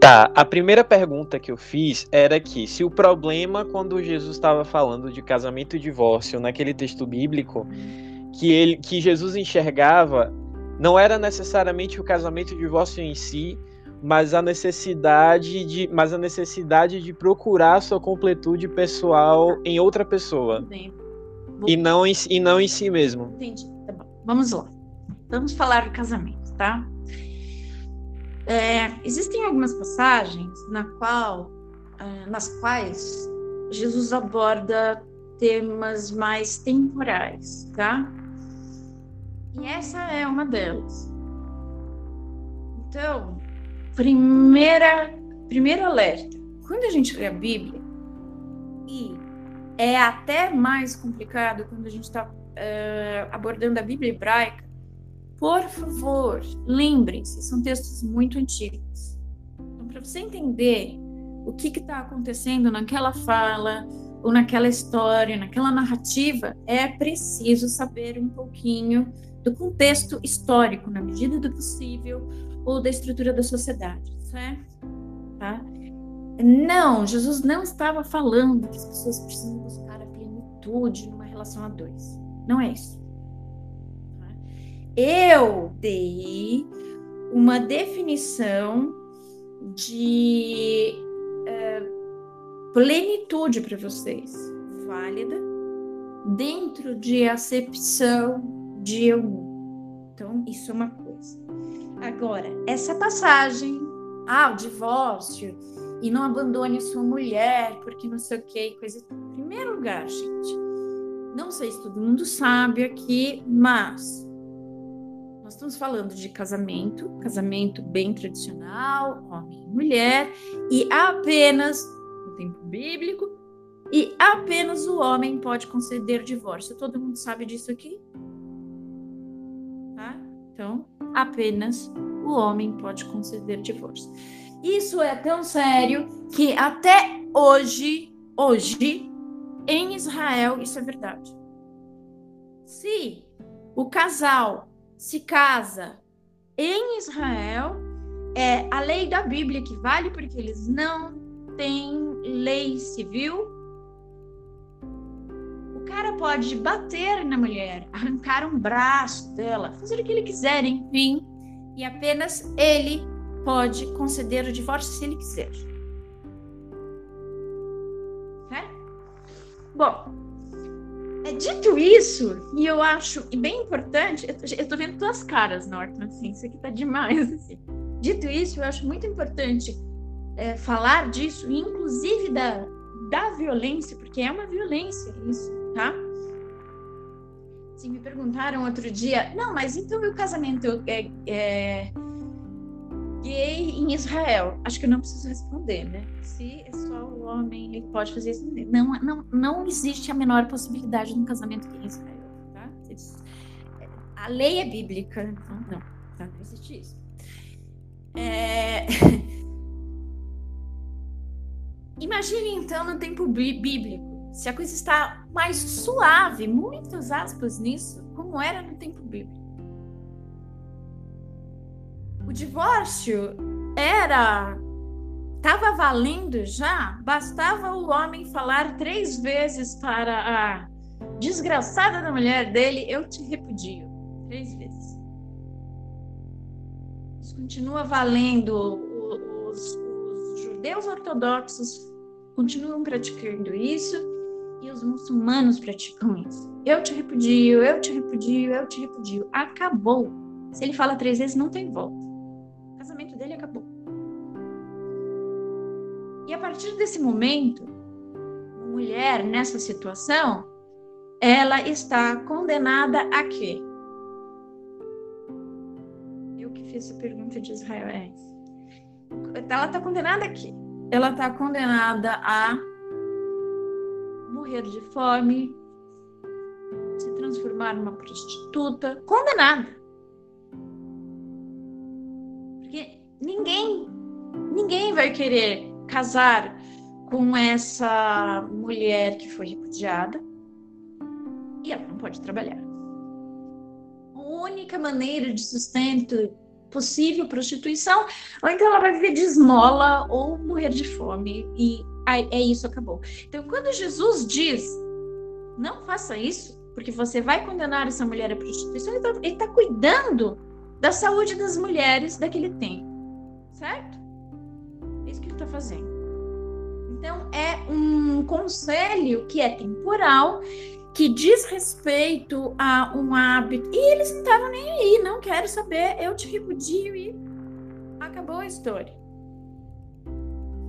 Tá, a primeira pergunta que eu fiz era que se o problema quando Jesus estava falando de casamento e divórcio naquele texto bíblico, que ele que Jesus enxergava não era necessariamente o casamento e o divórcio em si, mas a necessidade de, mas a necessidade de procurar sua completude pessoal em outra pessoa. E não em, e não em si mesmo. Entendi. Tá bom. Vamos lá. Vamos falar do casamento, tá? É, existem algumas passagens na qual, é, nas quais Jesus aborda temas mais temporais, tá? E essa é uma delas. Então, primeira, primeiro alerta. Quando a gente lê a Bíblia, e é até mais complicado quando a gente está é, abordando a Bíblia hebraica, por favor, lembrem-se, são textos muito antigos. Então, para você entender o que está acontecendo naquela fala, ou naquela história, naquela narrativa, é preciso saber um pouquinho do contexto histórico, na medida do possível, ou da estrutura da sociedade, certo? Tá? Não, Jesus não estava falando que as pessoas precisam buscar a plenitude numa relação a dois. Não é isso. Eu dei uma definição de uh, plenitude para vocês, válida, dentro de acepção de eu. Então, isso é uma coisa. Agora, essa passagem, ah, o divórcio, e não abandone sua mulher, porque não sei o que, coisa. Em primeiro lugar, gente, não sei se todo mundo sabe aqui, mas nós estamos falando de casamento, casamento bem tradicional, homem e mulher, e apenas, no tempo bíblico, e apenas o homem pode conceder divórcio. Todo mundo sabe disso aqui? Tá? Então, apenas o homem pode conceder divórcio. Isso é tão sério que até hoje, hoje, em Israel, isso é verdade. Se o casal se casa em Israel, é a lei da Bíblia que vale porque eles não têm lei civil. O cara pode bater na mulher, arrancar um braço dela, fazer o que ele quiser, enfim, e apenas ele pode conceder o divórcio se ele quiser. Certo? Bom, é, dito isso, e eu acho bem importante, eu, tô vendo tuas caras, Norton, assim, isso aqui tá demais, assim. Dito isso, eu acho muito importante é, falar disso, inclusive da, da violência, porque é uma violência isso, tá? Se me perguntaram outro dia, não, mas então o casamento é, é gay em Israel? Acho que eu não preciso responder, né? Se é só o homem, ele pode fazer isso. Não, não, não existe a menor possibilidade de um casamento gay em Israel, tá? A lei é bíblica, então não, tá? não existe isso. É... [laughs] Imagine então no tempo bíblico, se a coisa está mais suave, muitas aspas nisso, como era no tempo bíblico. O divórcio era estava valendo já, bastava o homem falar três vezes para a desgraçada da mulher dele, eu te repudio. Três vezes. Isso continua valendo. Os, os judeus ortodoxos continuam praticando isso e os muçulmanos praticam isso. Eu te repudio, eu te repudio, eu te repudio. Acabou. Se ele fala três vezes, não tem volta. Dele acabou. E a partir desse momento, a mulher nessa situação, ela está condenada a quê? Eu que fiz a pergunta de Israel é Ela está condenada a quê? Ela está condenada a morrer de fome, se transformar numa prostituta, condenada. Ninguém, ninguém vai querer casar com essa mulher que foi repudiada e ela não pode trabalhar. A única maneira de sustento possível prostituição, ou então ela vai viver de esmola ou morrer de fome e é isso acabou. Então, quando Jesus diz não faça isso, porque você vai condenar essa mulher à prostituição, ele está tá cuidando da saúde das mulheres daquele tempo, certo? está fazendo. Então, é um conselho que é temporal, que diz respeito a um hábito. E eles não estavam nem aí, não quero saber, eu te repudio e acabou a história.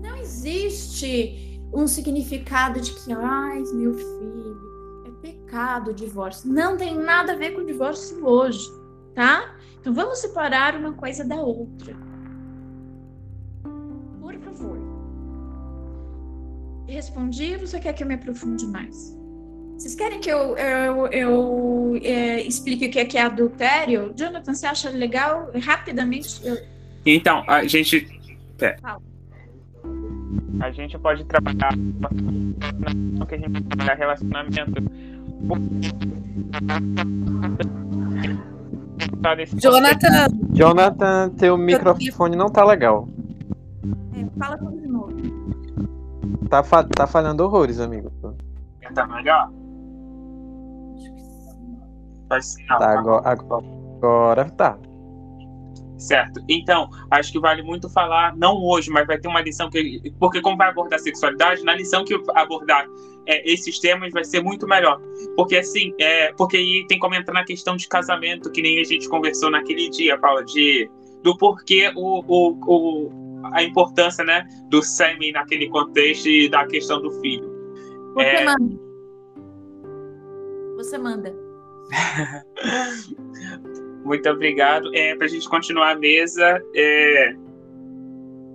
Não existe um significado de que, ai, meu filho, é pecado o divórcio. Não tem nada a ver com o divórcio hoje, tá? Então vamos separar uma coisa da outra. Respondi ou você quer que eu me aprofunde mais? Vocês querem que eu, eu, eu é, explique o que é, que é adultério? Jonathan, você acha legal? Rapidamente. Eu... Então, a gente. Fala. A gente pode trabalhar no que a gente trabalhar relacionamento. Jonathan, Jonathan, teu microfone não tá legal. Fala tudo de novo. Tá, fa- tá falhando horrores, amigo. Tá melhor? Faz sinal, Tá, tá? agora, agora tá. Certo. Então, acho que vale muito falar, não hoje, mas vai ter uma lição que. Porque, como vai abordar sexualidade, na lição que abordar é, esses temas vai ser muito melhor. Porque, assim, é, porque aí tem como entrar na questão de casamento, que nem a gente conversou naquele dia, Paula, de, do porquê o, o, o, a importância né, do sêmen naquele contexto e da questão do filho. Você É. manda. Você manda. [laughs] Muito obrigado. É, para a gente continuar a mesa, é,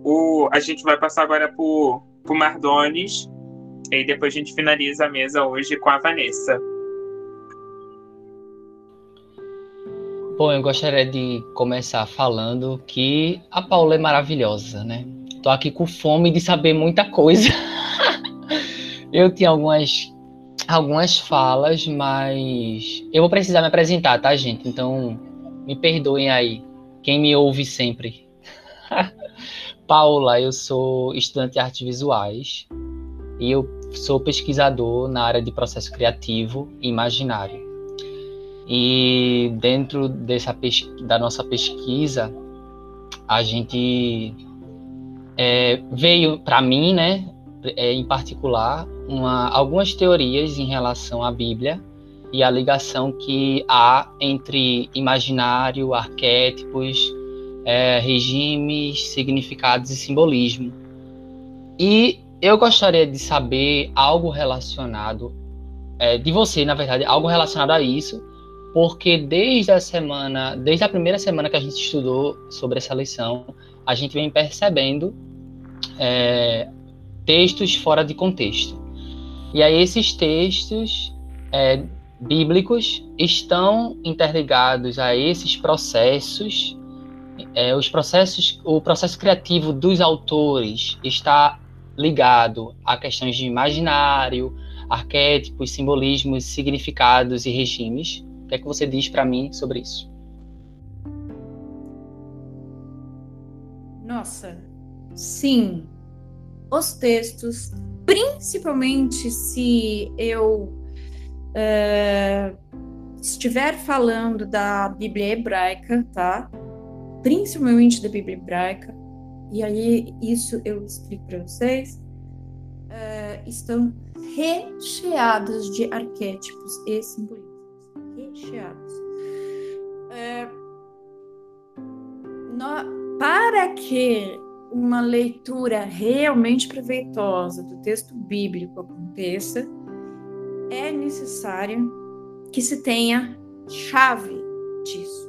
o, a gente vai passar agora para o Mardones e depois a gente finaliza a mesa hoje com a Vanessa. Bom, eu gostaria de começar falando que a Paula é maravilhosa, né? Tô aqui com fome de saber muita coisa. [laughs] eu tinha algumas algumas falas, mas eu vou precisar me apresentar, tá, gente? Então, me perdoem aí, quem me ouve sempre. [laughs] Paula, eu sou estudante de artes visuais e eu sou pesquisador na área de processo criativo e imaginário. E dentro dessa da nossa pesquisa, a gente é, veio para mim, né, é, em particular, uma, algumas teorias em relação à Bíblia e a ligação que há entre imaginário, arquétipos, é, regimes, significados e simbolismo. E eu gostaria de saber algo relacionado, é, de você, na verdade, algo relacionado a isso, porque desde a semana, desde a primeira semana que a gente estudou sobre essa lição, a gente vem percebendo é, textos fora de contexto. E aí esses textos é, bíblicos estão interligados a esses processos, é, os processos, o processo criativo dos autores está ligado a questões de imaginário, arquétipos, simbolismos, significados e regimes. Que é que você diz para mim sobre isso? Nossa, sim. Os textos, principalmente se eu eh, estiver falando da Bíblia hebraica, tá? Principalmente da Bíblia hebraica, e aí isso eu explico para vocês, eh, estão recheados de arquétipos e simbolismos. Eh, no- para que uma leitura realmente proveitosa do texto bíblico aconteça, é necessário que se tenha chave disso.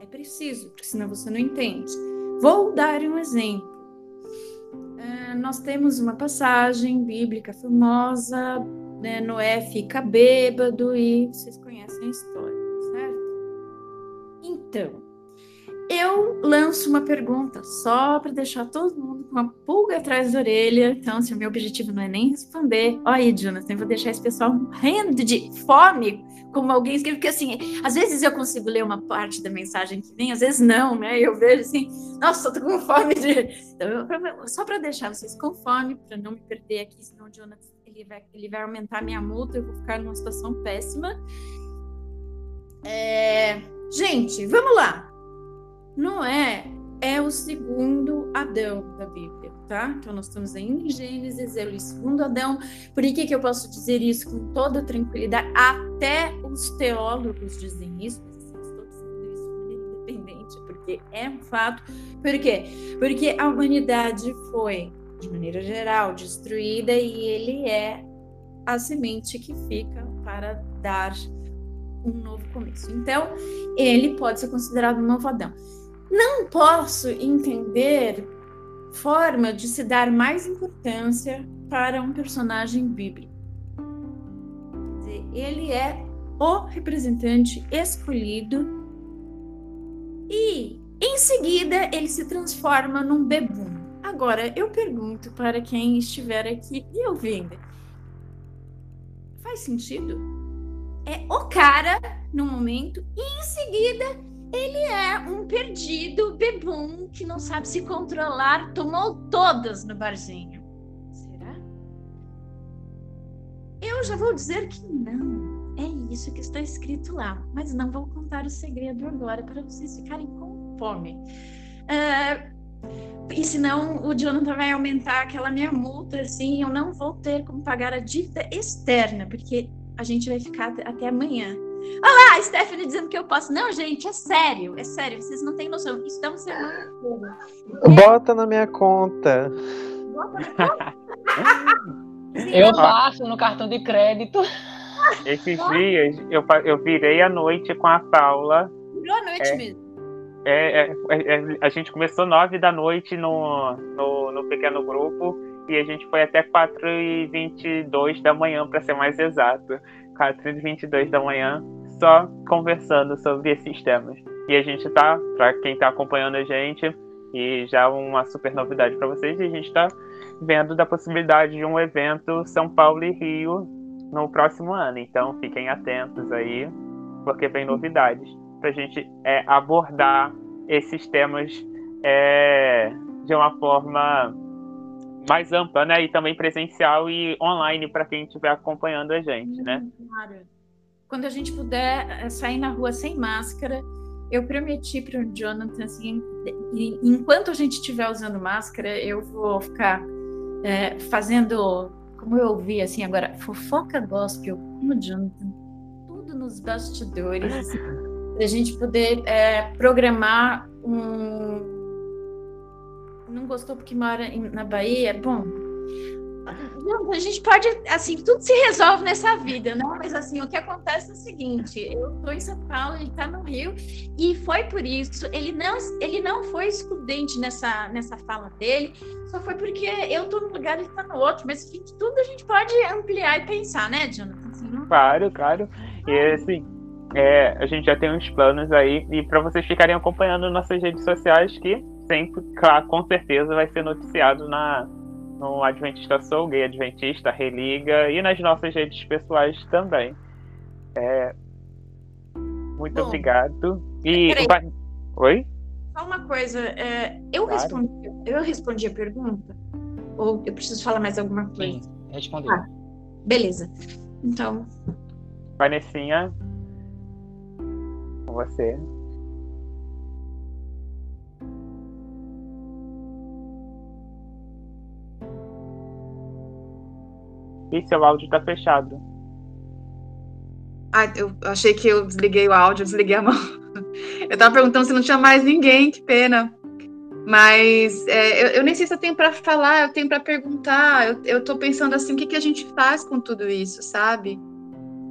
É preciso, porque senão você não entende. Vou dar um exemplo. Ah, nós temos uma passagem bíblica famosa, né, Noé fica bêbado e vocês conhecem a história, certo? Então, eu lanço uma pergunta só para deixar todo mundo com uma pulga atrás da orelha. Então, se o meu objetivo não é nem responder, olha aí, Jonathan, eu vou deixar esse pessoal morrendo de fome, como alguém escreve, porque assim, às vezes eu consigo ler uma parte da mensagem que vem, às vezes não, né? Eu vejo assim, nossa, eu tô com fome de. Então, eu- só para deixar vocês com fome, para não me perder aqui, senão o Jonathan ele vai, ele vai aumentar minha multa, eu vou ficar numa situação péssima. É, Gente, vamos lá. Noé é o segundo Adão da Bíblia, tá? Então nós estamos em Gênesis, é o segundo Adão. Por que, que eu posso dizer isso com toda tranquilidade? Até os teólogos dizem isso, estou dizendo isso de maneira independente, porque é um fato. Por quê? Porque a humanidade foi, de maneira geral, destruída e ele é a semente que fica para dar um novo começo. Então, ele pode ser considerado um novo Adão. Não posso entender forma de se dar mais importância para um personagem bíblico. Ele é o representante escolhido e, em seguida, ele se transforma num bebum. Agora, eu pergunto para quem estiver aqui e ouvindo: faz sentido? É o cara no momento e em seguida ele é um perdido bebum que não sabe se controlar, tomou todas no barzinho. Será? Eu já vou dizer que não. É isso que está escrito lá, mas não vou contar o segredo agora para vocês ficarem com fome. Uh, e senão o Jonathan vai aumentar aquela minha multa, assim, eu não vou ter como pagar a dívida externa, porque a gente vai ficar até amanhã. Olha lá, Stephanie dizendo que eu posso. Não, gente, é sério, é sério, vocês não têm noção. Isso dá uma semana [laughs] Bota na minha conta. Bota na [laughs] conta? eu passo no cartão de crédito. Esses dias eu, eu virei a noite com a Paula. Virou a noite é, mesmo. É, é, é, a gente começou nove da noite no, no, no pequeno grupo e a gente foi até 4 e 22 da manhã, para ser mais exato. 4 e 22 da manhã, só conversando sobre esses temas. E a gente tá, para quem está acompanhando a gente, e já uma super novidade para vocês, a gente está vendo da possibilidade de um evento São Paulo e Rio no próximo ano. Então fiquem atentos aí, porque vem novidades para a gente é, abordar esses temas é, de uma forma mais ampla, né? E também presencial e online para quem estiver acompanhando a gente, né? Claro. Quando a gente puder é, sair na rua sem máscara, eu prometi para o Jonathan assim, enquanto a gente estiver usando máscara, eu vou ficar é, fazendo, como eu ouvi assim agora, fofoca gospel com o Jonathan, tudo nos bastidores, [laughs] assim, para a gente poder é, programar um não gostou porque mora na Bahia, bom. a gente pode, assim, tudo se resolve nessa vida, né? Mas, assim, o que acontece é o seguinte: eu estou em São Paulo, ele está no Rio, e foi por isso. Ele não, ele não foi excludente nessa, nessa fala dele, só foi porque eu estou num lugar e ele está no outro. Mas, enfim, tudo a gente pode ampliar e pensar, né, Jonathan? Assim, não... Claro, claro. E, assim, é, a gente já tem uns planos aí, e para vocês ficarem acompanhando nossas redes sociais, que sempre, claro, com certeza vai ser noticiado na, no Adventista Sou, Gay Adventista, Religa e nas nossas redes pessoais também. É, muito Bom, obrigado. E vai... Oi? Só uma coisa, é, eu, claro. respondi, eu respondi a pergunta? Ou eu preciso falar mais alguma coisa? Sim, respondeu. Ah, beleza. Então. Vanessinha, com você. E seu áudio tá fechado. Ah, eu achei que eu desliguei o áudio, desliguei a mão. [laughs] Eu tava perguntando se não tinha mais ninguém, que pena. Mas é, eu, eu, nem sei se eu tenho para falar, eu tenho para perguntar. Eu, eu tô pensando assim, o que, que a gente faz com tudo isso, sabe?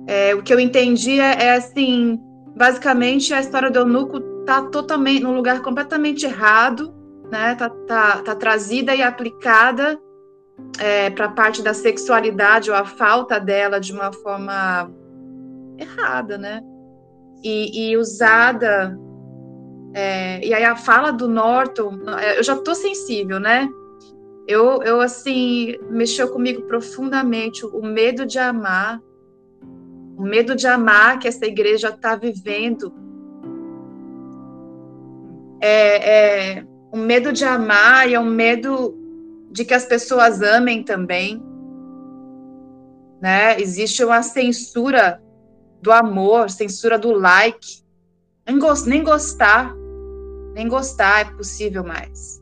É, o que eu entendi é, é, assim, basicamente a história do eunuco tá totalmente num lugar completamente errado, né? Tá, tá, tá trazida e aplicada é, para a parte da sexualidade ou a falta dela de uma forma errada, né? E, e usada. É, e aí a fala do Norton, é, eu já tô sensível, né? Eu, eu assim, mexeu comigo profundamente o medo de amar, o medo de amar que essa igreja está vivendo. É, é, o medo de amar e é um medo de que as pessoas amem também. Né? Existe uma censura do amor, censura do like. Nem, gost, nem gostar, nem gostar é possível mais.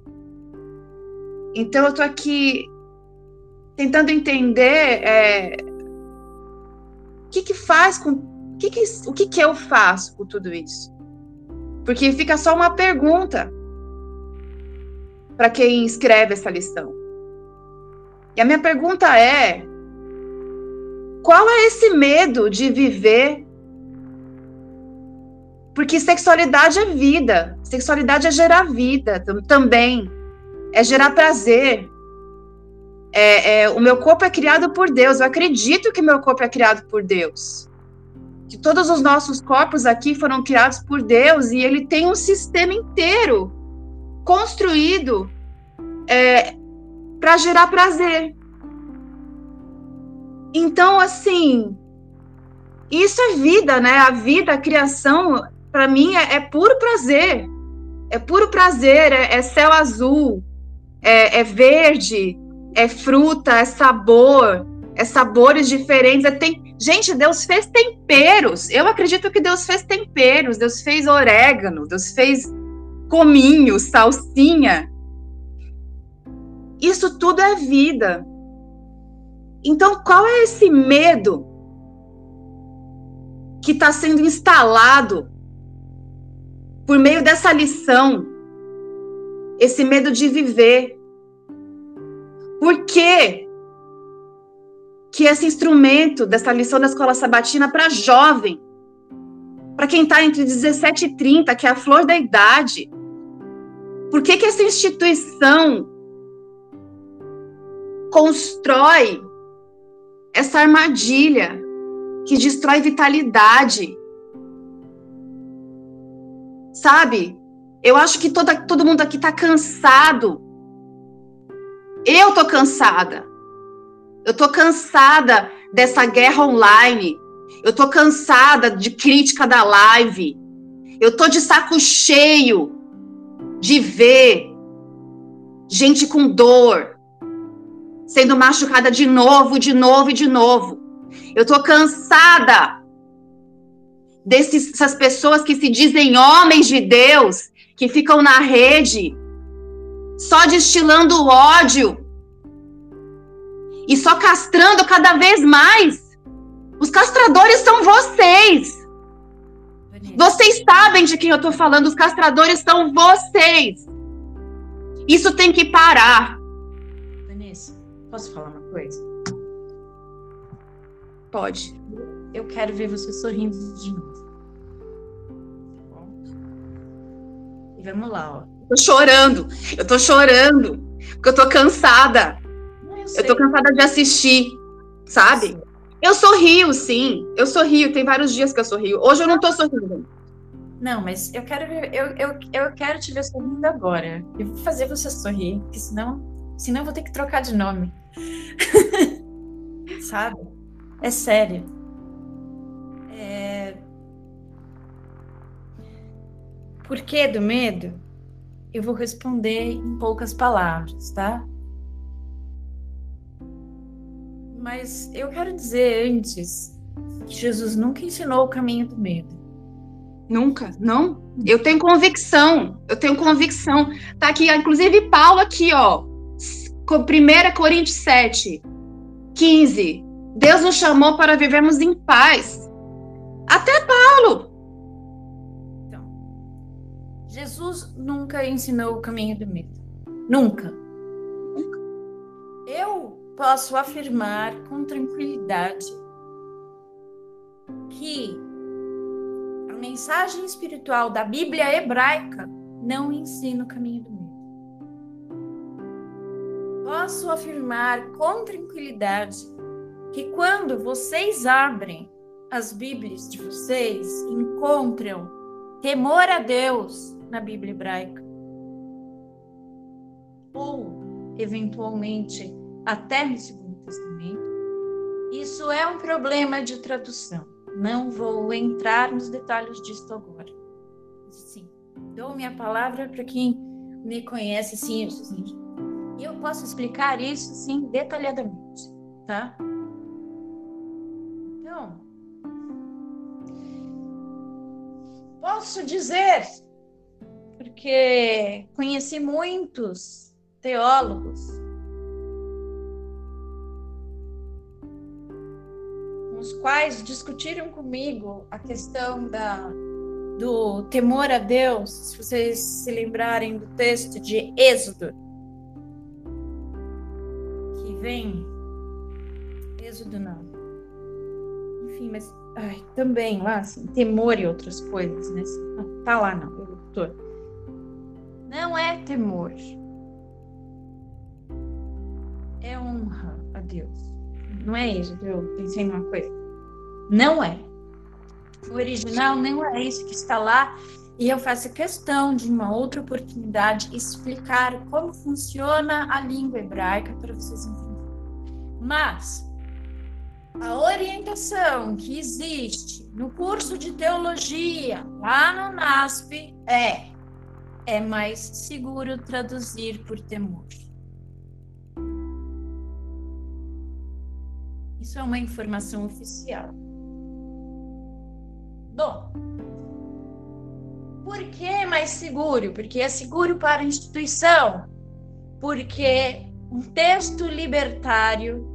Então eu tô aqui tentando entender é, o que que faz com o que que, o que que eu faço com tudo isso? Porque fica só uma pergunta para quem escreve essa lição. E a minha pergunta é: qual é esse medo de viver? Porque sexualidade é vida, sexualidade é gerar vida também, é gerar prazer. É, é, o meu corpo é criado por Deus, eu acredito que meu corpo é criado por Deus. Que todos os nossos corpos aqui foram criados por Deus e ele tem um sistema inteiro construído é, para gerar prazer. Então, assim, isso é vida, né? A vida, a criação, para mim, é, é, puro prazer. É puro prazer, é, é céu azul, é, é, verde, é fruta, é sabor, é sabores diferentes. É tem... Gente, Deus fez temperos. Eu acredito que Deus fez temperos. Deus fez orégano, Deus fez cominho, salsinha. Isso tudo é vida. Então, qual é esse medo que está sendo instalado por meio dessa lição? Esse medo de viver. Por que que esse instrumento dessa lição da escola sabatina para jovem, para quem está entre 17 e 30, que é a flor da idade, por que que essa instituição constrói essa armadilha que destrói vitalidade. Sabe? Eu acho que toda, todo mundo aqui está cansado. Eu tô cansada. Eu tô cansada dessa guerra online. Eu tô cansada de crítica da live. Eu tô de saco cheio de ver gente com dor, sendo machucada de novo, de novo e de novo. Eu tô cansada dessas pessoas que se dizem homens de Deus, que ficam na rede só destilando ódio e só castrando cada vez mais. Os castradores são vocês. Vocês sabem de quem eu tô falando, os castradores são vocês. Isso tem que parar. Posso falar uma coisa? Pode. Eu quero ver você sorrindo de novo. Tá e vamos lá, ó. Tô chorando. Eu tô chorando. Porque eu tô cansada. Eu, eu, tô cansada de assistir, sabe? Sim. Eu sorrio, sim. Eu sorrio. Tem vários dias que eu sorrio. Hoje eu não tô sorrindo. Não, mas eu quero ver, eu, eu, eu quero te ver sorrindo agora. Eu vou fazer você sorrir, porque senão, senão eu vou ter que trocar de nome. [laughs] Sabe? É sério. É... Por que do medo? Eu vou responder em poucas palavras, tá? Mas eu quero dizer antes que Jesus nunca ensinou o caminho do medo. Nunca, não. Eu tenho convicção, eu tenho convicção. Tá aqui, inclusive Paulo aqui, ó, 1 Coríntios 7, 15. Deus nos chamou para vivermos em paz. Até Paulo. Jesus nunca ensinou o caminho do medo. Nunca. Eu posso afirmar com tranquilidade que a mensagem espiritual da Bíblia hebraica não ensina o caminho do medo posso afirmar com tranquilidade que quando vocês abrem as Bíblias de vocês, encontram temor a Deus na Bíblia hebraica, ou eventualmente até no Segundo Testamento, isso é um problema de tradução. Não vou entrar nos detalhes disso agora. Sim, dou minha palavra para quem me conhece, sim, e eu posso explicar isso, sim, detalhadamente, tá? Então, posso dizer, porque conheci muitos teólogos os quais discutiram comigo a questão da do temor a Deus, se vocês se lembrarem do texto de Êxodo, vem. Êxodo não. Enfim, mas ai, também lá, assim, temor e outras coisas, né? Tá lá não, eu tô. Não é temor. É honra a Deus. Não é isso, eu pensei numa coisa. Não é. O original não é isso que está lá. E eu faço questão de uma outra oportunidade explicar como funciona a língua hebraica para vocês entenderem. Mas a orientação que existe no curso de teologia lá no NASP é é mais seguro traduzir por temor. Isso é uma informação oficial. Bom, por que é mais seguro? Porque é seguro para a instituição. Porque um texto libertário,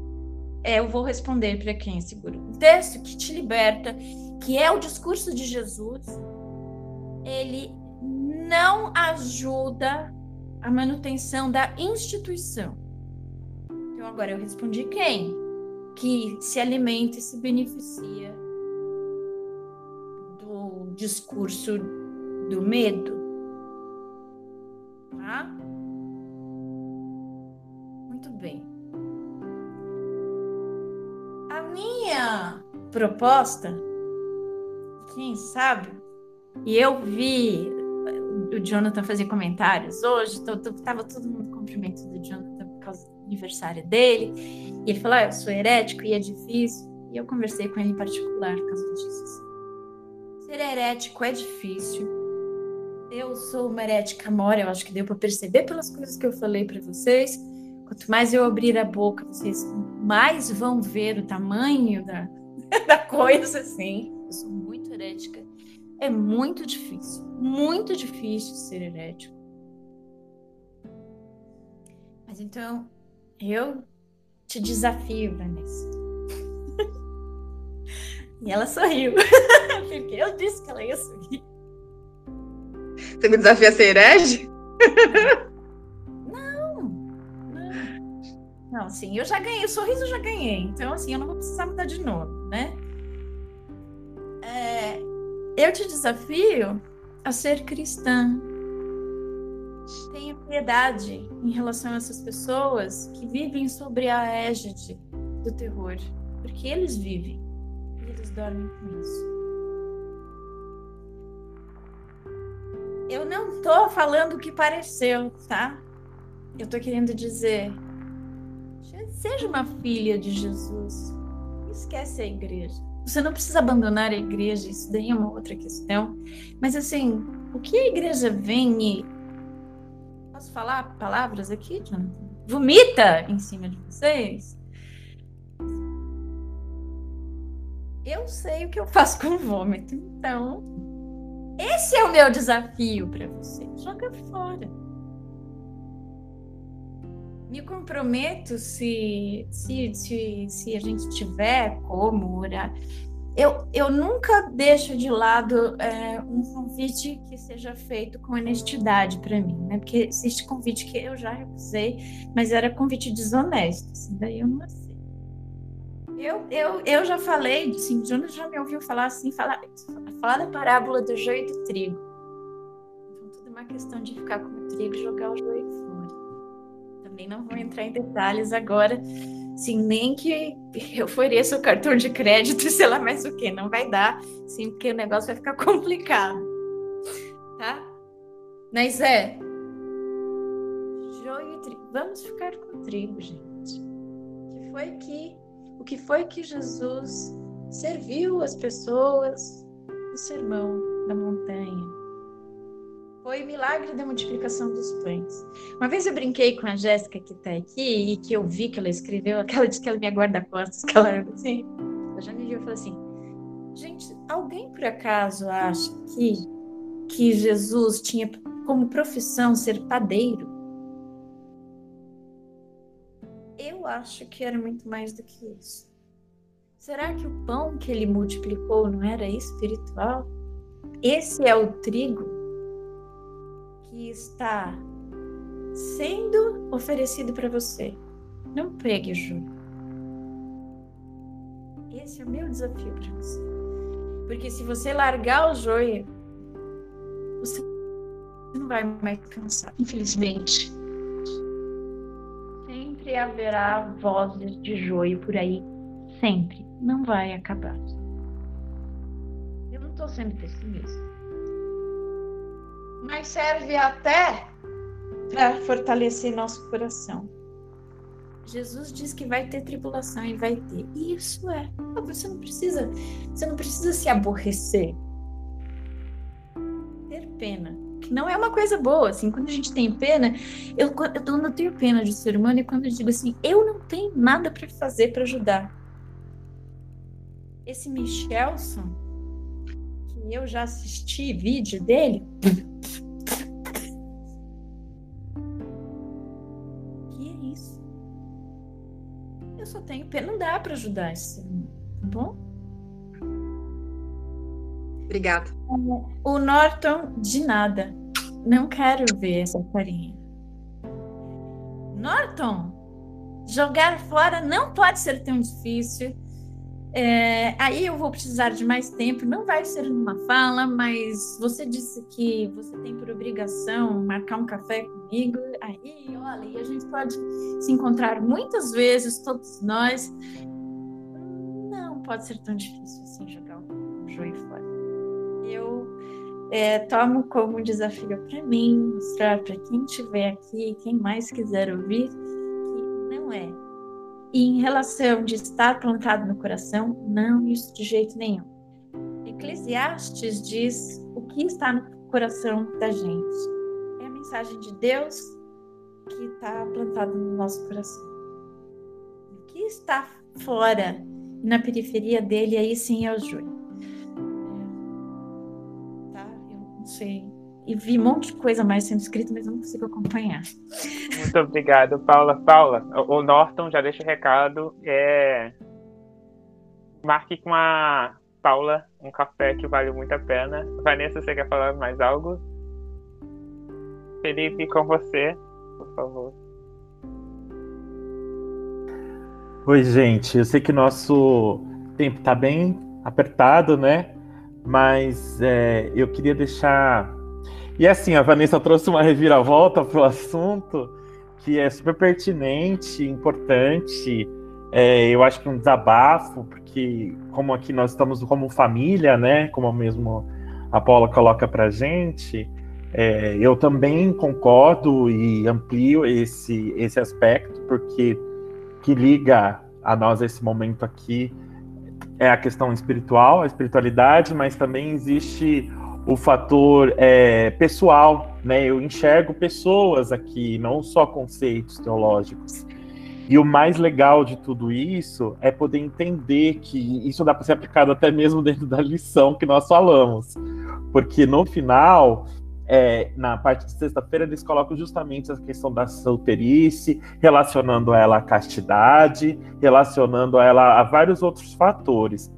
é, eu vou responder para quem é seguro. Um texto que te liberta, que é o discurso de Jesus, ele não ajuda a manutenção da instituição. Então agora eu respondi quem? que se alimenta e se beneficia do discurso do medo. Tá? Muito bem. A minha proposta, quem sabe, e eu vi o Jonathan fazer comentários hoje, estava todo mundo cumprimento do Jonathan por causa do aniversário dele. E ele falou: ah, eu sou herético e é difícil. E eu conversei com ele em particular por causa disso. Assim. Ser herético é difícil. Eu sou uma herética mora, eu acho que deu para perceber pelas coisas que eu falei para vocês. Quanto mais eu abrir a boca, vocês mais vão ver o tamanho da, [laughs] da coisa, assim. Eu sou muito herética. É muito difícil, muito difícil ser herético. Mas então, eu te desafio, Vanessa. e ela sorriu, [laughs] porque eu disse que ela ia sorrir. Você me desafia a ser herege? não, não. Não, sim, eu já ganhei, o sorriso eu já ganhei. Então, assim, eu não vou precisar mudar de novo, né? É, eu te desafio a ser cristã. Tenha piedade em relação a essas pessoas que vivem sobre a égide do terror, porque eles vivem e eles dormem com isso. Eu não tô falando o que pareceu, tá? Eu tô querendo dizer, seja uma filha de Jesus. Esquece a igreja. Você não precisa abandonar a igreja, isso daí é uma outra questão. Mas assim, o que a igreja vem e Posso falar palavras aqui, Jonathan? Vomita em cima de vocês? Eu sei o que eu faço com vômito, então esse é o meu desafio para você. Joga fora. Me comprometo se, se, se, se a gente tiver como orar eu, eu nunca deixo de lado é, um convite que seja feito com honestidade para mim, né? Porque existe convite que eu já recusei, mas era convite desonesto, assim, daí eu não aceito. Eu, eu, eu já falei, assim, Jonas já me ouviu falar assim, falar, falar da parábola do joio e do trigo. Então, tudo é uma questão de ficar com o trigo e jogar o joio. Também não vou entrar em detalhes agora, Sim, nem que eu ofereça o cartão de crédito, [laughs] sei lá mais o que, não vai dar, sim, porque o negócio vai ficar [laughs] complicado, tá? Mas é, joio e trigo, vamos ficar com trigo, gente. Que foi que, o que foi que Jesus serviu as pessoas no sermão da montanha? Foi milagre da multiplicação dos pães. Uma vez eu brinquei com a Jéssica que está aqui e que eu vi que ela escreveu, aquela disse que ela me aguarda costas, que ela assim, já me viu e falou assim, gente, alguém por acaso acha que, que Jesus tinha como profissão ser padeiro? Eu acho que era muito mais do que isso. Será que o pão que ele multiplicou não era espiritual? Esse é o trigo que está sendo oferecido para você. Não pegue o joio. Esse é o meu desafio para você. Porque se você largar o joio, você não vai mais cansar, infelizmente. Sempre haverá vozes de joio por aí. Sempre. Não vai acabar. Eu não estou sendo pessimista. Mas serve até para fortalecer nosso coração. Jesus diz que vai ter tribulação e vai ter. E isso é. Você não precisa, você não precisa se aborrecer. Ter pena, que não é uma coisa boa, assim, quando a gente tem pena, eu, eu eu tenho pena de ser humano e quando eu digo assim, eu não tenho nada para fazer para ajudar. Esse Michelson, que eu já assisti vídeo dele, tenho pena, não dá para ajudar esse ser tá bom? Obrigada. O Norton, de nada. Não quero ver essa carinha. Norton, jogar fora não pode ser tão difícil. É, aí eu vou precisar de mais tempo. Não vai ser numa fala, mas você disse que você tem por obrigação marcar um café comigo. Aí, olha, e a gente pode se encontrar muitas vezes, todos nós. Não pode ser tão difícil assim jogar um joio fora. Eu é, tomo como um desafio para mim, mostrar para quem estiver aqui, quem mais quiser ouvir, que não é e em relação de estar plantado no coração, não isso de jeito nenhum. Eclesiastes diz o que está no coração da gente. É a mensagem de Deus que está plantado no nosso coração. O que está fora, na periferia dele, aí sim é o. É, tá? Eu não sei e vi um monte de coisa mais sendo escrita, mas eu não consigo acompanhar. Muito obrigado, Paula. Paula, o Norton já deixa o recado. É... Marque com a Paula um café que vale muito a pena. Vanessa, você quer falar mais algo? Felipe, com você, por favor. Oi, gente. Eu sei que nosso tempo está bem apertado, né? Mas é, eu queria deixar e assim, a Vanessa trouxe uma reviravolta para o assunto que é super pertinente, importante. É, eu acho que um desabafo, porque como aqui nós estamos como família, né? Como mesmo a Paula coloca para gente, é, eu também concordo e amplio esse, esse aspecto, porque que liga a nós esse momento aqui é a questão espiritual, a espiritualidade, mas também existe o fator é, pessoal, né? Eu enxergo pessoas aqui, não só conceitos teológicos. E o mais legal de tudo isso é poder entender que isso dá para ser aplicado até mesmo dentro da lição que nós falamos. Porque no final, é, na parte de sexta-feira, eles colocam justamente a questão da solteirice, relacionando ela à castidade, relacionando ela a vários outros fatores.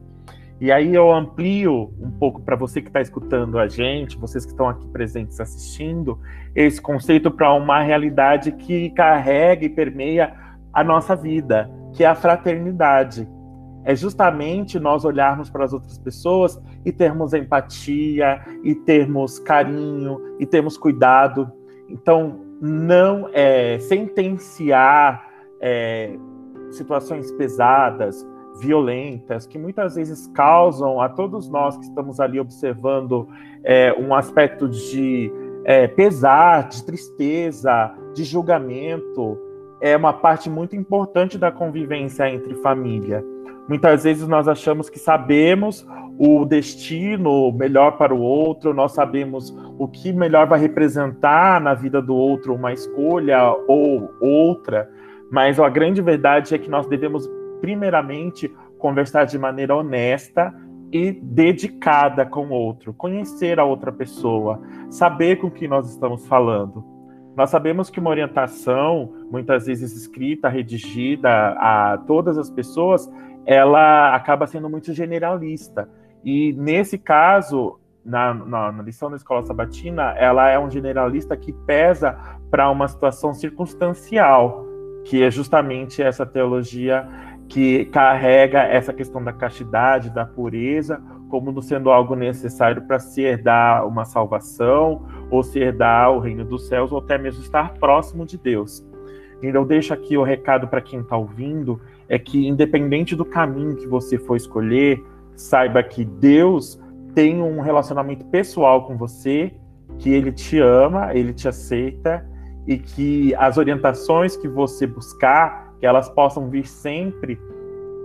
E aí eu amplio um pouco para você que está escutando a gente, vocês que estão aqui presentes assistindo, esse conceito para uma realidade que carrega e permeia a nossa vida, que é a fraternidade. É justamente nós olharmos para as outras pessoas e termos empatia, e termos carinho, e termos cuidado. Então, não é, sentenciar é, situações pesadas, violentas, que muitas vezes causam a todos nós que estamos ali observando é, um aspecto de é, pesar, de tristeza, de julgamento, é uma parte muito importante da convivência entre família. Muitas vezes nós achamos que sabemos o destino melhor para o outro, nós sabemos o que melhor vai representar na vida do outro uma escolha ou outra, mas a grande verdade é que nós devemos primeiramente, conversar de maneira honesta e dedicada com o outro, conhecer a outra pessoa, saber com que nós estamos falando. Nós sabemos que uma orientação, muitas vezes escrita, redigida a todas as pessoas, ela acaba sendo muito generalista. E nesse caso, na, na, na, lição da escola sabatina, ela é um generalista que pesa para uma situação circunstancial, que é justamente essa teologia que carrega essa questão da castidade, da pureza, como não sendo algo necessário para se herdar uma salvação, ou se herdar o reino dos céus, ou até mesmo estar próximo de Deus. Então, deixo aqui o recado para quem está ouvindo: é que, independente do caminho que você for escolher, saiba que Deus tem um relacionamento pessoal com você que ele te ama, ele te aceita e que as orientações que você buscar, que elas possam vir sempre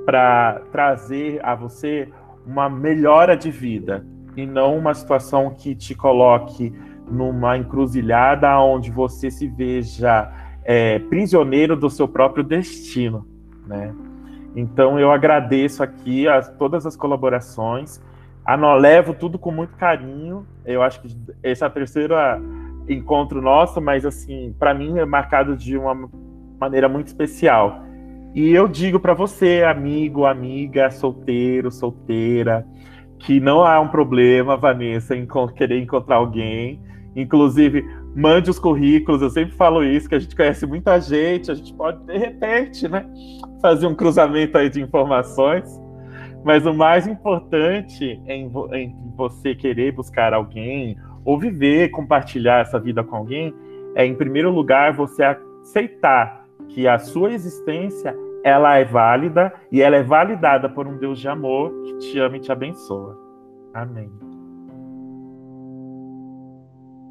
para trazer a você uma melhora de vida e não uma situação que te coloque numa encruzilhada onde você se veja é, prisioneiro do seu próprio destino, né? Então eu agradeço aqui a todas as colaborações, levo tudo com muito carinho. Eu acho que esse é o terceiro encontro nosso, mas assim, para mim é marcado de uma maneira muito especial. E eu digo para você, amigo, amiga, solteiro, solteira, que não há um problema, Vanessa, em querer encontrar alguém. Inclusive, mande os currículos, eu sempre falo isso, que a gente conhece muita gente, a gente pode, de repente, né, fazer um cruzamento aí de informações. Mas o mais importante em, em você querer buscar alguém, ou viver, compartilhar essa vida com alguém, é, em primeiro lugar, você aceitar que a sua existência ela é válida e ela é validada por um Deus de amor que te ama e te abençoa. Amém.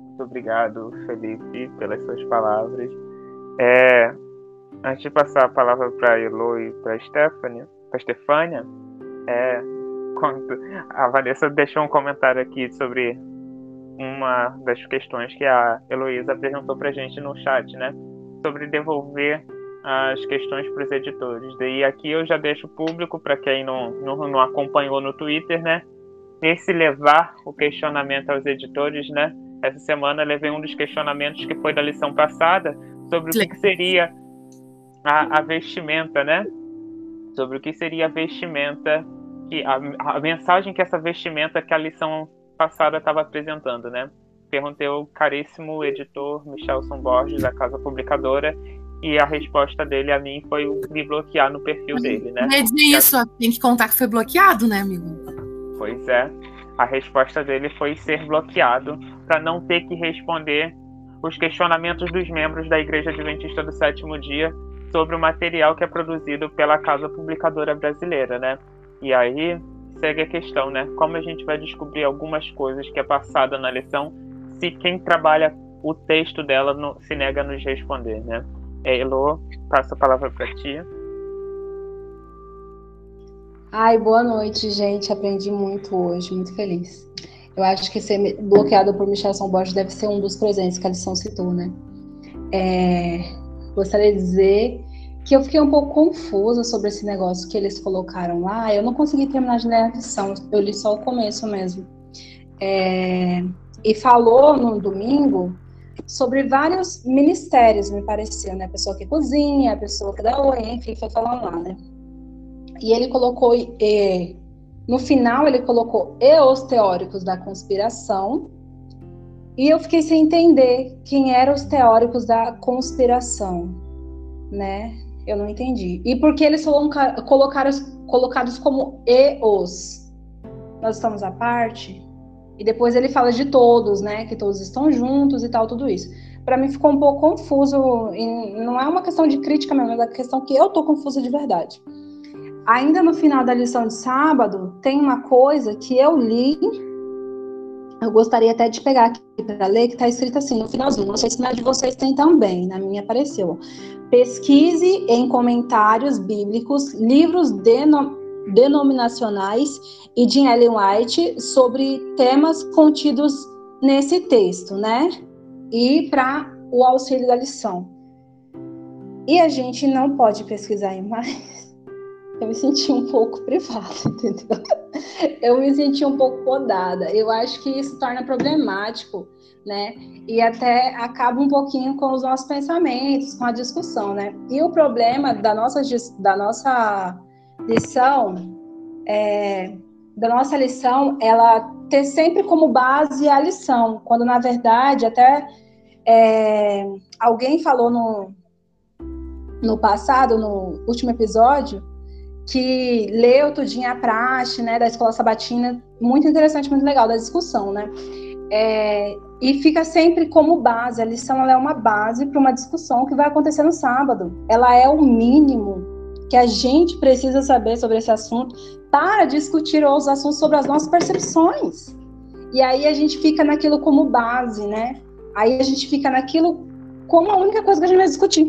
Muito obrigado, Felipe, pelas suas palavras. É, antes de passar a palavra para Elo e para Stephanie, para Stefânia, é, a Vanessa deixou um comentário aqui sobre uma das questões que a Heloísa apresentou para gente no chat, né? Sobre devolver as questões para os editores. Daí aqui eu já deixo público para quem não, não, não, acompanhou no Twitter, né? Esse levar o questionamento aos editores, né? Essa semana levei um dos questionamentos que foi da lição passada sobre o que, que seria a, a, vestimenta, né? Sobre o que seria a vestimenta, que a, a mensagem que essa vestimenta que a lição passada estava apresentando, né? Perguntei ao caríssimo editor Michelson Borges, da Casa Publicadora, e a resposta dele a mim foi me bloquear no perfil dele, né? É isso, tem que contar que foi bloqueado, né, amigo? Pois é. A resposta dele foi ser bloqueado para não ter que responder os questionamentos dos membros da Igreja Adventista do Sétimo Dia sobre o material que é produzido pela Casa Publicadora Brasileira, né? E aí segue a questão, né? Como a gente vai descobrir algumas coisas que é passada na lição se quem trabalha o texto dela não, se nega a nos responder, né? É, Elo, passo a palavra para ti. Ai, boa noite, gente. Aprendi muito hoje, muito feliz. Eu acho que ser bloqueado por Michel São Borges deve ser um dos presentes que a lição citou, né? É, gostaria de dizer que eu fiquei um pouco confusa sobre esse negócio que eles colocaram lá. Eu não consegui terminar de ler a lição, eu li só o começo mesmo. É, e falou no domingo sobre vários ministérios, me pareceu, né? A pessoa que cozinha, a pessoa que dá oi, enfim, foi falando lá, né? E ele colocou, e, no final, ele colocou e os teóricos da conspiração, e eu fiquei sem entender quem eram os teóricos da conspiração, né? Eu não entendi. E por que eles colocaram, colocaram colocados como e os? Nós estamos à parte? E depois ele fala de todos, né? Que todos estão juntos e tal, tudo isso. Para mim ficou um pouco confuso. E não é uma questão de crítica mesmo, é uma questão que eu tô confusa de verdade. Ainda no final da lição de sábado, tem uma coisa que eu li. Eu gostaria até de pegar aqui para ler, que está escrito assim no finalzinho. Não sei se na de vocês tem também, na minha apareceu. Pesquise em comentários bíblicos livros denominados denominacionais e de Ellen White sobre temas contidos nesse texto, né? E para o auxílio da lição. E a gente não pode pesquisar em mais. Eu me senti um pouco [laughs] privada, entendeu? Eu me senti um pouco podada. Eu acho que isso torna problemático, né? E até acaba um pouquinho com os nossos pensamentos, com a discussão, né? E o problema da nossa, da nossa lição, é, da nossa lição, ela ter sempre como base a lição, quando na verdade até é, alguém falou no, no passado, no último episódio, que leu tudinho a praxe, né, da escola sabatina, muito interessante, muito legal, da discussão, né, é, e fica sempre como base, a lição é uma base para uma discussão que vai acontecer no sábado, ela é o mínimo que a gente precisa saber sobre esse assunto para discutir os assuntos sobre as nossas percepções. E aí a gente fica naquilo como base, né? Aí a gente fica naquilo como a única coisa que a gente vai discutir.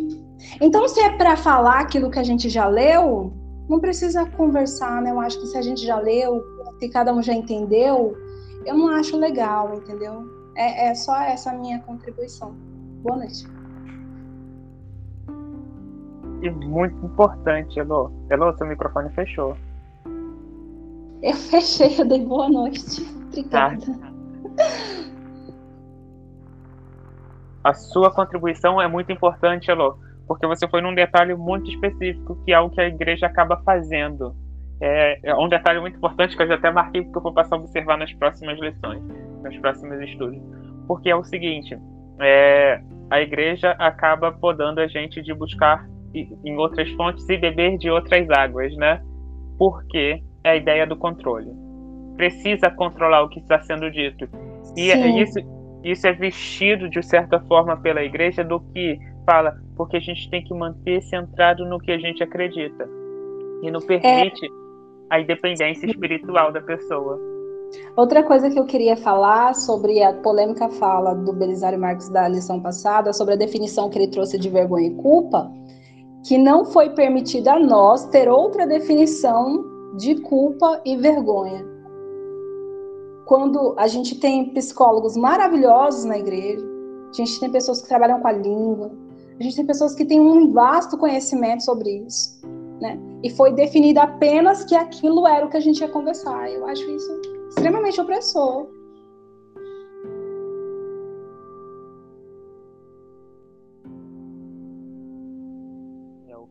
Então, se é para falar aquilo que a gente já leu, não precisa conversar, né? Eu acho que se a gente já leu, se cada um já entendeu, eu não acho legal, entendeu? É, é só essa minha contribuição. Boa noite. E muito importante, Elô. Elô, seu microfone fechou. Eu fechei, eu dei boa noite. Obrigada. A sua contribuição é muito importante, Elô, porque você foi num detalhe muito específico, que é o que a igreja acaba fazendo. É, é um detalhe muito importante que eu já até marquei porque eu vou passar a observar nas próximas lições, nos próximos estudos. Porque é o seguinte, é, a igreja acaba podando a gente de buscar em outras fontes e beber de outras águas, né? Porque é a ideia do controle. Precisa controlar o que está sendo dito. E é isso, isso é vestido, de certa forma, pela igreja do que fala, porque a gente tem que manter centrado no que a gente acredita. E não permite é... a independência espiritual da pessoa. Outra coisa que eu queria falar sobre a polêmica fala do Belisário Marques da lição passada, sobre a definição que ele trouxe de vergonha e culpa, que não foi permitido a nós ter outra definição de culpa e vergonha. Quando a gente tem psicólogos maravilhosos na igreja, a gente tem pessoas que trabalham com a língua, a gente tem pessoas que têm um vasto conhecimento sobre isso, né? E foi definido apenas que aquilo era o que a gente ia conversar. Eu acho isso extremamente opressor.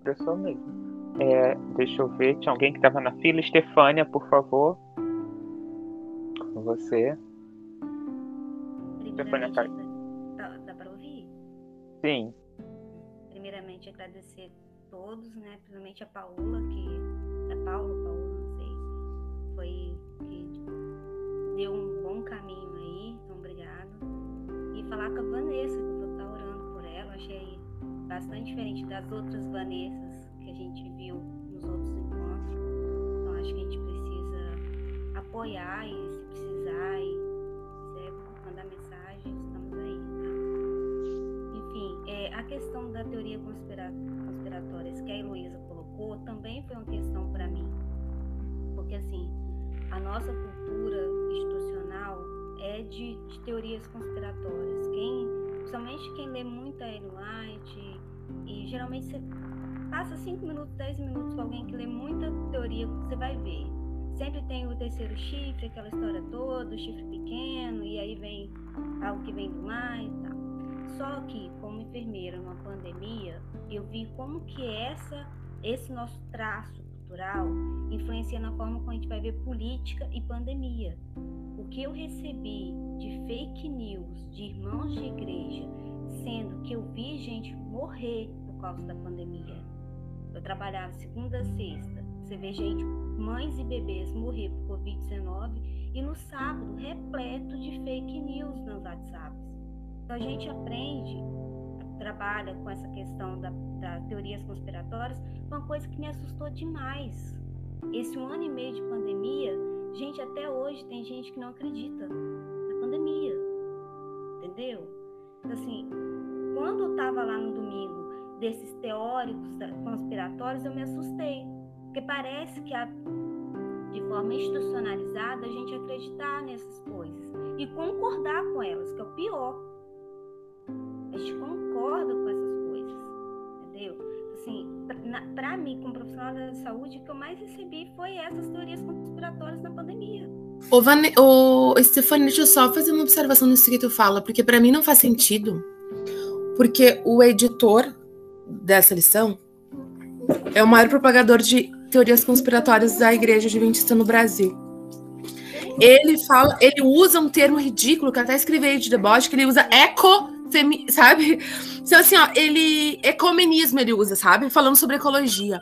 Opressor mesmo. É, deixa eu ver, tinha alguém que estava na fila. Estefânia, por favor. Com você. Estefânia, tá... dá, dá para ouvir? Sim. Primeiramente, agradecer a todos, né? Principalmente a Paula, que. É Paulo, Paula, não sei. Foi que deu um bom caminho aí, então obrigado. E falar com a Vanessa, que eu vou estar orando por ela. Achei bastante diferente das outras Vanessas que a gente viu nos outros encontros. Então acho que a gente precisa apoiar e se precisar e quiser mandar mensagem, estamos aí, tá? Enfim, é, a questão da teoria conspira conspiratória que a Heloísa colocou também foi uma questão para mim. Porque assim, a nossa cultura institucional é de, de teorias conspiratórias. Quem, principalmente quem lê muito a White, e geralmente você Passa 5 minutos, 10 minutos com alguém que lê muita teoria, você vai ver. Sempre tem o terceiro chifre, aquela história toda, o chifre pequeno, e aí vem algo que vem do mar e tal. Só que, como enfermeira numa pandemia, eu vi como que essa, esse nosso traço cultural influencia na forma como a gente vai ver política e pandemia. O que eu recebi de fake news de irmãos de igreja, sendo que eu vi gente morrer por causa da pandemia, eu trabalhava segunda a sexta. Você vê gente, mães e bebês morrer por Covid-19 e no sábado repleto de fake news nos WhatsApps. Então a gente aprende, trabalha com essa questão da, das teorias conspiratórias, uma coisa que me assustou demais. Esse um ano e meio de pandemia, gente, até hoje tem gente que não acredita na pandemia. Entendeu? Então, assim, quando eu estava lá no domingo desses teóricos conspiratórios, eu me assustei. Porque parece que, a, de forma institucionalizada, a gente acreditar nessas coisas e concordar com elas, que é o pior. A gente concorda Assim, para mim, como profissional da saúde, o que eu mais recebi foi essas teorias conspiratórias na pandemia. Ô, Van... Ô Stefania, deixa eu só fazer uma observação nisso que tu fala, porque para mim não faz sentido. Porque o editor dessa lição é o maior propagador de teorias conspiratórias da Igreja Adventista no Brasil. Ele fala, ele usa um termo ridículo que até escrevi de deboche, que ele usa eco, sabe? Então assim, ó, ele ecumenismo ele usa, sabe? Falando sobre ecologia.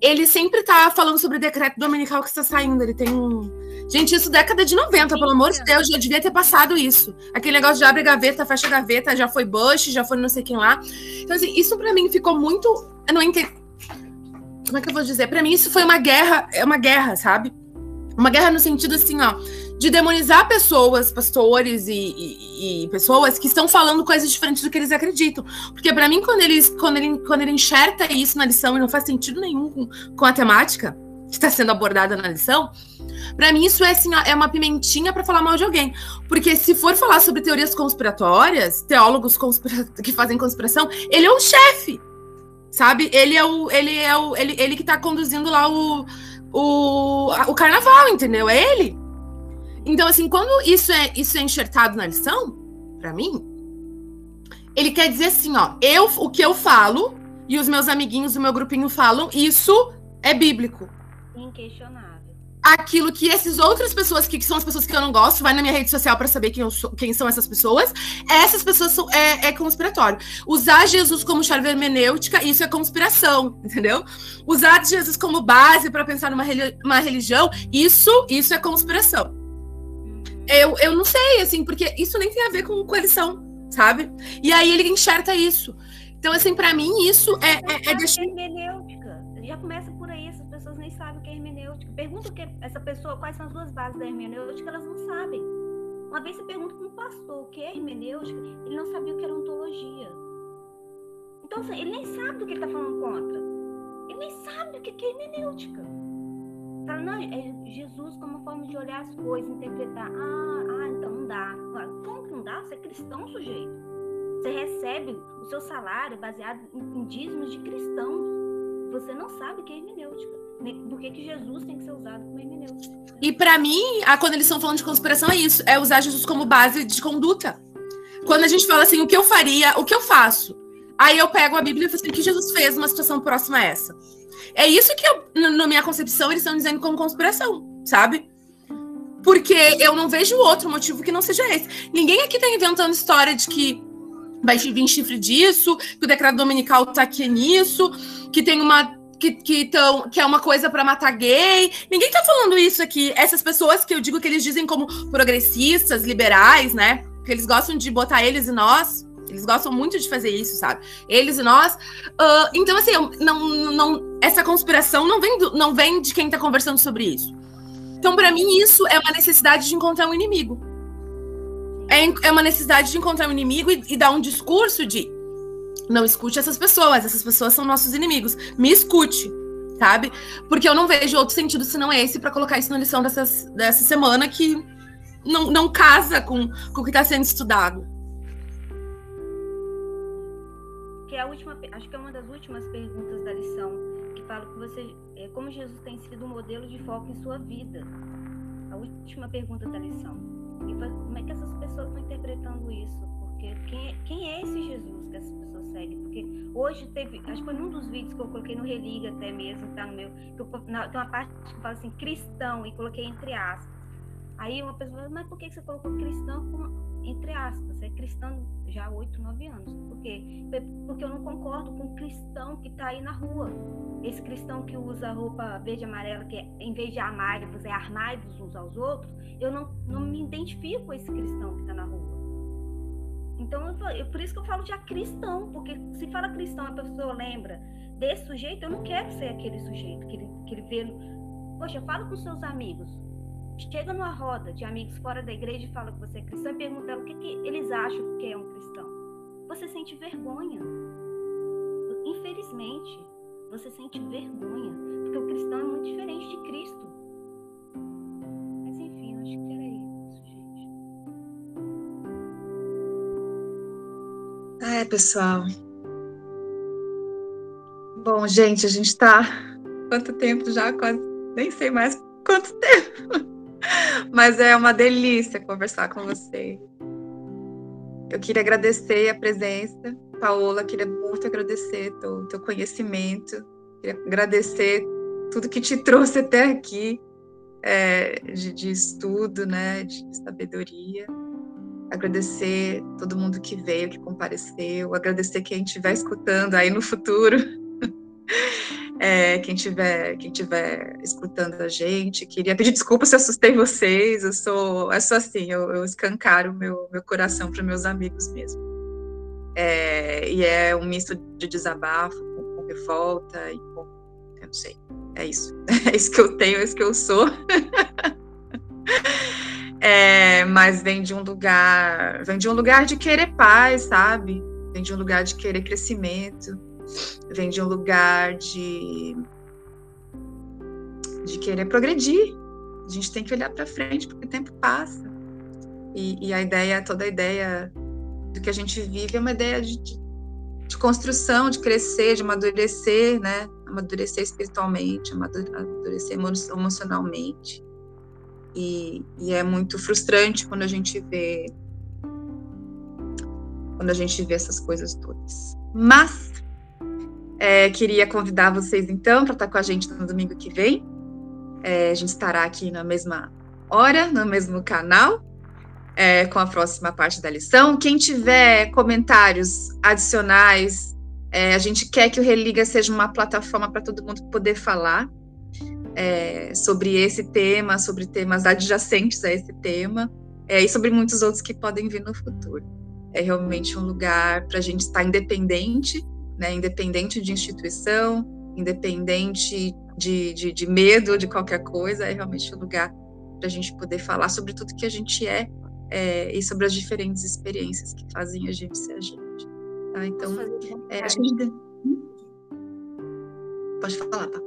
Ele sempre tá falando sobre o decreto dominical que está saindo, ele tem um Gente, isso década de 90, pelo amor de Deus, já devia ter passado isso. Aquele negócio de abre gaveta, fecha gaveta, já foi Bush, já foi não sei quem lá. Então, assim, isso para mim ficou muito. Eu não entendi. Como é que eu vou dizer? Para mim, isso foi uma guerra, é uma guerra, sabe? Uma guerra no sentido assim, ó, de demonizar pessoas, pastores e, e, e, pessoas que estão falando coisas diferentes do que eles acreditam. Porque para mim, quando, eles, quando, ele, quando ele enxerta isso na lição e não faz sentido nenhum com, com a temática que está sendo abordada na lição, para mim isso é, assim, é uma pimentinha para falar mal de alguém. Porque se for falar sobre teorias conspiratórias, teólogos conspira que fazem conspiração, ele é o chefe, sabe? Ele é o, ele é o, ele, ele que tá conduzindo lá o, o, o carnaval, entendeu? É ele. Então, assim, quando isso é, isso é enxertado na lição, para mim, ele quer dizer assim, ó, eu, o que eu falo e os meus amiguinhos do meu grupinho falam, isso é bíblico. Inquestionável. Aquilo que essas outras pessoas, que, que são as pessoas que eu não gosto, vai na minha rede social para saber quem, sou, quem, são essas pessoas. Essas pessoas são, é, é conspiratório. Usar Jesus como chave hermenêutica, isso é conspiração, [laughs] entendeu? Usar Jesus como base para pensar numa uma religião, isso, isso é conspiração. Eu, eu não sei, assim, porque isso nem tem a ver com coalição, sabe? E aí ele enxerta isso. Então, assim, para mim, isso é, é, é deixar. hermenêutica. Já começa por aí, essas pessoas nem sabem o que é hermenêutica. Pergunta que essa pessoa, quais são as duas bases da hermenêutica, elas não sabem. Uma vez você pergunta para um pastor o que é hermenêutica, ele não sabia o que era ontologia. Então, assim, ele nem sabe do que ele está falando contra. Ele nem sabe o que é hermenêutica. Fala, não, é Jesus como forma de olhar as coisas, interpretar. Ah, ah, então não dá. Como que não dá? Você é cristão, sujeito. Você recebe o seu salário baseado em dízimos de cristãos. Você não sabe que é hermenêutica. Por que, que Jesus tem que ser usado como hermenêutica? E para mim, quando eles estão falando de conspiração, é isso: é usar Jesus como base de conduta. Quando a gente fala assim, o que eu faria, o que eu faço? Aí eu pego a Bíblia e falo assim, o que Jesus fez numa situação próxima a essa? É isso que, eu, na minha concepção, eles estão dizendo como conspiração, sabe? Porque eu não vejo outro motivo que não seja esse. Ninguém aqui tá inventando história de que vai vir chifre disso, que o decreto dominical tá aqui nisso, que tem uma. Que, que, tão, que é uma coisa para matar gay. Ninguém tá falando isso aqui. Essas pessoas que eu digo que eles dizem como progressistas, liberais, né? Que eles gostam de botar eles e nós. Eles gostam muito de fazer isso, sabe? Eles e nós. Uh, então, assim, não, não, essa conspiração não vem, do, não vem de quem tá conversando sobre isso. Então, para mim, isso é uma necessidade de encontrar um inimigo. É, é uma necessidade de encontrar um inimigo e, e dar um discurso de não escute essas pessoas, essas pessoas são nossos inimigos. Me escute, sabe? Porque eu não vejo outro sentido senão esse para colocar isso na lição dessas, dessa semana que não, não casa com, com o que está sendo estudado que é a última, acho que é uma das últimas perguntas da lição, que fala que você, é, como Jesus tem sido um modelo de foco em sua vida. A última pergunta da lição. E como é que essas pessoas estão interpretando isso? Porque quem, é, quem é esse Jesus que essas pessoas seguem? Porque hoje teve, acho que foi num dos vídeos que eu coloquei no Religa até mesmo, tá no meu, que eu, na, tem uma parte que fala assim, cristão, e coloquei entre aspas. Aí uma pessoa mas por que você colocou cristão com, entre aspas? É cristão já há 8, 9 anos. Por quê? Porque eu não concordo com o cristão que está aí na rua. Esse cristão que usa roupa verde e amarela, que é, em vez de amar, você é armar uns aos outros, eu não, não me identifico com esse cristão que está na rua. Então, eu, eu, por isso que eu falo de cristão, porque se fala cristão, a pessoa lembra desse sujeito, eu não quero ser aquele sujeito que ele, que ele vê. Poxa, fala com seus amigos chega numa roda de amigos fora da igreja e fala que você é cristão e pergunta o que, que eles acham que é um cristão. Você sente vergonha. Infelizmente, você sente vergonha, porque o cristão é muito diferente de Cristo. Mas enfim, acho que era isso, gente. É, pessoal. Bom, gente, a gente está quanto tempo já? Quase nem sei mais quanto tempo. Mas é uma delícia conversar com você. Eu queria agradecer a presença, Paola, queria muito agradecer o teu conhecimento, queria agradecer tudo que te [laughs] trouxe até aqui, é, de, de, estudo, né, de sabedoria. Agradecer todo mundo que veio, que compareceu, agradecer quem estiver escutando aí no futuro. [laughs] É, quem tiver quem tiver escutando a gente, queria pedir desculpa se assustei vocês. Eu sou, eu sou assim, eu, eu escancaro meu meu coração para meus amigos mesmo. É, e é um misto de desabafo com, com revolta e com, eu não sei, é isso, [laughs] é isso que eu tenho, é isso que eu sou. [laughs] É, mas vem de um lugar, vem de um lugar de querer paz, sabe? Vem de um lugar de querer crescimento, vem de um lugar de de querer progredir. A gente tem que olhar para frente porque o tempo passa. E, e, a ideia, toda a ideia do que a gente vive é uma ideia de, de, construção, de crescer, de amadurecer, né? Amadurecer espiritualmente, amadurecer emocionalmente. E, e, é muito frustrante quando a gente vê quando a gente vê essas coisas todas. Mas é, queria convidar vocês então para estar com a gente no domingo que vem. É, a gente estará aqui na mesma hora, no mesmo canal, é, com a próxima parte da lição. Quem tiver comentários adicionais, é, a gente quer que o Religa seja uma plataforma para todo mundo poder falar é, sobre esse tema, sobre temas adjacentes a esse tema, é, e sobre muitos outros que podem vir no futuro. É realmente um lugar para a gente estar independente, né, independente de instituição, independente de, de, de medo de qualquer coisa, é realmente um lugar para a gente poder falar sobre tudo que a gente é, é, e sobre as diferentes experiências que fazem a gente ser a gente. Tá? Então, é, acho que a gente... Pode falar, tá?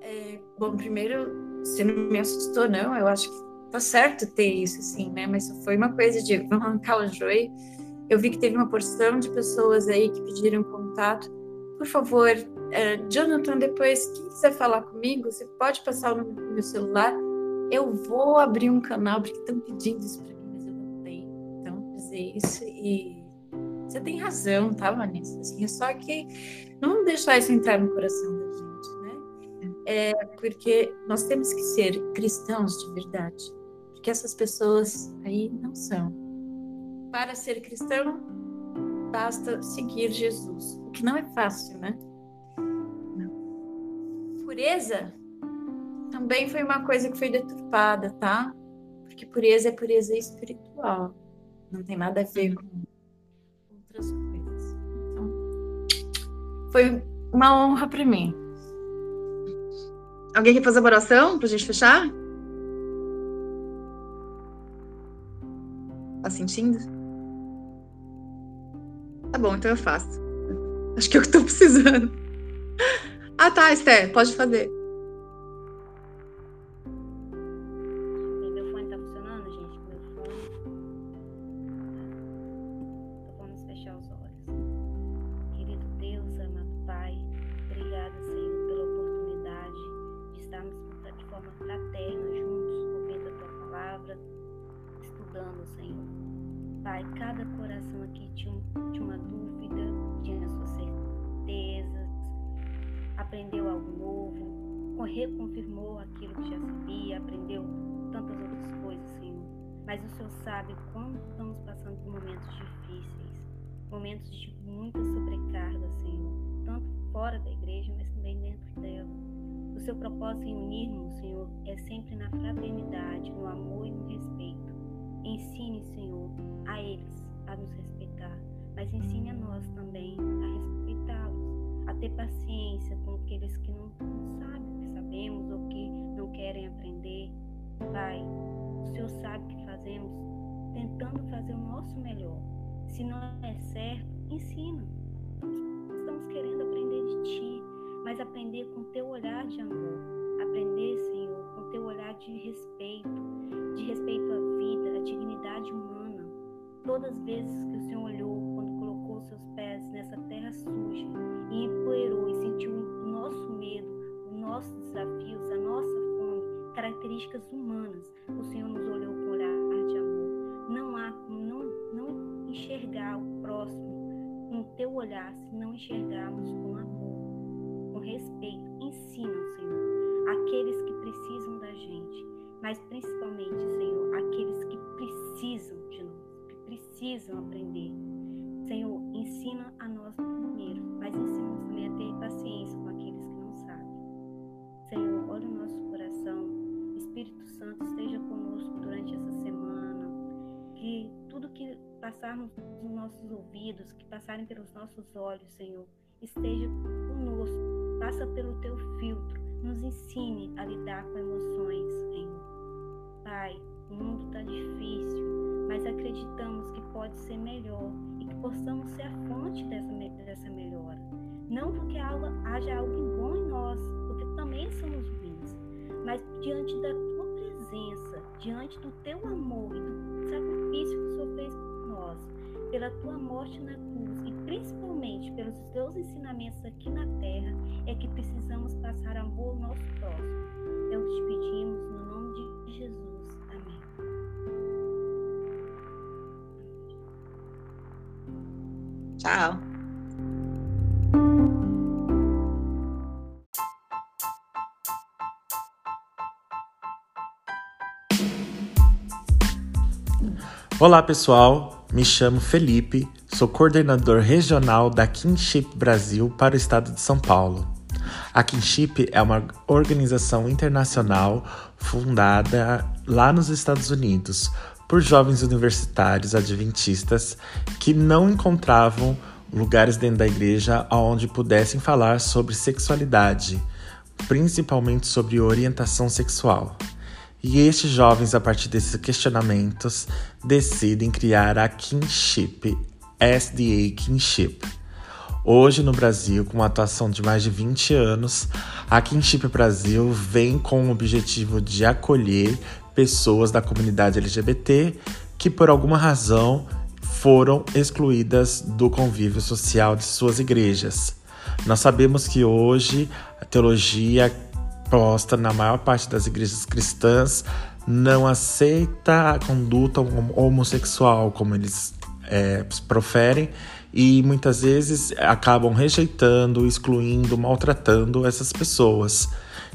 É, bom, primeiro, você não me assustou, não. Eu acho que tá certo ter isso, assim, né? Mas foi uma coisa de vamos [laughs] arrancar o joio. Eu vi que teve uma porção de pessoas aí que pediram contato. Por favor, uh, Jonathan, depois, quem quiser falar comigo, você pode passar o número do meu celular. Eu vou abrir um canal, porque estão pedindo isso para mim, mas eu não tenho. Então, fazer isso e você tem razão, tá, Vanessa? Assim, é só que não deixar isso entrar no coração da gente, né? É porque nós temos que ser cristãos de verdade, porque essas pessoas aí não são. Para ser cristão, basta seguir Jesus, o que não é fácil, né? Pureza também foi uma coisa que foi deturpada, tá? Porque pureza é pureza espiritual, não tem nada a ver com outras coisas. Então, foi uma honra para mim. Alguém quer fazer uma oração a gente fechar? Tá sentindo? Tá bom, então eu faço. Acho que é o que tô precisando. Ah, tá, Esther, pode fazer. Reconfirmou aquilo que já sabia, aprendeu tantas outras coisas, Senhor. Mas o Senhor sabe quando estamos passando por momentos difíceis, momentos de muita sobrecarga, Senhor, tanto fora da igreja, mas também dentro dela. O seu propósito em unirmos, Senhor, é sempre na fraternidade, no amor e no respeito. Ensine, Senhor, a eles a nos respeitar, mas ensine a nós também a respeitá-los, a ter paciência com aqueles que não, não sabem sabemos ou que não querem aprender. Pai, o Senhor sabe que fazemos, tentando fazer o nosso melhor. Se não é certo, ensina. Estamos querendo aprender de Ti, mas aprender com Teu olhar de amor. Aprender, Senhor, com Teu olhar de respeito, de respeito à vida, à dignidade humana. Todas as vezes que o Senhor características humanas, o Senhor nos olhou com olhar de amor. Não há como não, não enxergar o próximo com o teu olhar se não enxergarmos com amor, com respeito. Ensina, Senhor, aqueles que precisam da gente, mas principalmente, Senhor, aqueles que precisam de nós, que precisam aprender. Nossos ouvidos, que passarem pelos nossos olhos, Senhor, esteja conosco. Passa pelo teu filtro. Nos ensine a lidar com emoções, Senhor. Pai, o mundo está difícil, mas acreditamos que pode ser melhor e que possamos ser a fonte dessa, dessa melhora. Não porque haja algo bom em nós, porque também somos ruins, mas diante da tua presença, diante do teu amor e do sacrifício que o Senhor fez pela tua morte na cruz e principalmente pelos teus ensinamentos aqui na terra, é que precisamos passar amor ao nosso próximo. Eu te pedimos no nome de Jesus. Amém. Tchau. Olá pessoal, me chamo Felipe, sou coordenador regional da Kinship Brasil para o estado de São Paulo. A Kinship é uma organização internacional fundada lá nos Estados Unidos por jovens universitários adventistas que não encontravam lugares dentro da igreja onde pudessem falar sobre sexualidade, principalmente sobre orientação sexual. E estes jovens, a partir desses questionamentos, decidem criar a Kinship, SDA Kinship. Hoje no Brasil, com uma atuação de mais de 20 anos, a Kinship Brasil vem com o objetivo de acolher pessoas da comunidade LGBT que por alguma razão foram excluídas do convívio social de suas igrejas. Nós sabemos que hoje a teologia posta na maior parte das igrejas cristãs não aceita a conduta homossexual, como eles é, proferem, e muitas vezes acabam rejeitando, excluindo, maltratando essas pessoas.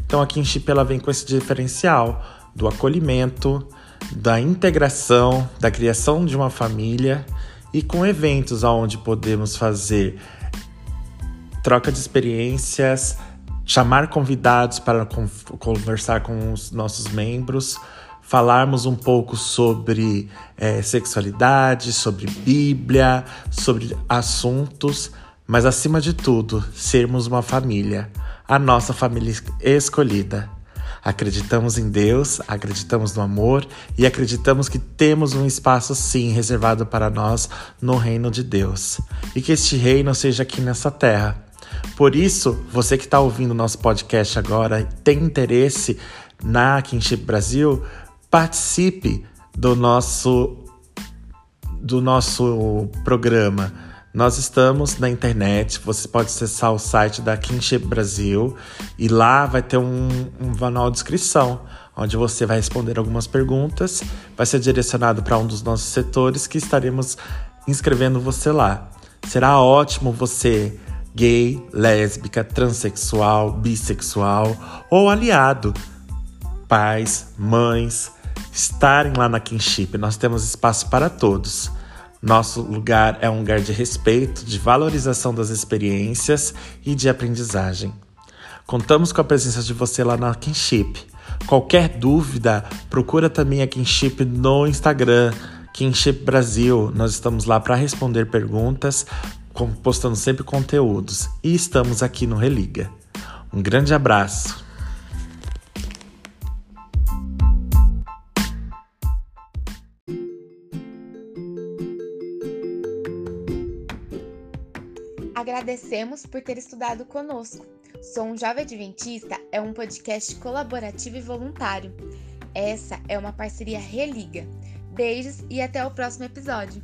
Então a Kinship ela vem com esse diferencial do acolhimento, da integração, da criação de uma família e com eventos onde podemos fazer troca de experiências, chamar convidados para conversar com os nossos membros, falarmos um pouco sobre é, sexualidade, sobre Bíblia, sobre assuntos, mas acima de tudo, sermos uma família, a nossa família escolhida. Acreditamos em Deus, acreditamos no amor e acreditamos que temos um espaço sim reservado para nós no reino de Deus. E que este reino seja aqui nessa terra por isso, você que está ouvindo nosso podcast agora e tem interesse na Kinship Brasil, participe do nosso do nosso programa. Nós estamos na internet, você pode acessar o site da Kinship Brasil e lá vai ter um, um de inscrição, onde você vai responder algumas perguntas, vai ser direcionado para um dos nossos setores que estaremos inscrevendo você lá. Será ótimo você gay, lésbica, transexual, bissexual ou aliado, pais, mães, estarem lá na Kinship. Nós temos espaço para todos. Nosso lugar é um lugar de respeito, de valorização das experiências e de aprendizagem. Contamos com a presença de você lá na Kinship. Qualquer dúvida, procura também a Kinship no Instagram, Kinship Brasil. Nós estamos lá para responder perguntas, postando sempre conteúdos e estamos aqui no Religa. Um grande abraço. Agradecemos por ter estudado conosco. Sou um Jovem Adventista é um podcast colaborativo e voluntário. Essa é uma parceria Religa. Beijos e até o próximo episódio.